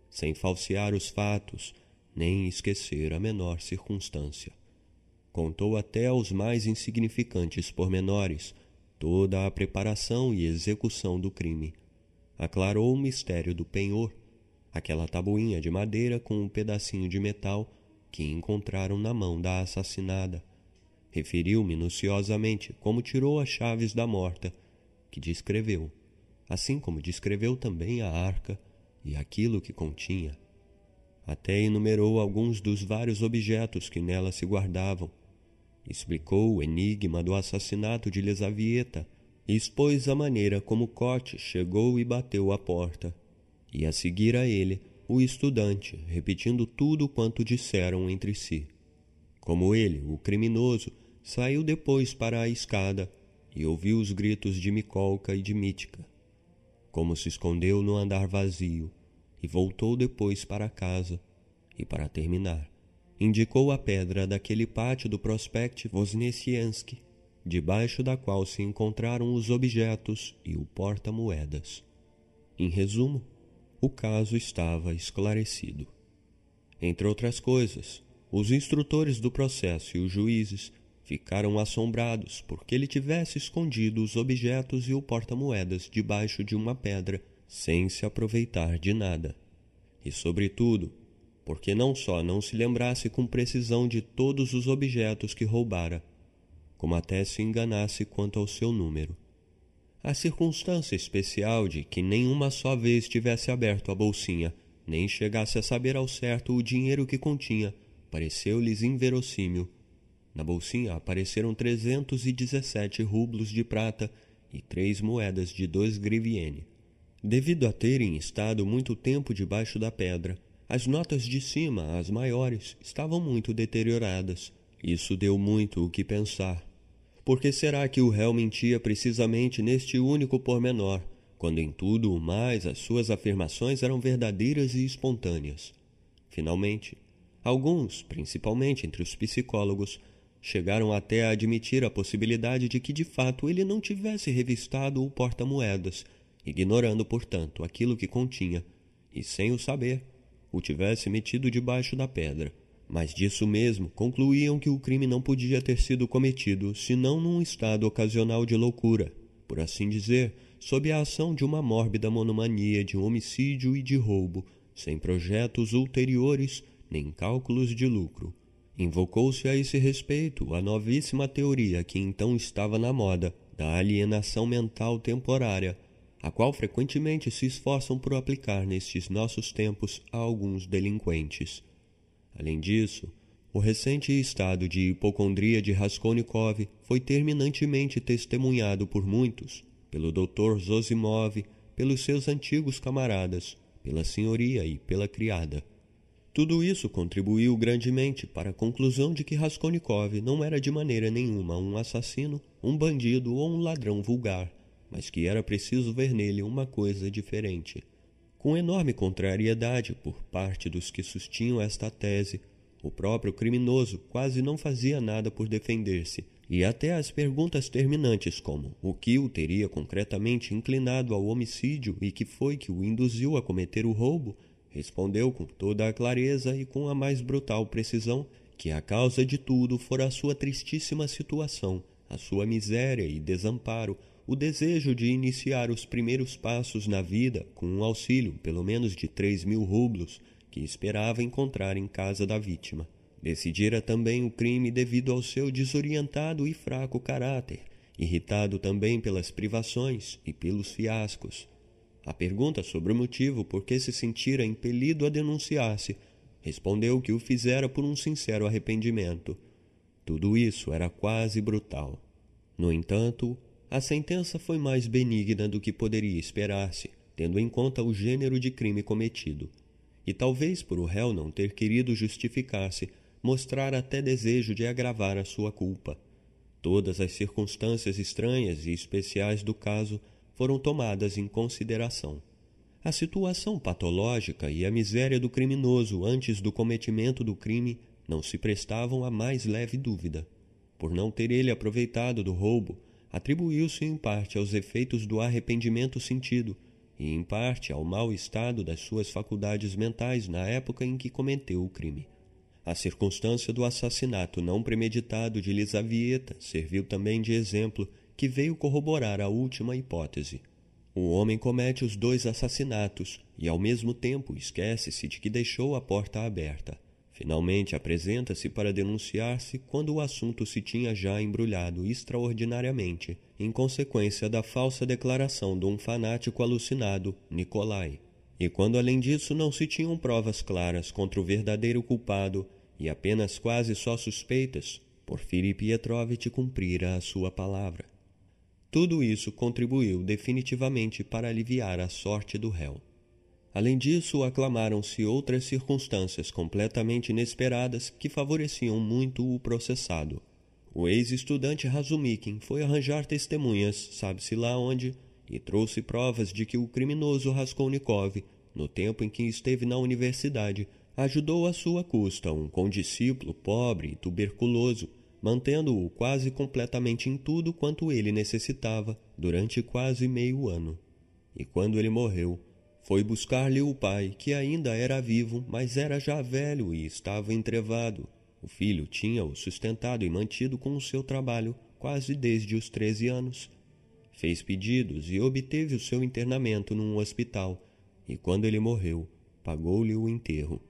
sem falsear os fatos, nem esquecer a menor circunstância. Contou até aos mais insignificantes pormenores toda a preparação e execução do crime. Aclarou o mistério do penhor, aquela tabuinha de madeira com um pedacinho de metal que encontraram na mão da assassinada. Referiu minuciosamente como tirou as chaves da morta, que descreveu, assim como descreveu também a arca e aquilo que continha. Até enumerou alguns dos vários objetos que nela se guardavam. Explicou o enigma do assassinato de Lesavieta e expôs a maneira como Cote chegou e bateu à porta. E a seguir a ele, o estudante, repetindo tudo quanto disseram entre si. Como ele, o criminoso, saiu depois para a escada e ouviu os gritos de Micolca e de Mítica. Como se escondeu no andar vazio, e voltou depois para casa. E para terminar, indicou a pedra daquele pátio do Prospect Vosnesiensky, debaixo da qual se encontraram os objetos e o porta-moedas. Em resumo, o caso estava esclarecido. Entre outras coisas, os instrutores do processo e os juízes ficaram assombrados porque ele tivesse escondido os objetos e o porta-moedas debaixo de uma pedra sem se aproveitar de nada. E, sobretudo, porque não só não se lembrasse com precisão de todos os objetos que roubara, como até se enganasse quanto ao seu número. A circunstância especial de que nenhuma só vez tivesse aberto a bolsinha, nem chegasse a saber ao certo o dinheiro que continha, pareceu-lhes inverossímil. Na bolsinha apareceram trezentos e dezessete rublos de prata e três moedas de dois griviene. Devido a terem estado muito tempo debaixo da pedra, as notas de cima, as maiores, estavam muito deterioradas. Isso deu muito o que pensar. Por que será que o réu mentia precisamente neste único pormenor, quando em tudo o mais as suas afirmações eram verdadeiras e espontâneas? Finalmente, alguns, principalmente entre os psicólogos, chegaram até a admitir a possibilidade de que de fato ele não tivesse revistado o porta-moedas ignorando, portanto, aquilo que continha, e sem o saber, o tivesse metido debaixo da pedra, mas disso mesmo concluíam que o crime não podia ter sido cometido senão num estado ocasional de loucura, por assim dizer, sob a ação de uma mórbida monomania de homicídio e de roubo, sem projetos ulteriores nem cálculos de lucro. Invocou-se a esse respeito a novíssima teoria que então estava na moda da alienação mental temporária, a qual frequentemente se esforçam por aplicar nestes nossos tempos a alguns delinquentes. Além disso, o recente estado de hipocondria de Raskolnikov foi terminantemente testemunhado por muitos, pelo Dr. Zosimov, pelos seus antigos camaradas, pela senhoria e pela criada. Tudo isso contribuiu grandemente para a conclusão de que Raskolnikov não era de maneira nenhuma um assassino, um bandido ou um ladrão vulgar, mas que era preciso ver nele uma coisa diferente. Com enorme contrariedade por parte dos que sustinham esta tese, o próprio criminoso quase não fazia nada por defender-se, e até as perguntas terminantes como o que o teria concretamente inclinado ao homicídio e que foi que o induziu a cometer o roubo, respondeu com toda a clareza e com a mais brutal precisão que a causa de tudo fora a sua tristíssima situação, a sua miséria e desamparo, o desejo de iniciar os primeiros passos na vida com um auxílio, pelo menos de três mil rublos, que esperava encontrar em casa da vítima. Decidira também o crime devido ao seu desorientado e fraco caráter, irritado também pelas privações e pelos fiascos. A pergunta sobre o motivo por que se sentira impelido a denunciar-se, respondeu que o fizera por um sincero arrependimento. Tudo isso era quase brutal. No entanto, a sentença foi mais benigna do que poderia esperar-se, tendo em conta o gênero de crime cometido. E talvez por o réu não ter querido justificar-se, mostrar até desejo de agravar a sua culpa. Todas as circunstâncias estranhas e especiais do caso foram tomadas em consideração. A situação patológica e a miséria do criminoso antes do cometimento do crime não se prestavam a mais leve dúvida. Por não ter ele aproveitado do roubo, atribuiu-se em parte aos efeitos do arrependimento sentido e em parte ao mau estado das suas faculdades mentais na época em que cometeu o crime. A circunstância do assassinato não premeditado de Lisavieta serviu também de exemplo que veio corroborar a última hipótese. O homem comete os dois assassinatos e, ao mesmo tempo, esquece-se de que deixou a porta aberta. Finalmente apresenta-se para denunciar-se quando o assunto se tinha já embrulhado extraordinariamente, em consequência da falsa declaração de um fanático alucinado, Nikolai. E quando além disso não se tinham provas claras contra o verdadeiro culpado e apenas quase só suspeitas, Porfiri Pietrovitch cumprira a sua palavra. Tudo isso contribuiu definitivamente para aliviar a sorte do réu. Além disso, aclamaram-se outras circunstâncias completamente inesperadas que favoreciam muito o processado. O ex-estudante Razumikin foi arranjar testemunhas, sabe-se lá onde, e trouxe provas de que o criminoso Raskolnikov, no tempo em que esteve na universidade, ajudou à sua custa um condiscípulo pobre e tuberculoso, mantendo-o quase completamente em tudo quanto ele necessitava durante quase meio ano. E quando ele morreu, foi buscar-lhe o pai, que ainda era vivo, mas era já velho e estava entrevado. O filho tinha-o sustentado e mantido com o seu trabalho quase desde os treze anos. Fez pedidos e obteve o seu internamento num hospital, e quando ele morreu, pagou-lhe o enterro.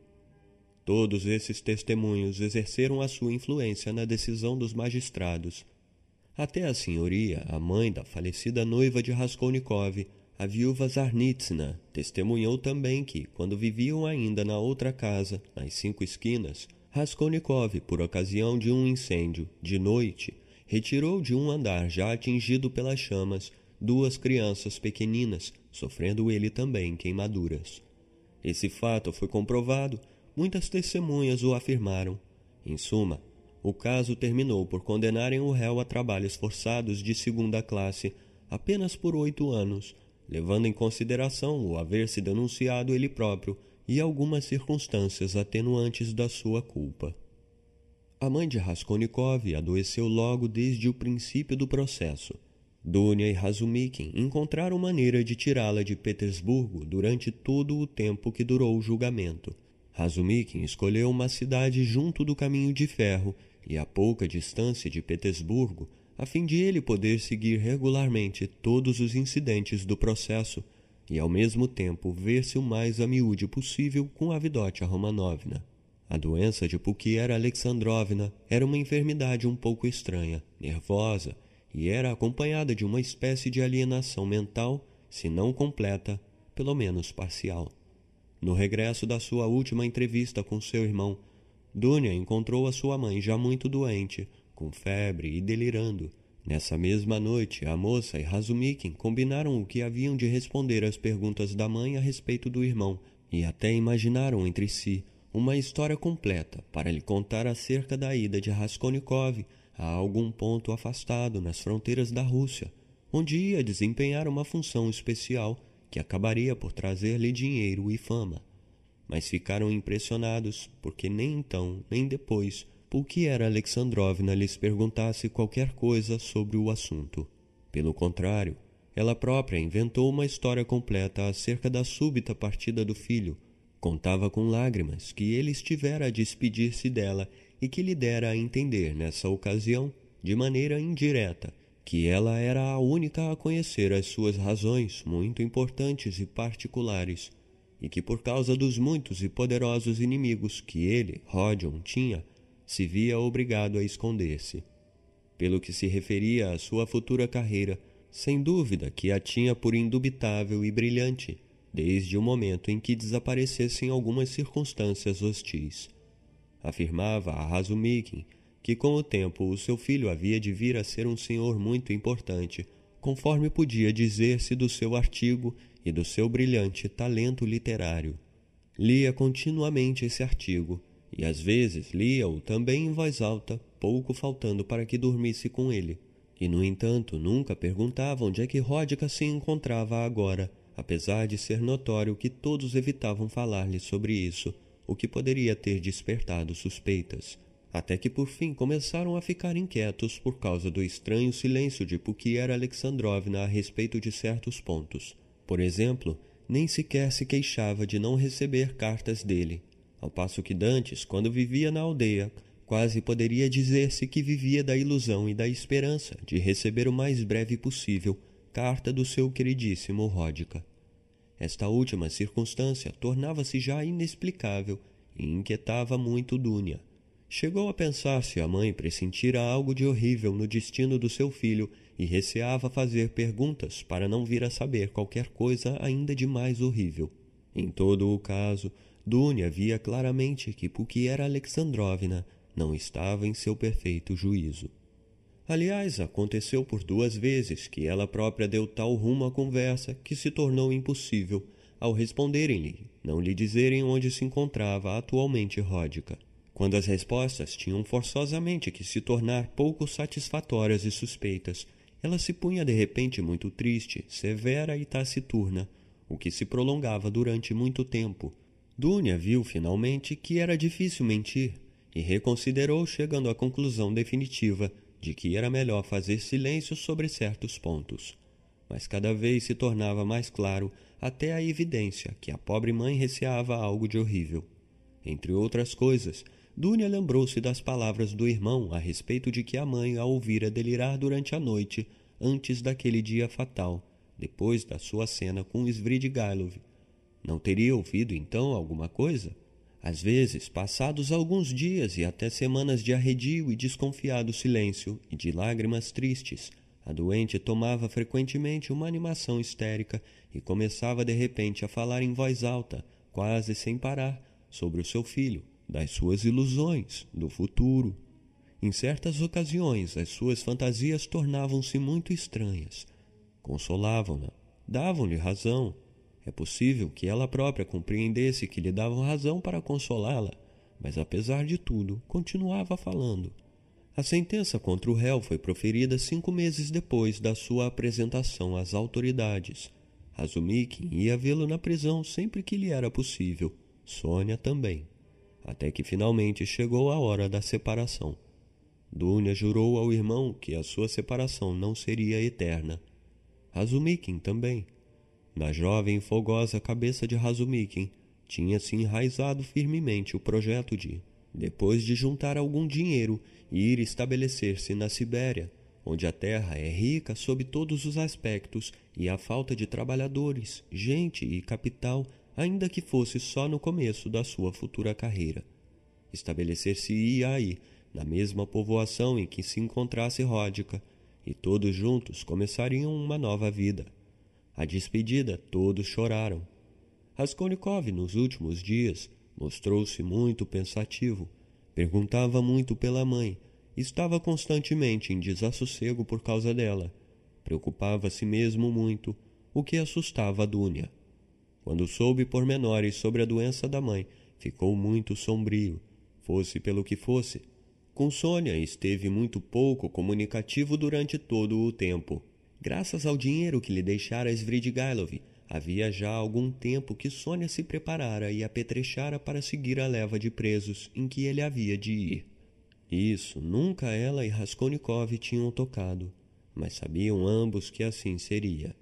Todos esses testemunhos exerceram a sua influência na decisão dos magistrados. Até a senhoria, a mãe da falecida noiva de Raskolnikov, a viúva Zarnitsina testemunhou também que, quando viviam ainda na outra casa, nas cinco esquinas, Raskolnikov, por ocasião de um incêndio, de noite, retirou de um andar já atingido pelas chamas duas crianças pequeninas, sofrendo ele também queimaduras. Esse fato foi comprovado, muitas testemunhas o afirmaram. Em suma, o caso terminou por condenarem o réu a trabalhos forçados de segunda classe apenas por oito anos, levando em consideração o haver se denunciado ele próprio e algumas circunstâncias atenuantes da sua culpa. A mãe de Raskolnikov adoeceu logo desde o princípio do processo. Dunia e Razumikin encontraram maneira de tirá-la de Petersburgo durante todo o tempo que durou o julgamento. Razumikin escolheu uma cidade junto do caminho de ferro e a pouca distância de Petersburgo, a fim de ele poder seguir regularmente todos os incidentes do processo e, ao mesmo tempo, ver-se o mais a miúde possível com a Romanovna. A doença de Pukiera Alexandrovna era uma enfermidade um pouco estranha, nervosa, e era acompanhada de uma espécie de alienação mental, se não completa, pelo menos parcial. No regresso da sua última entrevista com seu irmão, Dunia encontrou a sua mãe já muito doente, com febre e delirando. Nessa mesma noite, a moça e Razumikin combinaram o que haviam de responder às perguntas da mãe a respeito do irmão e até imaginaram entre si uma história completa para lhe contar acerca da ida de Raskolnikov a algum ponto afastado nas fronteiras da Rússia, onde ia desempenhar uma função especial que acabaria por trazer-lhe dinheiro e fama. Mas ficaram impressionados porque nem então, nem depois, Pulquiera Alexandrovna lhes perguntasse qualquer coisa sobre o assunto. Pelo contrário, ela própria inventou uma história completa acerca da súbita partida do filho, Contava com lágrimas que ele estivera a despedir-se dela e que lhe dera a entender nessa ocasião, de maneira indireta, que ela era a única a conhecer as suas razões muito importantes e particulares, e que por causa dos muitos e poderosos inimigos que ele, Rodion, tinha, se via obrigado a esconder-se. Pelo que se referia à sua futura carreira, sem dúvida que a tinha por indubitável e brilhante, desde o momento em que desaparecessem algumas circunstâncias hostis. Afirmava a Razumikin que com o tempo o seu filho havia de vir a ser um senhor muito importante, conforme podia dizer-se do seu artigo e do seu brilhante talento literário. Lia continuamente esse artigo, e às vezes lia-o também em voz alta, pouco faltando para que dormisse com ele. E, no entanto, nunca perguntava onde é que Ródica se encontrava agora, apesar de ser notório que todos evitavam falar-lhe sobre isso, o que poderia ter despertado suspeitas, até que por fim começaram a ficar inquietos por causa do estranho silêncio de Pukiera Alexandrovna a respeito de certos pontos. Por exemplo, nem sequer se queixava de não receber cartas dele, ao passo que Dantes, quando vivia na aldeia, quase poderia dizer-se que vivia da ilusão e da esperança de receber o mais breve possível carta do seu queridíssimo Ródica. Esta última circunstância tornava-se já inexplicável e inquietava muito Dúnia. Chegou a pensar se a mãe pressentira algo de horrível no destino do seu filho e receava fazer perguntas para não vir a saber qualquer coisa ainda de mais horrível. Em todo o caso, Dúnia via claramente que Pukiera Alexandrovna não estava em seu perfeito juízo. Aliás, aconteceu por duas vezes que ela própria deu tal rumo à conversa que se tornou impossível, ao responderem-lhe, não lhe dizerem onde se encontrava atualmente Ródica. Quando as respostas tinham forçosamente que se tornar pouco satisfatórias e suspeitas, ela se punha de repente muito triste, severa e taciturna, o que se prolongava durante muito tempo. Dúnia viu finalmente que era difícil mentir e reconsiderou, chegando à conclusão definitiva de que era melhor fazer silêncio sobre certos pontos. Mas cada vez se tornava mais claro até a evidência que a pobre mãe receava algo de horrível. Entre outras coisas, Dúnia lembrou-se das palavras do irmão a respeito de que a mãe a ouvira delirar durante a noite, antes daquele dia fatal, depois da sua cena com Svidrigailov. Não teria ouvido então alguma coisa? Às vezes, passados alguns dias e até semanas de arredio e desconfiado silêncio e de lágrimas tristes, a doente tomava frequentemente uma animação histérica e começava de repente a falar em voz alta, quase sem parar, sobre o seu filho, das suas ilusões, do futuro. Em certas ocasiões, as suas fantasias tornavam-se muito estranhas. Consolavam-na, davam-lhe razão, é possível que ela própria compreendesse que lhe davam razão para consolá-la, mas apesar de tudo, continuava falando. A sentença contra o réu foi proferida cinco meses depois da sua apresentação às autoridades. Razumikin ia vê-lo na prisão sempre que lhe era possível, Sônia também, até que finalmente chegou a hora da separação. Dunia jurou ao irmão que a sua separação não seria eterna. Razumikin também. Na jovem e fogosa cabeça de Razumikin tinha-se enraizado firmemente o projeto de, depois de juntar algum dinheiro, ir estabelecer-se na Sibéria, onde a terra é rica sob todos os aspectos e a falta de trabalhadores, gente e capital, ainda que fosse só no começo da sua futura carreira. Estabelecer-se-ia aí, na mesma povoação em que se encontrasse Ródica, e todos juntos começariam uma nova vida. A despedida todos choraram. Raskolnikov, nos últimos dias, mostrou-se muito pensativo. Perguntava muito pela mãe. Estava constantemente em desassossego por causa dela. Preocupava-se mesmo muito, o que assustava a Dúnia. Quando soube pormenores sobre a doença da mãe, ficou muito sombrio. Fosse pelo que fosse, com Sônia esteve muito pouco comunicativo durante todo o tempo. Graças ao dinheiro que lhe deixara Svidrigailov, Havia já algum tempo que Sônia se preparara e apetrechara para seguir a leva de presos em que ele havia de ir. Isso nunca ela e Raskolnikov tinham tocado, mas sabiam ambos que assim seria.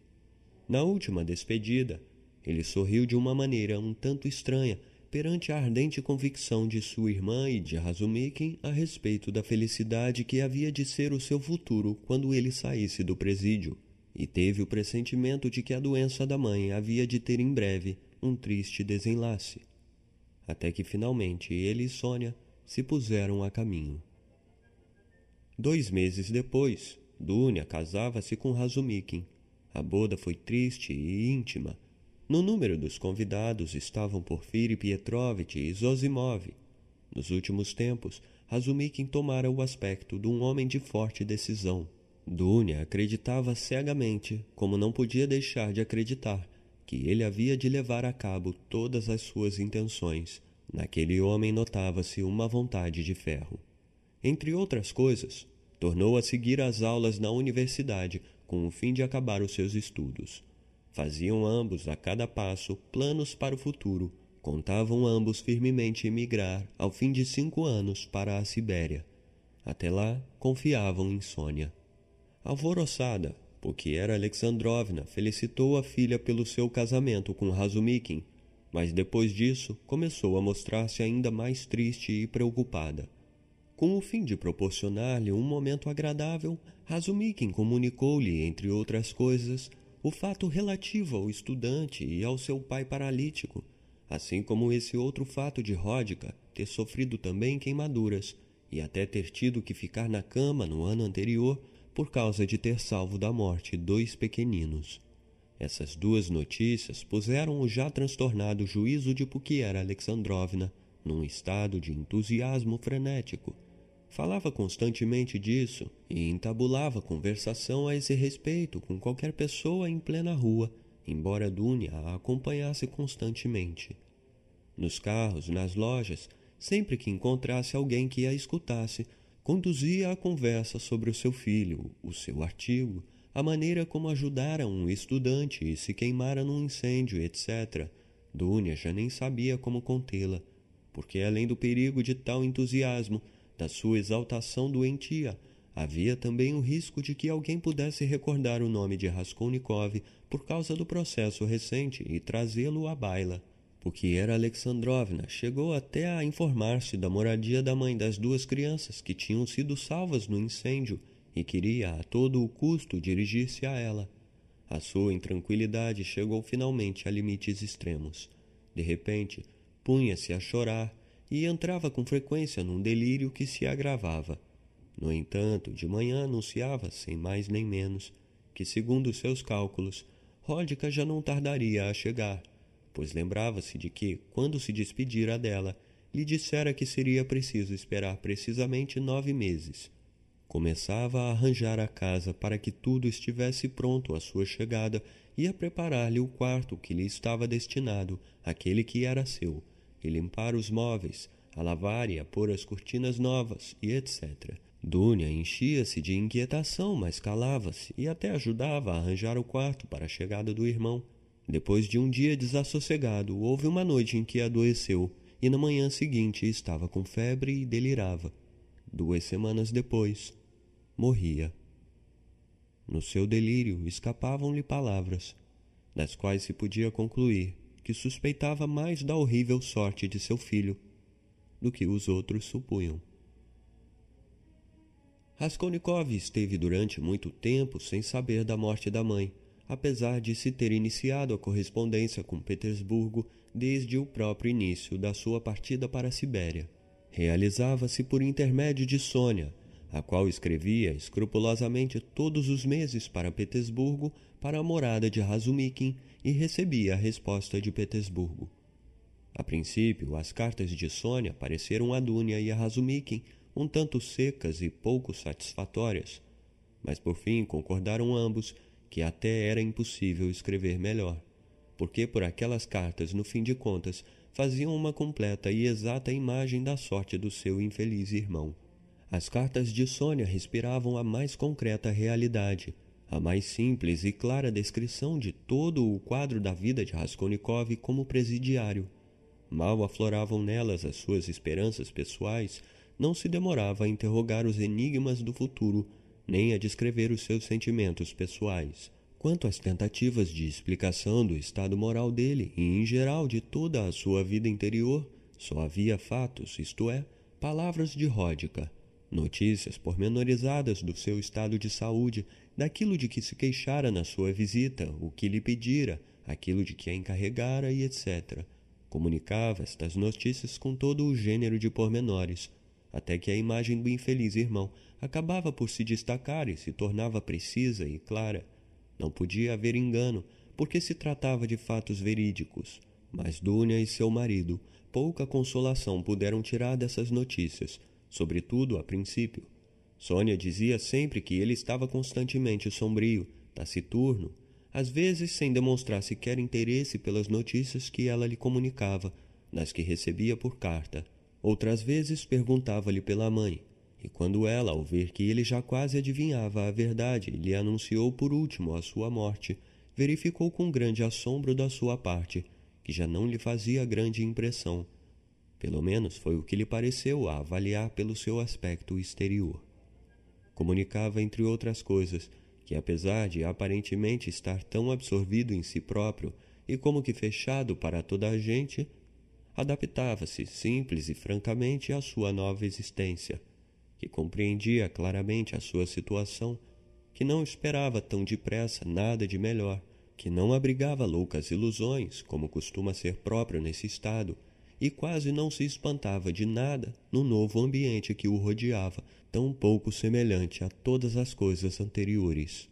Na última despedida, ele sorriu de uma maneira um tanto estranha perante a ardente convicção de sua irmã e de Razumikin a respeito da felicidade que havia de ser o seu futuro quando ele saísse do presídio e teve o pressentimento de que a doença da mãe havia de ter em breve um triste desenlace. Até que finalmente ele e Sônia se puseram a caminho. Dois meses depois, Dunia casava-se com Razumikin. A boda foi triste e íntima. No número dos convidados estavam Porfiri Pietrovitch e Zosimov. Nos últimos tempos, Razumikin tomara o aspecto de um homem de forte decisão Dunia acreditava cegamente, como não podia deixar de acreditar, que ele havia de levar a cabo todas as suas intenções. Naquele homem notava-se uma vontade de ferro. Entre outras coisas, tornou a seguir as aulas na universidade com o fim de acabar os seus estudos. Faziam ambos, a cada passo, planos para o futuro. Contavam ambos firmemente emigrar, ao fim de cinco anos, para a Sibéria. Até lá, confiavam em Sônia. Alvoroçada, porque era Alexandrovna, felicitou a filha pelo seu casamento com Razumikin, mas depois disso começou a mostrar-se ainda mais triste e preocupada. Com o fim de proporcionar-lhe um momento agradável, Razumikin comunicou-lhe, entre outras coisas, o fato relativo ao estudante e ao seu pai paralítico, assim como esse outro fato de Ródica ter sofrido também queimaduras e até ter tido que ficar na cama no ano anterior por causa de ter salvo da morte dois pequeninos. Essas duas notícias puseram o já transtornado juízo de Puquiera Alexandrovna num estado de entusiasmo frenético. Falava constantemente disso e entabulava conversação a esse respeito com qualquer pessoa em plena rua, embora Dunia a acompanhasse constantemente. Nos carros, nas lojas, sempre que encontrasse alguém que a escutasse, conduzia a conversa sobre o seu filho, o seu artigo, a maneira como ajudara um estudante e se queimara num incêndio, etc. Dunia já nem sabia como contê-la, porque além do perigo de tal entusiasmo, da sua exaltação doentia, havia também o risco de que alguém pudesse recordar o nome de Raskolnikov por causa do processo recente e trazê-lo à baila que era Alexandrovna chegou até a informar-se da moradia da mãe das duas crianças que tinham sido salvas no incêndio e queria a todo o custo dirigir-se a ela. A sua intranquilidade chegou finalmente a limites extremos. De repente, punha-se a chorar e entrava com frequência num delírio que se agravava. No entanto, de manhã anunciava, sem mais nem menos, que, segundo seus cálculos, Ródica já não tardaria a chegar pois lembrava-se de que, quando se despedira dela, lhe dissera que seria preciso esperar precisamente nove meses. Começava a arranjar a casa para que tudo estivesse pronto à sua chegada e a preparar-lhe o quarto que lhe estava destinado, aquele que era seu, e limpar os móveis, a lavar e a pôr as cortinas novas, e etc. Dúnia enchia-se de inquietação, mas calava-se e até ajudava a arranjar o quarto para a chegada do irmão. Depois de um dia desassossegado, houve uma noite em que adoeceu e na manhã seguinte estava com febre e delirava. Duas semanas depois, morria. No seu delírio escapavam-lhe palavras, das quais se podia concluir que suspeitava mais da horrível sorte de seu filho do que os outros supunham. Raskolnikov esteve durante muito tempo sem saber da morte da mãe, apesar de se ter iniciado a correspondência com Petersburgo desde o próprio início da sua partida para a Sibéria. Realizava-se por intermédio de Sônia, a qual escrevia escrupulosamente todos os meses para Petersburgo para a morada de Razumikin e recebia a resposta de Petersburgo. A princípio, as cartas de Sônia pareceram a Dunia e a Razumikin um tanto secas e pouco satisfatórias, mas por fim concordaram ambos que até era impossível escrever melhor, porque por aquelas cartas, no fim de contas, faziam uma completa e exata imagem da sorte do seu infeliz irmão. As cartas de Sônia respiravam a mais concreta realidade, a mais simples e clara descrição de todo o quadro da vida de Raskolnikov como presidiário. Mal afloravam nelas as suas esperanças pessoais, não se demorava a interrogar os enigmas do futuro, nem a descrever os seus sentimentos pessoais. Quanto às tentativas de explicação do estado moral dele e, em geral, de toda a sua vida interior, só havia fatos, isto é, palavras de Ródica, notícias pormenorizadas do seu estado de saúde, daquilo de que se queixara na sua visita, o que lhe pedira, aquilo de que a encarregara e etc. Comunicava estas notícias com todo o gênero de pormenores, até que a imagem do infeliz irmão acabava por se destacar e se tornava precisa e clara. Não podia haver engano, porque se tratava de fatos verídicos. Mas Dunia e seu marido pouca consolação puderam tirar dessas notícias, sobretudo a princípio. Sônia dizia sempre que ele estava constantemente sombrio, taciturno, às vezes sem demonstrar sequer interesse pelas notícias que ela lhe comunicava, nas que recebia por carta. Outras vezes perguntava-lhe pela mãe, e quando ela, ao ver que ele já quase adivinhava a verdade, lhe anunciou por último a sua morte, verificou com grande assombro da sua parte que já não lhe fazia grande impressão pelo menos foi o que lhe pareceu a avaliar pelo seu aspecto exterior. Comunicava, entre outras coisas, que apesar de aparentemente estar tão absorvido em si próprio e como que fechado para toda a gente, adaptava-se simples e francamente à sua nova existência, que compreendia claramente a sua situação, que não esperava tão depressa nada de melhor, que não abrigava loucas ilusões, como costuma ser próprio nesse estado, e quase não se espantava de nada no novo ambiente que o rodeava, tão pouco semelhante a todas as coisas anteriores.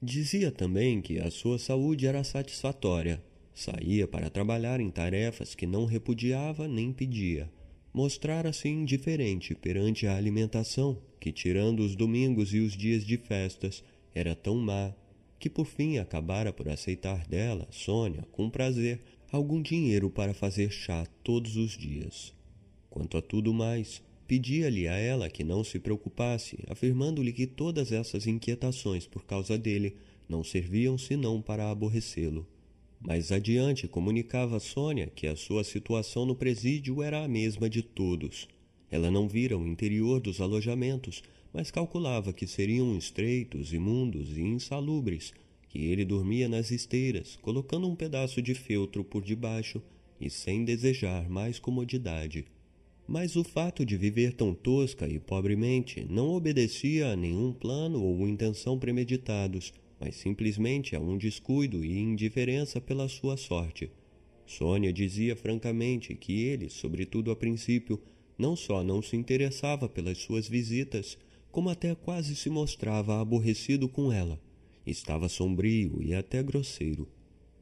Dizia também que a sua saúde era satisfatória. Saía para trabalhar em tarefas que não repudiava nem pedia. Mostrara-se indiferente perante a alimentação, que, tirando os domingos e os dias de festas, era tão má, que por fim acabara por aceitar dela, Sônia, com prazer, algum dinheiro para fazer chá todos os dias. Quanto a tudo mais, pedia-lhe a ela que não se preocupasse, afirmando-lhe que todas essas inquietações por causa dele não serviam senão para aborrecê-lo. Mais adiante comunicava a Sônia que a sua situação no presídio era a mesma de todos. Ela não vira o interior dos alojamentos, mas calculava que seriam estreitos, imundos e insalubres, que ele dormia nas esteiras, colocando um pedaço de feltro por debaixo e sem desejar mais comodidade. Mas o fato de viver tão tosca e pobremente não obedecia a nenhum plano ou intenção premeditados, mas simplesmente a um descuido e indiferença pela sua sorte. Sônia dizia francamente que ele, sobretudo a princípio, não só não se interessava pelas suas visitas, como até quase se mostrava aborrecido com ela Estava sombrio e até grosseiro,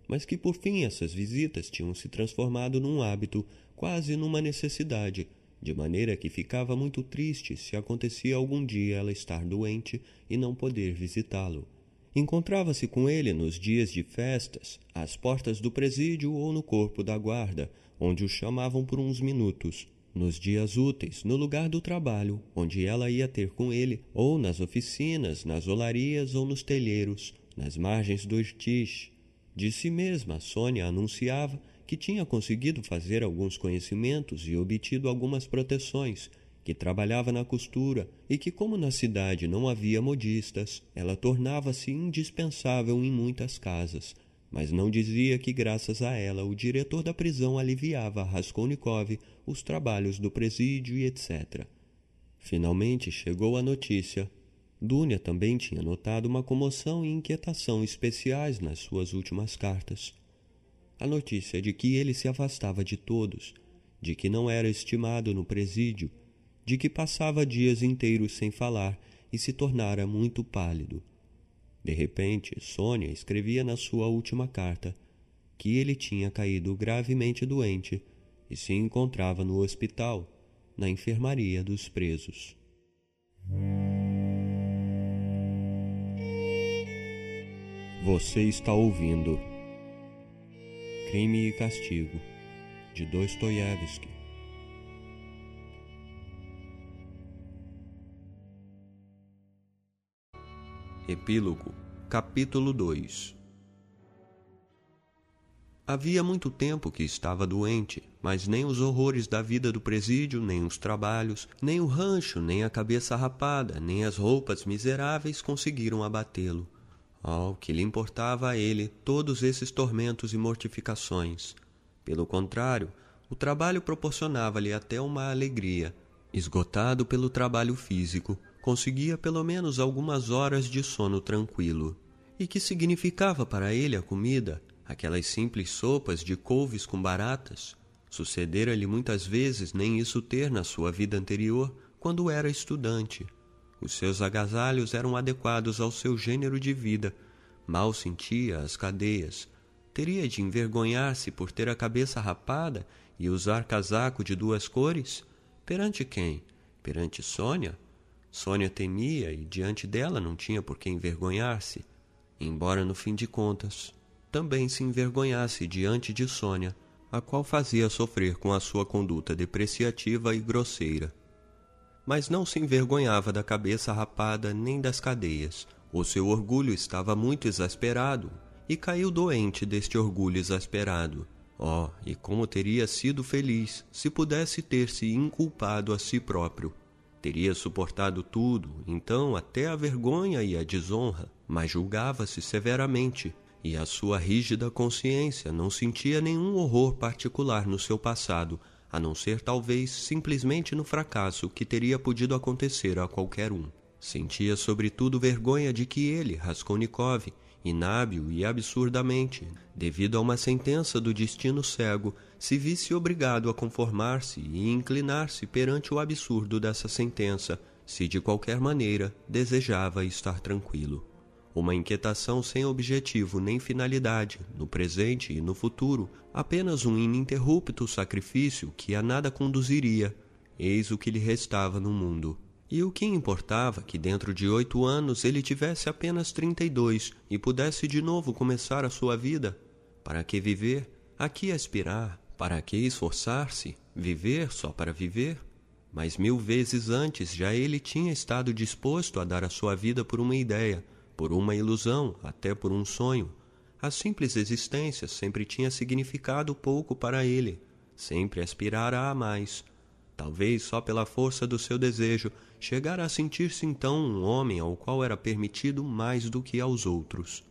mas que por fim essas visitas tinham se transformado num hábito, quase numa necessidade, de maneira que ficava muito triste se acontecia algum dia ela estar doente e não poder visitá-lo. Encontrava-se com ele nos dias de festas, às portas do presídio ou no corpo da guarda, onde o chamavam por uns minutos nos dias úteis, no lugar do trabalho, onde ela ia ter com ele, ou nas oficinas, nas olarias ou nos telheiros, nas margens do Irtish. De si mesma, Sônia anunciava que tinha conseguido fazer alguns conhecimentos e obtido algumas proteções, que trabalhava na costura e que, como na cidade não havia modistas, ela tornava-se indispensável em muitas casas, mas não dizia que, graças a ela, o diretor da prisão aliviava Raskolnikov os trabalhos do presídio e etc. Finalmente chegou a notícia. Dunia também tinha notado uma comoção e inquietação especiais nas suas últimas cartas. A notícia de que ele se afastava de todos, de que não era estimado no presídio, de que passava dias inteiros sem falar e se tornara muito pálido. De repente, Sônia escrevia na sua última carta que ele tinha caído gravemente doente e se encontrava no hospital, na enfermaria dos presos. Você está ouvindo Crime e Castigo, de Dostoiévski. Epílogo, capítulo 2 Havia muito tempo que estava doente, mas nem os horrores da vida do presídio, nem os trabalhos, nem o rancho, nem a cabeça rapada, nem as roupas miseráveis conseguiram abatê-lo. Oh, que lhe importava a ele todos esses tormentos e mortificações. Pelo contrário, o trabalho proporcionava-lhe até uma alegria. Esgotado pelo trabalho físico, conseguia pelo menos algumas horas de sono tranquilo. E que significava para ele a comida? Aquelas simples sopas de couves com baratas? Sucedera-lhe muitas vezes nem isso ter na sua vida anterior, quando era estudante. Os seus agasalhos eram adequados ao seu gênero de vida. Mal sentia as cadeias. Teria de envergonhar-se por ter a cabeça rapada e usar casaco de duas cores? Perante quem? Perante Sônia? Sônia temia e diante dela não tinha por que envergonhar-se, embora no fim de contas também se envergonhasse diante de Sônia, a qual fazia sofrer com a sua conduta depreciativa e grosseira. Mas não se envergonhava da cabeça rapada nem das cadeias. O seu orgulho estava muito exasperado e caiu doente deste orgulho exasperado. Oh, e como teria sido feliz se pudesse ter se inculpado a si próprio Teria suportado tudo, então até a vergonha e a desonra, mas julgava-se severamente, e a sua rígida consciência não sentia nenhum horror particular no seu passado, a não ser talvez simplesmente no fracasso que teria podido acontecer a qualquer um. Sentia sobretudo vergonha de que ele, Raskolnikov, inábil e absurdamente, devido a uma sentença do destino cego, se visse obrigado a conformar-se e inclinar-se perante o absurdo dessa sentença, se de qualquer maneira desejava estar tranquilo. Uma inquietação sem objetivo nem finalidade, no presente e no futuro, apenas um ininterrupto sacrifício que a nada conduziria, eis o que lhe restava no mundo. E o que importava que dentro de oito anos ele tivesse apenas trinta e dois e pudesse de novo começar a sua vida? Para que viver? A que aspirar? Para que esforçar-se? Viver só para viver? Mas mil vezes antes já ele tinha estado disposto a dar a sua vida por uma ideia, por uma ilusão, até por um sonho. A simples existência sempre tinha significado pouco para ele, sempre aspirara a mais. Talvez só pela força do seu desejo chegara a sentir-se então um homem ao qual era permitido mais do que aos outros.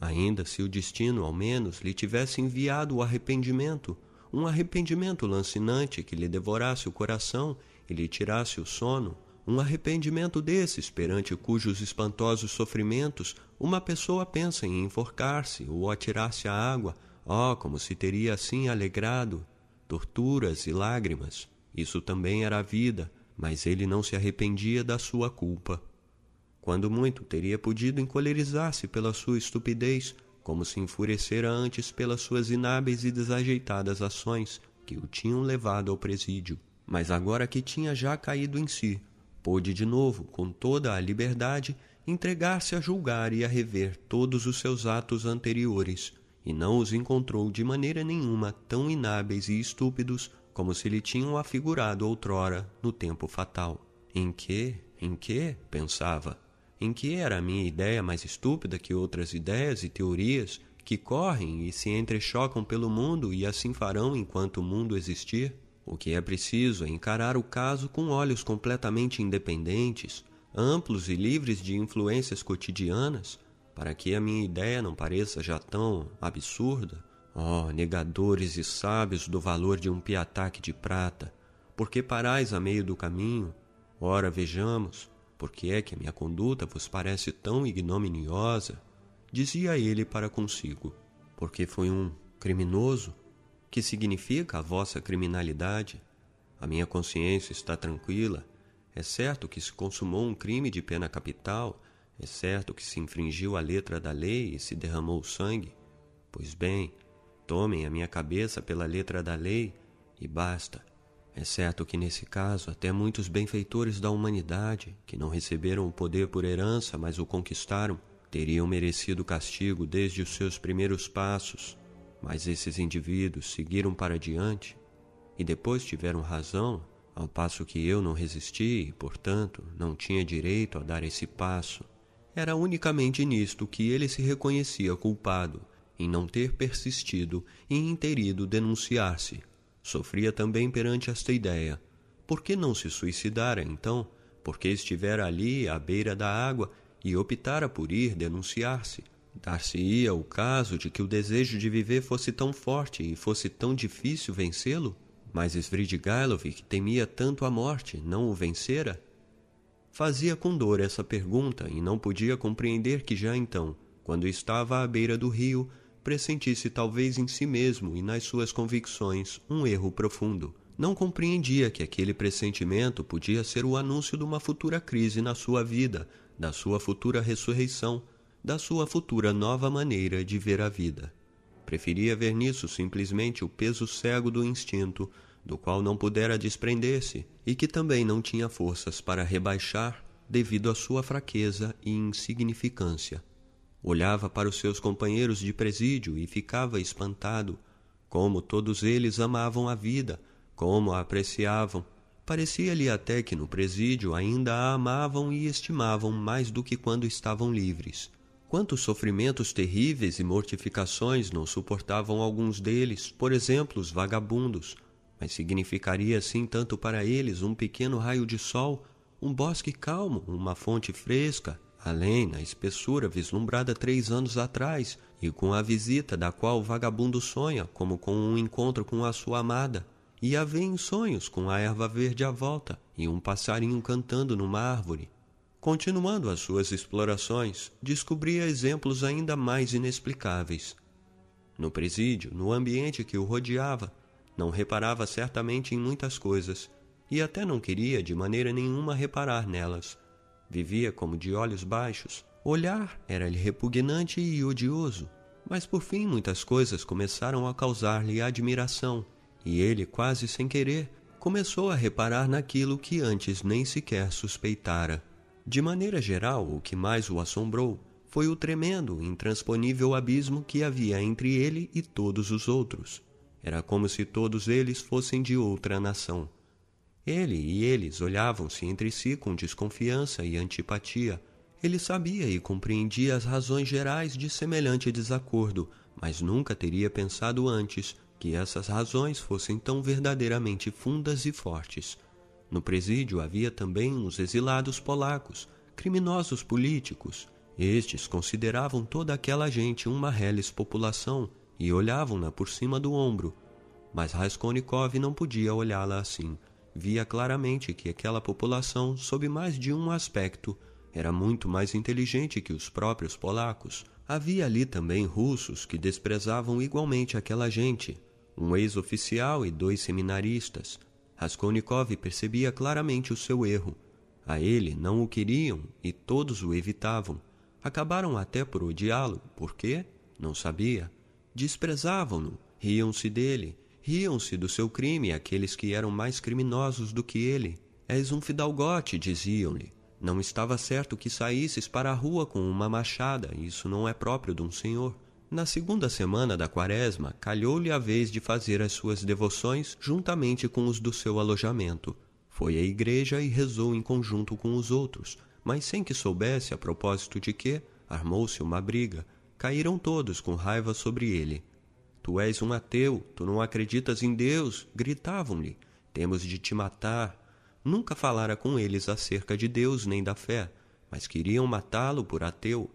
Ainda se o destino, ao menos, lhe tivesse enviado o arrependimento, um arrependimento lancinante que lhe devorasse o coração e lhe tirasse o sono, um arrependimento desses perante cujos espantosos sofrimentos uma pessoa pensa em enforcar-se ou atirar-se à água, oh, como se teria assim alegrado! Torturas e lágrimas. Isso também era a vida, mas ele não se arrependia da sua culpa. Quando muito teria podido encolerizar-se pela sua estupidez, como se enfurecera antes pelas suas inábeis e desajeitadas ações que o tinham levado ao presídio. Mas agora que tinha já caído em si, pôde de novo, com toda a liberdade, entregar-se a julgar e a rever todos os seus atos anteriores, e não os encontrou de maneira nenhuma tão inábeis e estúpidos como se lhe tinham afigurado outrora no tempo fatal. Em que, em que, pensava, em que era a minha ideia mais estúpida que outras ideias e teorias que correm e se entrechocam pelo mundo e assim farão enquanto o mundo existir? O que é preciso é encarar o caso com olhos completamente independentes, amplos e livres de influências cotidianas, para que a minha ideia não pareça já tão absurda. Oh, negadores e sábios do valor de um piataque de prata, por que parais a meio do caminho? Ora, vejamos, por que é que a minha conduta vos parece tão ignominiosa? Dizia ele para consigo, porque foi um criminoso? Que significa a vossa criminalidade? A minha consciência está tranquila. É certo que se consumou um crime de pena capital, é certo que se infringiu a letra da lei e se derramou sangue. Pois bem, tomem a minha cabeça pela letra da lei e basta. É certo que nesse caso até muitos benfeitores da humanidade, que não receberam o poder por herança, mas o conquistaram, teriam merecido castigo desde os seus primeiros passos, mas esses indivíduos seguiram para diante e depois tiveram razão, ao passo que eu não resisti e, portanto, não tinha direito a dar esse passo. Era unicamente nisto que ele se reconhecia culpado, em não ter persistido e em ter ido denunciar-se. Sofria também perante esta ideia. Por que não se suicidara, então? Porque estivera ali à beira da água e optara por ir denunciar-se. Dar-se-ia o caso de que o desejo de viver fosse tão forte e fosse tão difícil vencê-lo? Mas Svidrigailov, temia tanto a morte, não o vencera? Fazia com dor essa pergunta e não podia compreender que já então, quando estava à beira do rio, pressentisse talvez em si mesmo e nas suas convicções um erro profundo. Não compreendia que aquele pressentimento podia ser o anúncio de uma futura crise na sua vida, da sua futura ressurreição, da sua futura nova maneira de ver a vida. Preferia ver nisso simplesmente o peso cego do instinto, do qual não pudera desprender-se e que também não tinha forças para rebaixar devido à sua fraqueza e insignificância. Olhava para os seus companheiros de presídio e ficava espantado, como todos eles amavam a vida, como a apreciavam. Parecia-lhe até que no presídio ainda a amavam e estimavam mais do que quando estavam livres. Quantos sofrimentos terríveis e mortificações não suportavam alguns deles, por exemplo, os vagabundos, mas significaria assim tanto para eles um pequeno raio de sol, um bosque calmo, uma fonte fresca, além na espessura vislumbrada três anos atrás e com a visita da qual o vagabundo sonha como com um encontro com a sua amada, e a vê em sonhos com a erva verde à volta e um passarinho cantando numa árvore. Continuando as suas explorações, descobria exemplos ainda mais inexplicáveis. No presídio, no ambiente que o rodeava, não reparava certamente em muitas coisas, e até não queria de maneira nenhuma reparar nelas. Vivia como de olhos baixos. Olhar era-lhe repugnante e odioso, mas por fim muitas coisas começaram a causar-lhe admiração, e ele, quase sem querer, começou a reparar naquilo que antes nem sequer suspeitara. De maneira geral, o que mais o assombrou foi o tremendo, intransponível abismo que havia entre ele e todos os outros. Era como se todos eles fossem de outra nação. Ele e eles olhavam-se entre si com desconfiança e antipatia. Ele sabia e compreendia as razões gerais de semelhante desacordo, mas nunca teria pensado antes que essas razões fossem tão verdadeiramente fundas e fortes. No presídio havia também uns exilados polacos, criminosos políticos. Estes consideravam toda aquela gente uma reles população e olhavam-na por cima do ombro. Mas Raskolnikov não podia olhá-la assim. Via claramente que aquela população, sob mais de um aspecto, era muito mais inteligente que os próprios polacos. Havia ali também russos que desprezavam igualmente aquela gente, um ex-oficial e dois seminaristas. Raskolnikov percebia claramente o seu erro. A ele não o queriam e todos o evitavam. Acabaram até por odiá-lo. Por quê? Não sabia. Desprezavam-no, riam-se dele, riam-se do seu crime aqueles que eram mais criminosos do que ele. És um fidalgote, diziam-lhe. Não estava certo que saísses para a rua com uma machada, isso não é próprio de um senhor. Na segunda semana da quaresma, calhou-lhe a vez de fazer as suas devoções juntamente com os do seu alojamento. Foi à igreja e rezou em conjunto com os outros, mas sem que soubesse a propósito de que, armou-se uma briga, caíram todos com raiva sobre ele. Tu és um ateu, tu não acreditas em Deus, gritavam-lhe. Temos de te matar. Nunca falara com eles acerca de Deus nem da fé, mas queriam matá-lo por ateu.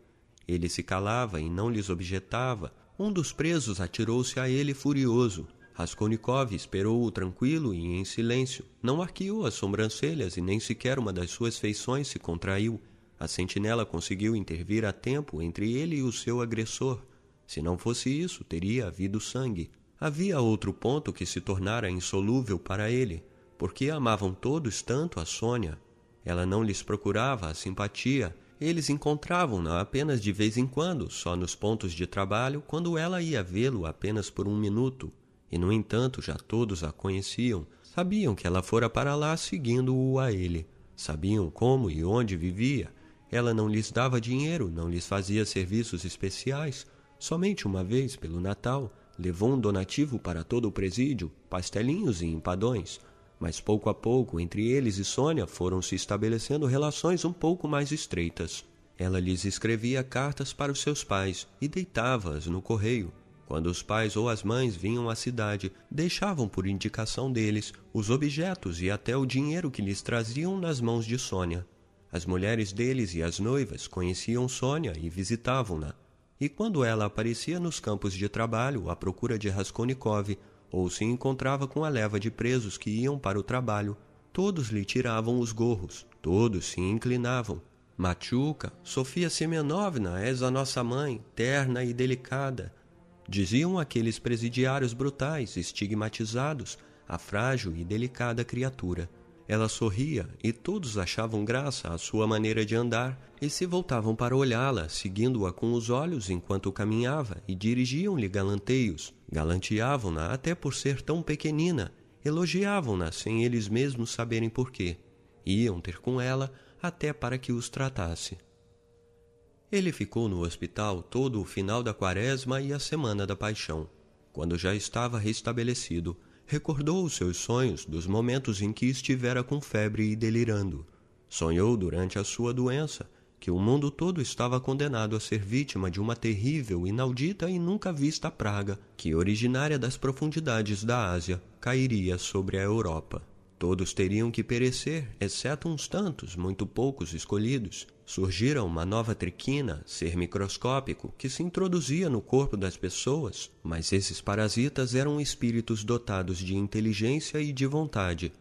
Ele se calava e não lhes objetava. Um dos presos atirou-se a ele furioso. Raskolnikov esperou-o tranquilo e em silêncio. Não arqueou as sobrancelhas e nem sequer uma das suas feições se contraiu. A sentinela conseguiu intervir a tempo entre ele e o seu agressor. Se não fosse isso, teria havido sangue. Havia outro ponto que se tornara insolúvel para ele, porque amavam todos tanto a Sônia. Ela não lhes procurava a simpatia, eles encontravam-na apenas de vez em quando, só nos pontos de trabalho, quando ela ia vê-lo apenas por um minuto. E, no entanto, já todos a conheciam, sabiam que ela fora para lá seguindo-o a ele, sabiam como e onde vivia. Ela não lhes dava dinheiro, não lhes fazia serviços especiais. Somente uma vez, pelo Natal, levou um donativo para todo o presídio, pastelinhos e empadões, mas pouco a pouco entre eles e Sônia foram se estabelecendo relações um pouco mais estreitas. Ela lhes escrevia cartas para os seus pais e deitava-as no correio. Quando os pais ou as mães vinham à cidade, deixavam por indicação deles os objetos e até o dinheiro que lhes traziam nas mãos de Sônia. As mulheres deles e as noivas conheciam Sônia e visitavam-na e quando ela aparecia nos campos de trabalho à procura de Raskolnikov ou se encontrava com a leva de presos que iam para o trabalho, todos lhe tiravam os gorros, todos se inclinavam. Machuca, Sofia Semenovna, és a nossa mãe, terna e delicada. Diziam aqueles presidiários brutais, estigmatizados, a frágil e delicada criatura. Ela sorria e todos achavam graça à sua maneira de andar e se voltavam para olhá-la, seguindo-a com os olhos enquanto caminhava e dirigiam-lhe galanteios. Galanteavam-na até por ser tão pequenina, elogiavam-na sem eles mesmos saberem porquê. Iam ter com ela até para que os tratasse. Ele ficou no hospital todo o final da quaresma e a semana da paixão. Quando já estava restabelecido, recordou os seus sonhos dos momentos em que estivera com febre e delirando. Sonhou durante a sua doença que o mundo todo estava condenado a ser vítima de uma terrível, inaudita e nunca vista praga que, originária das profundidades da Ásia, cairia sobre a Europa. Todos teriam que perecer, exceto uns tantos, muito poucos escolhidos. Surgira uma nova triquina, ser microscópico, que se introduzia no corpo das pessoas, mas esses parasitas eram espíritos dotados de inteligência e de vontade.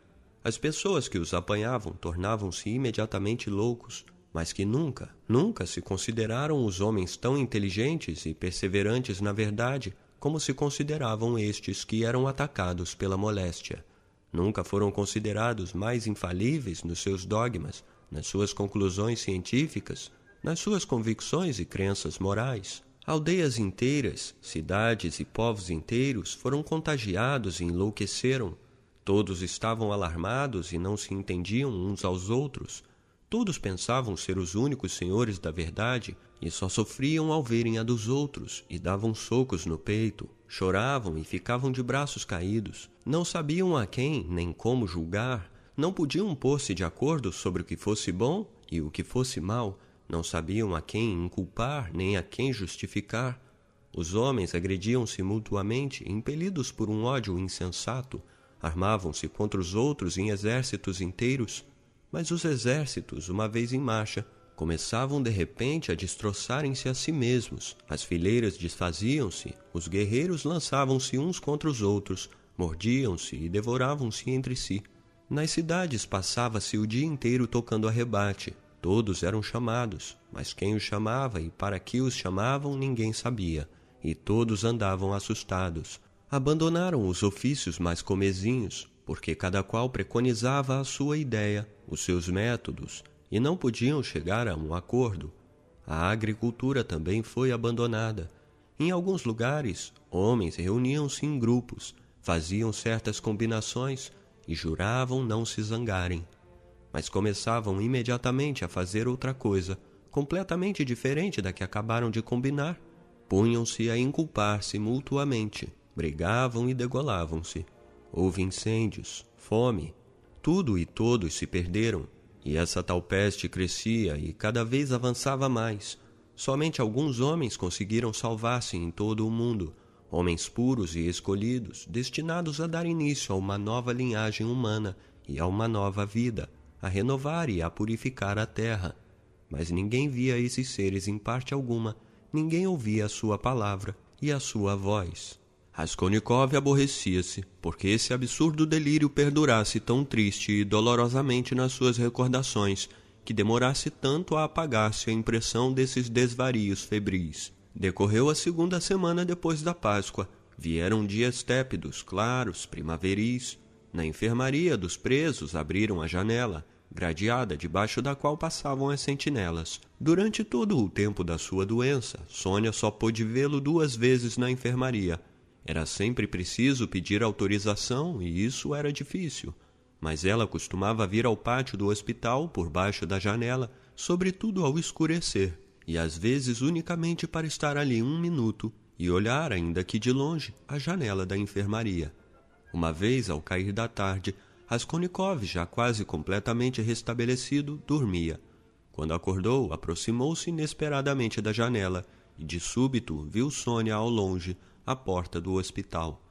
As pessoas que os apanhavam tornavam-se imediatamente loucos, mas que nunca, nunca se consideraram os homens tão inteligentes e perseverantes na verdade como se consideravam estes que eram atacados pela moléstia. Nunca foram considerados mais infalíveis nos seus dogmas, nas suas conclusões científicas, nas suas convicções e crenças morais. Aldeias inteiras, cidades e povos inteiros foram contagiados e enlouqueceram. Todos estavam alarmados e não se entendiam uns aos outros, Todos pensavam ser os únicos senhores da verdade e só sofriam ao verem a dos outros e davam socos no peito, choravam e ficavam de braços caídos. Não sabiam a quem nem como julgar, não podiam pôr-se de acordo sobre o que fosse bom e o que fosse mal, não sabiam a quem inculpar nem a quem justificar. Os homens agrediam-se mutuamente, impelidos por um ódio insensato, armavam-se contra os outros em exércitos inteiros mas os exércitos, uma vez em marcha, começavam de repente a destroçarem-se a si mesmos. As fileiras desfaziam-se, os guerreiros lançavam-se uns contra os outros, mordiam-se e devoravam-se entre si. Nas cidades passava-se o dia inteiro tocando arrebate. Todos eram chamados, mas quem os chamava e para que os chamavam ninguém sabia, e todos andavam assustados. Abandonaram os ofícios mais comezinhos, porque cada qual preconizava a sua ideia, os seus métodos, e não podiam chegar a um acordo. A agricultura também foi abandonada. Em alguns lugares, homens reuniam-se em grupos, faziam certas combinações e juravam não se zangarem. Mas começavam imediatamente a fazer outra coisa, completamente diferente da que acabaram de combinar. Punham-se a inculpar-se mutuamente, brigavam e degolavam-se. Houve incêndios, fome, tudo e todos se perderam, e essa tal peste crescia e cada vez avançava mais. Somente alguns homens conseguiram salvar-se em todo o mundo, homens puros e escolhidos, destinados a dar início a uma nova linhagem humana e a uma nova vida, a renovar e a purificar a terra. mas ninguém via esses seres em parte alguma, ninguém ouvia a sua palavra e a sua voz. Raskolnikov aborrecia-se, porque esse absurdo delírio perdurasse tão triste e dolorosamente nas suas recordações, que demorasse tanto a apagar-se a impressão desses desvarios febris. Decorreu a segunda semana depois da Páscoa. Vieram dias tépidos, claros, primaveris. Na enfermaria dos presos abriram a janela, gradeada debaixo da qual passavam as sentinelas. Durante todo o tempo da sua doença, Sônia só pôde vê-lo duas vezes na enfermaria. Era sempre preciso pedir autorização e isso era difícil. Mas ela costumava vir ao pátio do hospital por baixo da janela, sobretudo ao escurecer, e às vezes unicamente para estar ali um minuto e olhar, ainda que de longe, a janela da enfermaria. Uma vez, ao cair da tarde, Raskolnikov, já quase completamente restabelecido, dormia. Quando acordou, aproximou-se inesperadamente da janela e, de súbito, viu Sônia ao longe, à porta do hospital.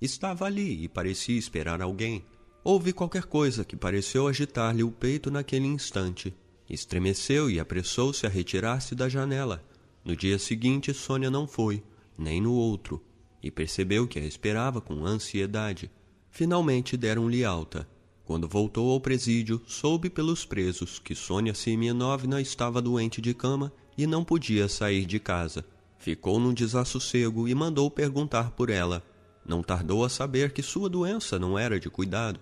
Estava ali e parecia esperar alguém. Houve qualquer coisa que pareceu agitar-lhe o peito naquele instante. Estremeceu e apressou-se a retirar-se da janela. No dia seguinte, Sônia não foi, nem no outro, e percebeu que a esperava com ansiedade. Finalmente deram-lhe alta. Quando voltou ao presídio, soube pelos presos que Sônia Semyonovna estava doente de cama e não podia sair de casa. Ficou num desassossego e mandou perguntar por ela. Não tardou a saber que sua doença não era de cuidado.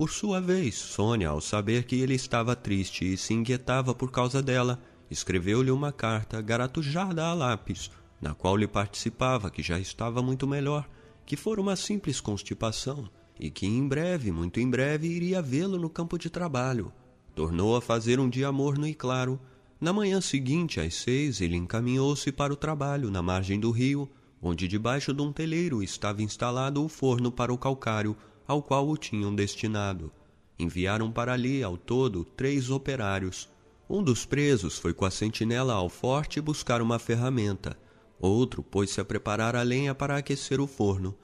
Por sua vez, Sônia, ao saber que ele estava triste e se inquietava por causa dela, escreveu-lhe uma carta garatujada a lápis, na qual lhe participava que já estava muito melhor, que fora uma simples constipação e que em breve, muito em breve, iria vê-lo no campo de trabalho. Tornou a fazer um dia morno e claro. Na manhã seguinte, às seis, ele encaminhou-se para o trabalho na margem do rio, onde debaixo de um teleiro estava instalado o forno para o calcário, ao qual o tinham destinado. Enviaram para ali, ao todo, três operários. Um dos presos foi com a sentinela ao forte buscar uma ferramenta. Outro pôs-se a preparar a lenha para aquecer o forno.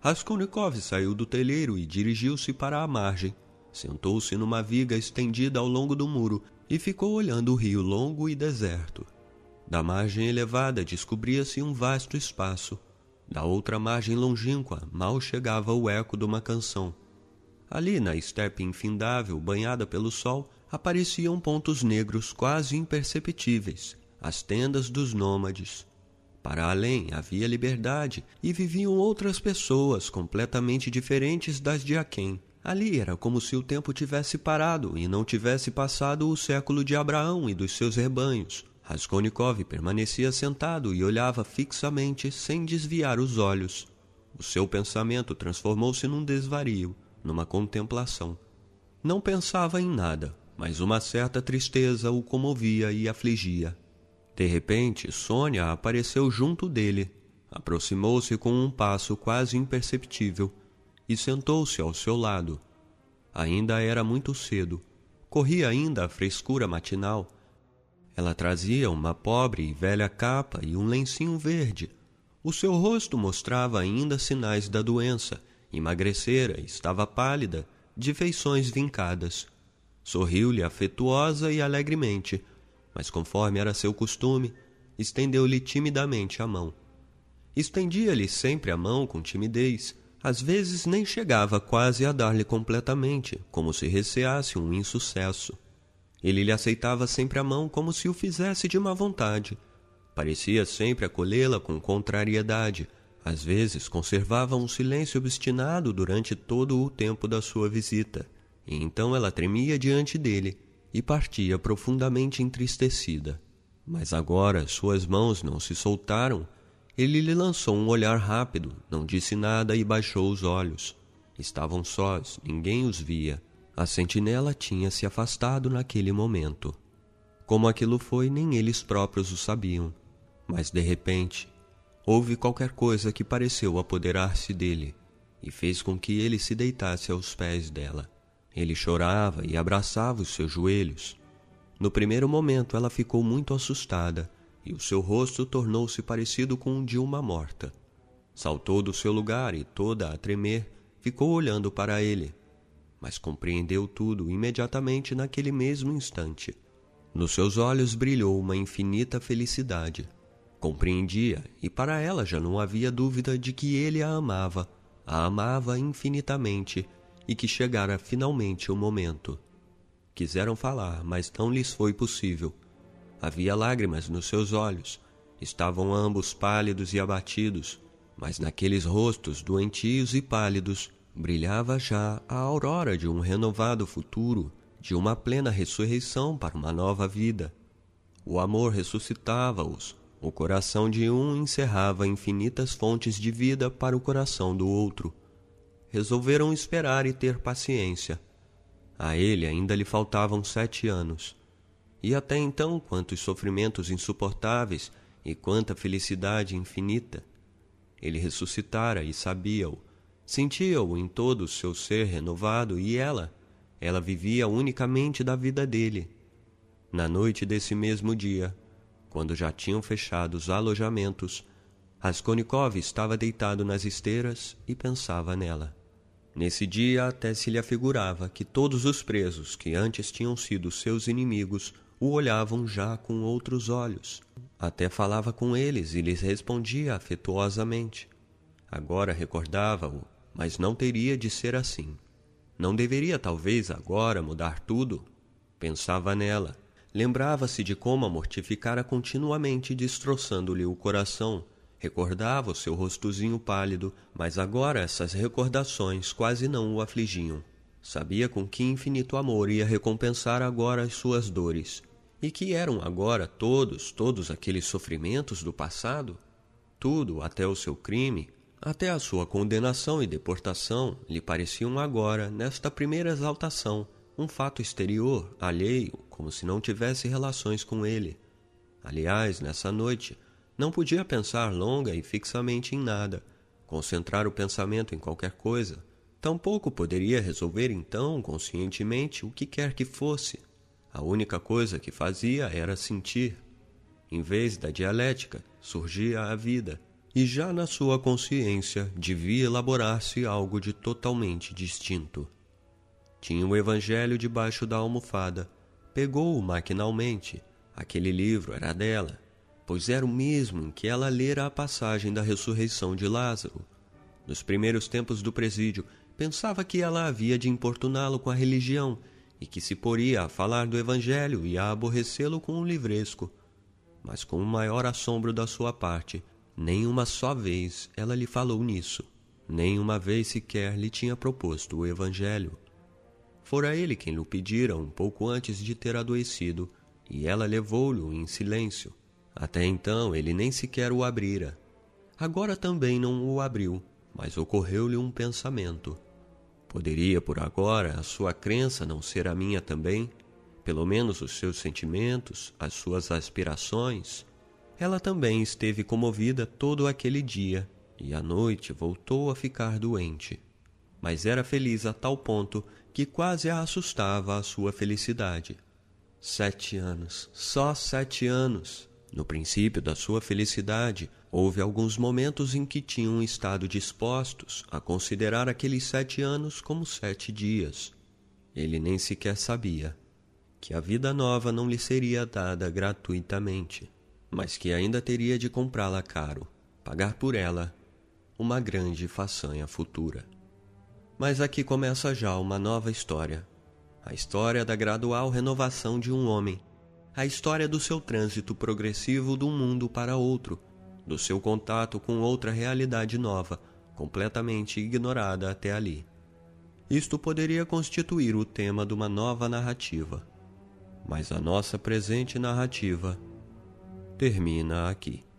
Raskolnikov saiu do telheiro e dirigiu-se para a margem. Sentou-se numa viga estendida ao longo do muro e ficou olhando o rio longo e deserto. Da margem elevada descobria-se um vasto espaço. Da outra margem longínqua mal chegava o eco de uma canção. Ali, na estepe infindável, banhada pelo sol, apareciam pontos negros quase imperceptíveis, as tendas dos nômades. Para além havia liberdade e viviam outras pessoas completamente diferentes das de Aquém. Ali era como se o tempo tivesse parado e não tivesse passado o século de Abraão e dos seus rebanhos. Raskolnikov permanecia sentado e olhava fixamente, sem desviar os olhos. O seu pensamento transformou-se num desvario, numa contemplação. Não pensava em nada, mas uma certa tristeza o comovia e afligia. De repente, Sônia apareceu junto dele, aproximou-se com um passo quase imperceptível e sentou-se ao seu lado. Ainda era muito cedo. Corria ainda a frescura matinal. Ela trazia uma pobre e velha capa e um lencinho verde. O seu rosto mostrava ainda sinais da doença. Emagrecera, estava pálida, de feições vincadas. Sorriu-lhe afetuosa e alegremente mas conforme era seu costume, estendeu-lhe timidamente a mão. Estendia-lhe sempre a mão com timidez, às vezes nem chegava quase a dar-lhe completamente, como se receasse um insucesso. Ele lhe aceitava sempre a mão como se o fizesse de má vontade. Parecia sempre acolhê-la com contrariedade, às vezes conservava um silêncio obstinado durante todo o tempo da sua visita, e então ela tremia diante dele, e partia profundamente entristecida. Mas agora suas mãos não se soltaram. Ele lhe lançou um olhar rápido, não disse nada e baixou os olhos. Estavam sós, ninguém os via. A sentinela tinha se afastado naquele momento. Como aquilo foi, nem eles próprios o sabiam. Mas de repente, houve qualquer coisa que pareceu apoderar-se dele e fez com que ele se deitasse aos pés dela. Ele chorava e abraçava os seus joelhos. No primeiro momento ela ficou muito assustada e o seu rosto tornou-se parecido com o de uma morta. Saltou do seu lugar e, toda a tremer, ficou olhando para ele, mas compreendeu tudo imediatamente naquele mesmo instante. Nos seus olhos brilhou uma infinita felicidade. Compreendia, e para ela já não havia dúvida de que ele a amava, a amava infinitamente e que chegara finalmente o momento. Quiseram falar, mas não lhes foi possível. Havia lágrimas nos seus olhos. Estavam ambos pálidos e abatidos, mas naqueles rostos doentios e pálidos brilhava já a aurora de um renovado futuro de uma plena ressurreição para uma nova vida. O amor ressuscitava-os, o coração de um encerrava infinitas fontes de vida para o coração do outro. Resolveram esperar e ter paciência. A ele ainda lhe faltavam sete anos. E até então, quantos sofrimentos insuportáveis e quanta felicidade infinita! Ele ressuscitara e sabia-o, sentia-o em todo o seu ser renovado e ela, ela vivia unicamente da vida dele. Na noite desse mesmo dia, quando já tinham fechado os alojamentos, Raskolnikov estava deitado nas esteiras e pensava nela. Nesse dia até se lhe afigurava que todos os presos que antes tinham sido seus inimigos o olhavam já com outros olhos. Até falava com eles e lhes respondia afetuosamente. Agora recordava-o, mas não teria de ser assim. Não deveria talvez agora mudar tudo? Pensava nela. Lembrava-se de como a mortificara continuamente, destroçando-lhe o coração. Recordava o seu rostozinho pálido, mas agora essas recordações quase não o afligiam. Sabia com que infinito amor ia recompensar agora as suas dores. E que eram agora todos, todos aqueles sofrimentos do passado? Tudo, até o seu crime, até a sua condenação e deportação lhe pareciam agora, nesta primeira exaltação, um fato exterior, alheio, como se não tivesse relações com ele. Aliás, nessa noite, não podia pensar longa e fixamente em nada, concentrar o pensamento em qualquer coisa. Tampouco poderia resolver então, conscientemente, o que quer que fosse. A única coisa que fazia era sentir. Em vez da dialética, surgia a vida e já na sua consciência devia elaborar-se algo de totalmente distinto. Tinha o Evangelho debaixo da almofada. Pegou-o maquinalmente. Aquele livro era dela, pois era o mesmo em que ela lera a passagem da ressurreição de Lázaro. Nos primeiros tempos do presídio, pensava que ela havia de importuná-lo com a religião e que se poria a falar do Evangelho e a aborrecê-lo com o livresco. Mas com o maior assombro da sua parte, nem uma só vez ela lhe falou nisso, nem uma vez sequer lhe tinha proposto o Evangelho. Fora ele quem lhe pedira um pouco antes de ter adoecido, e ela levou-lhe em silêncio. Até então ele nem sequer o abrira. Agora também não o abriu, mas ocorreu-lhe um pensamento. Poderia por agora a sua crença não ser a minha também? Pelo menos os seus sentimentos, as suas aspirações, ela também esteve comovida todo aquele dia e à noite voltou a ficar doente. Mas era feliz a tal ponto que quase a assustava a sua felicidade. Sete anos, só sete anos. No princípio da sua felicidade, houve alguns momentos em que tinham estado dispostos a considerar aqueles sete anos como sete dias. Ele nem sequer sabia que a vida nova não lhe seria dada gratuitamente mas que ainda teria de comprá-la caro, pagar por ela uma grande façanha futura. Mas aqui começa já uma nova história. A história da gradual renovação de um homem. A história do seu trânsito progressivo de um mundo para outro, do seu contato com outra realidade nova, completamente ignorada até ali. Isto poderia constituir o tema de uma nova narrativa. Mas a nossa presente narrativa termina aqui.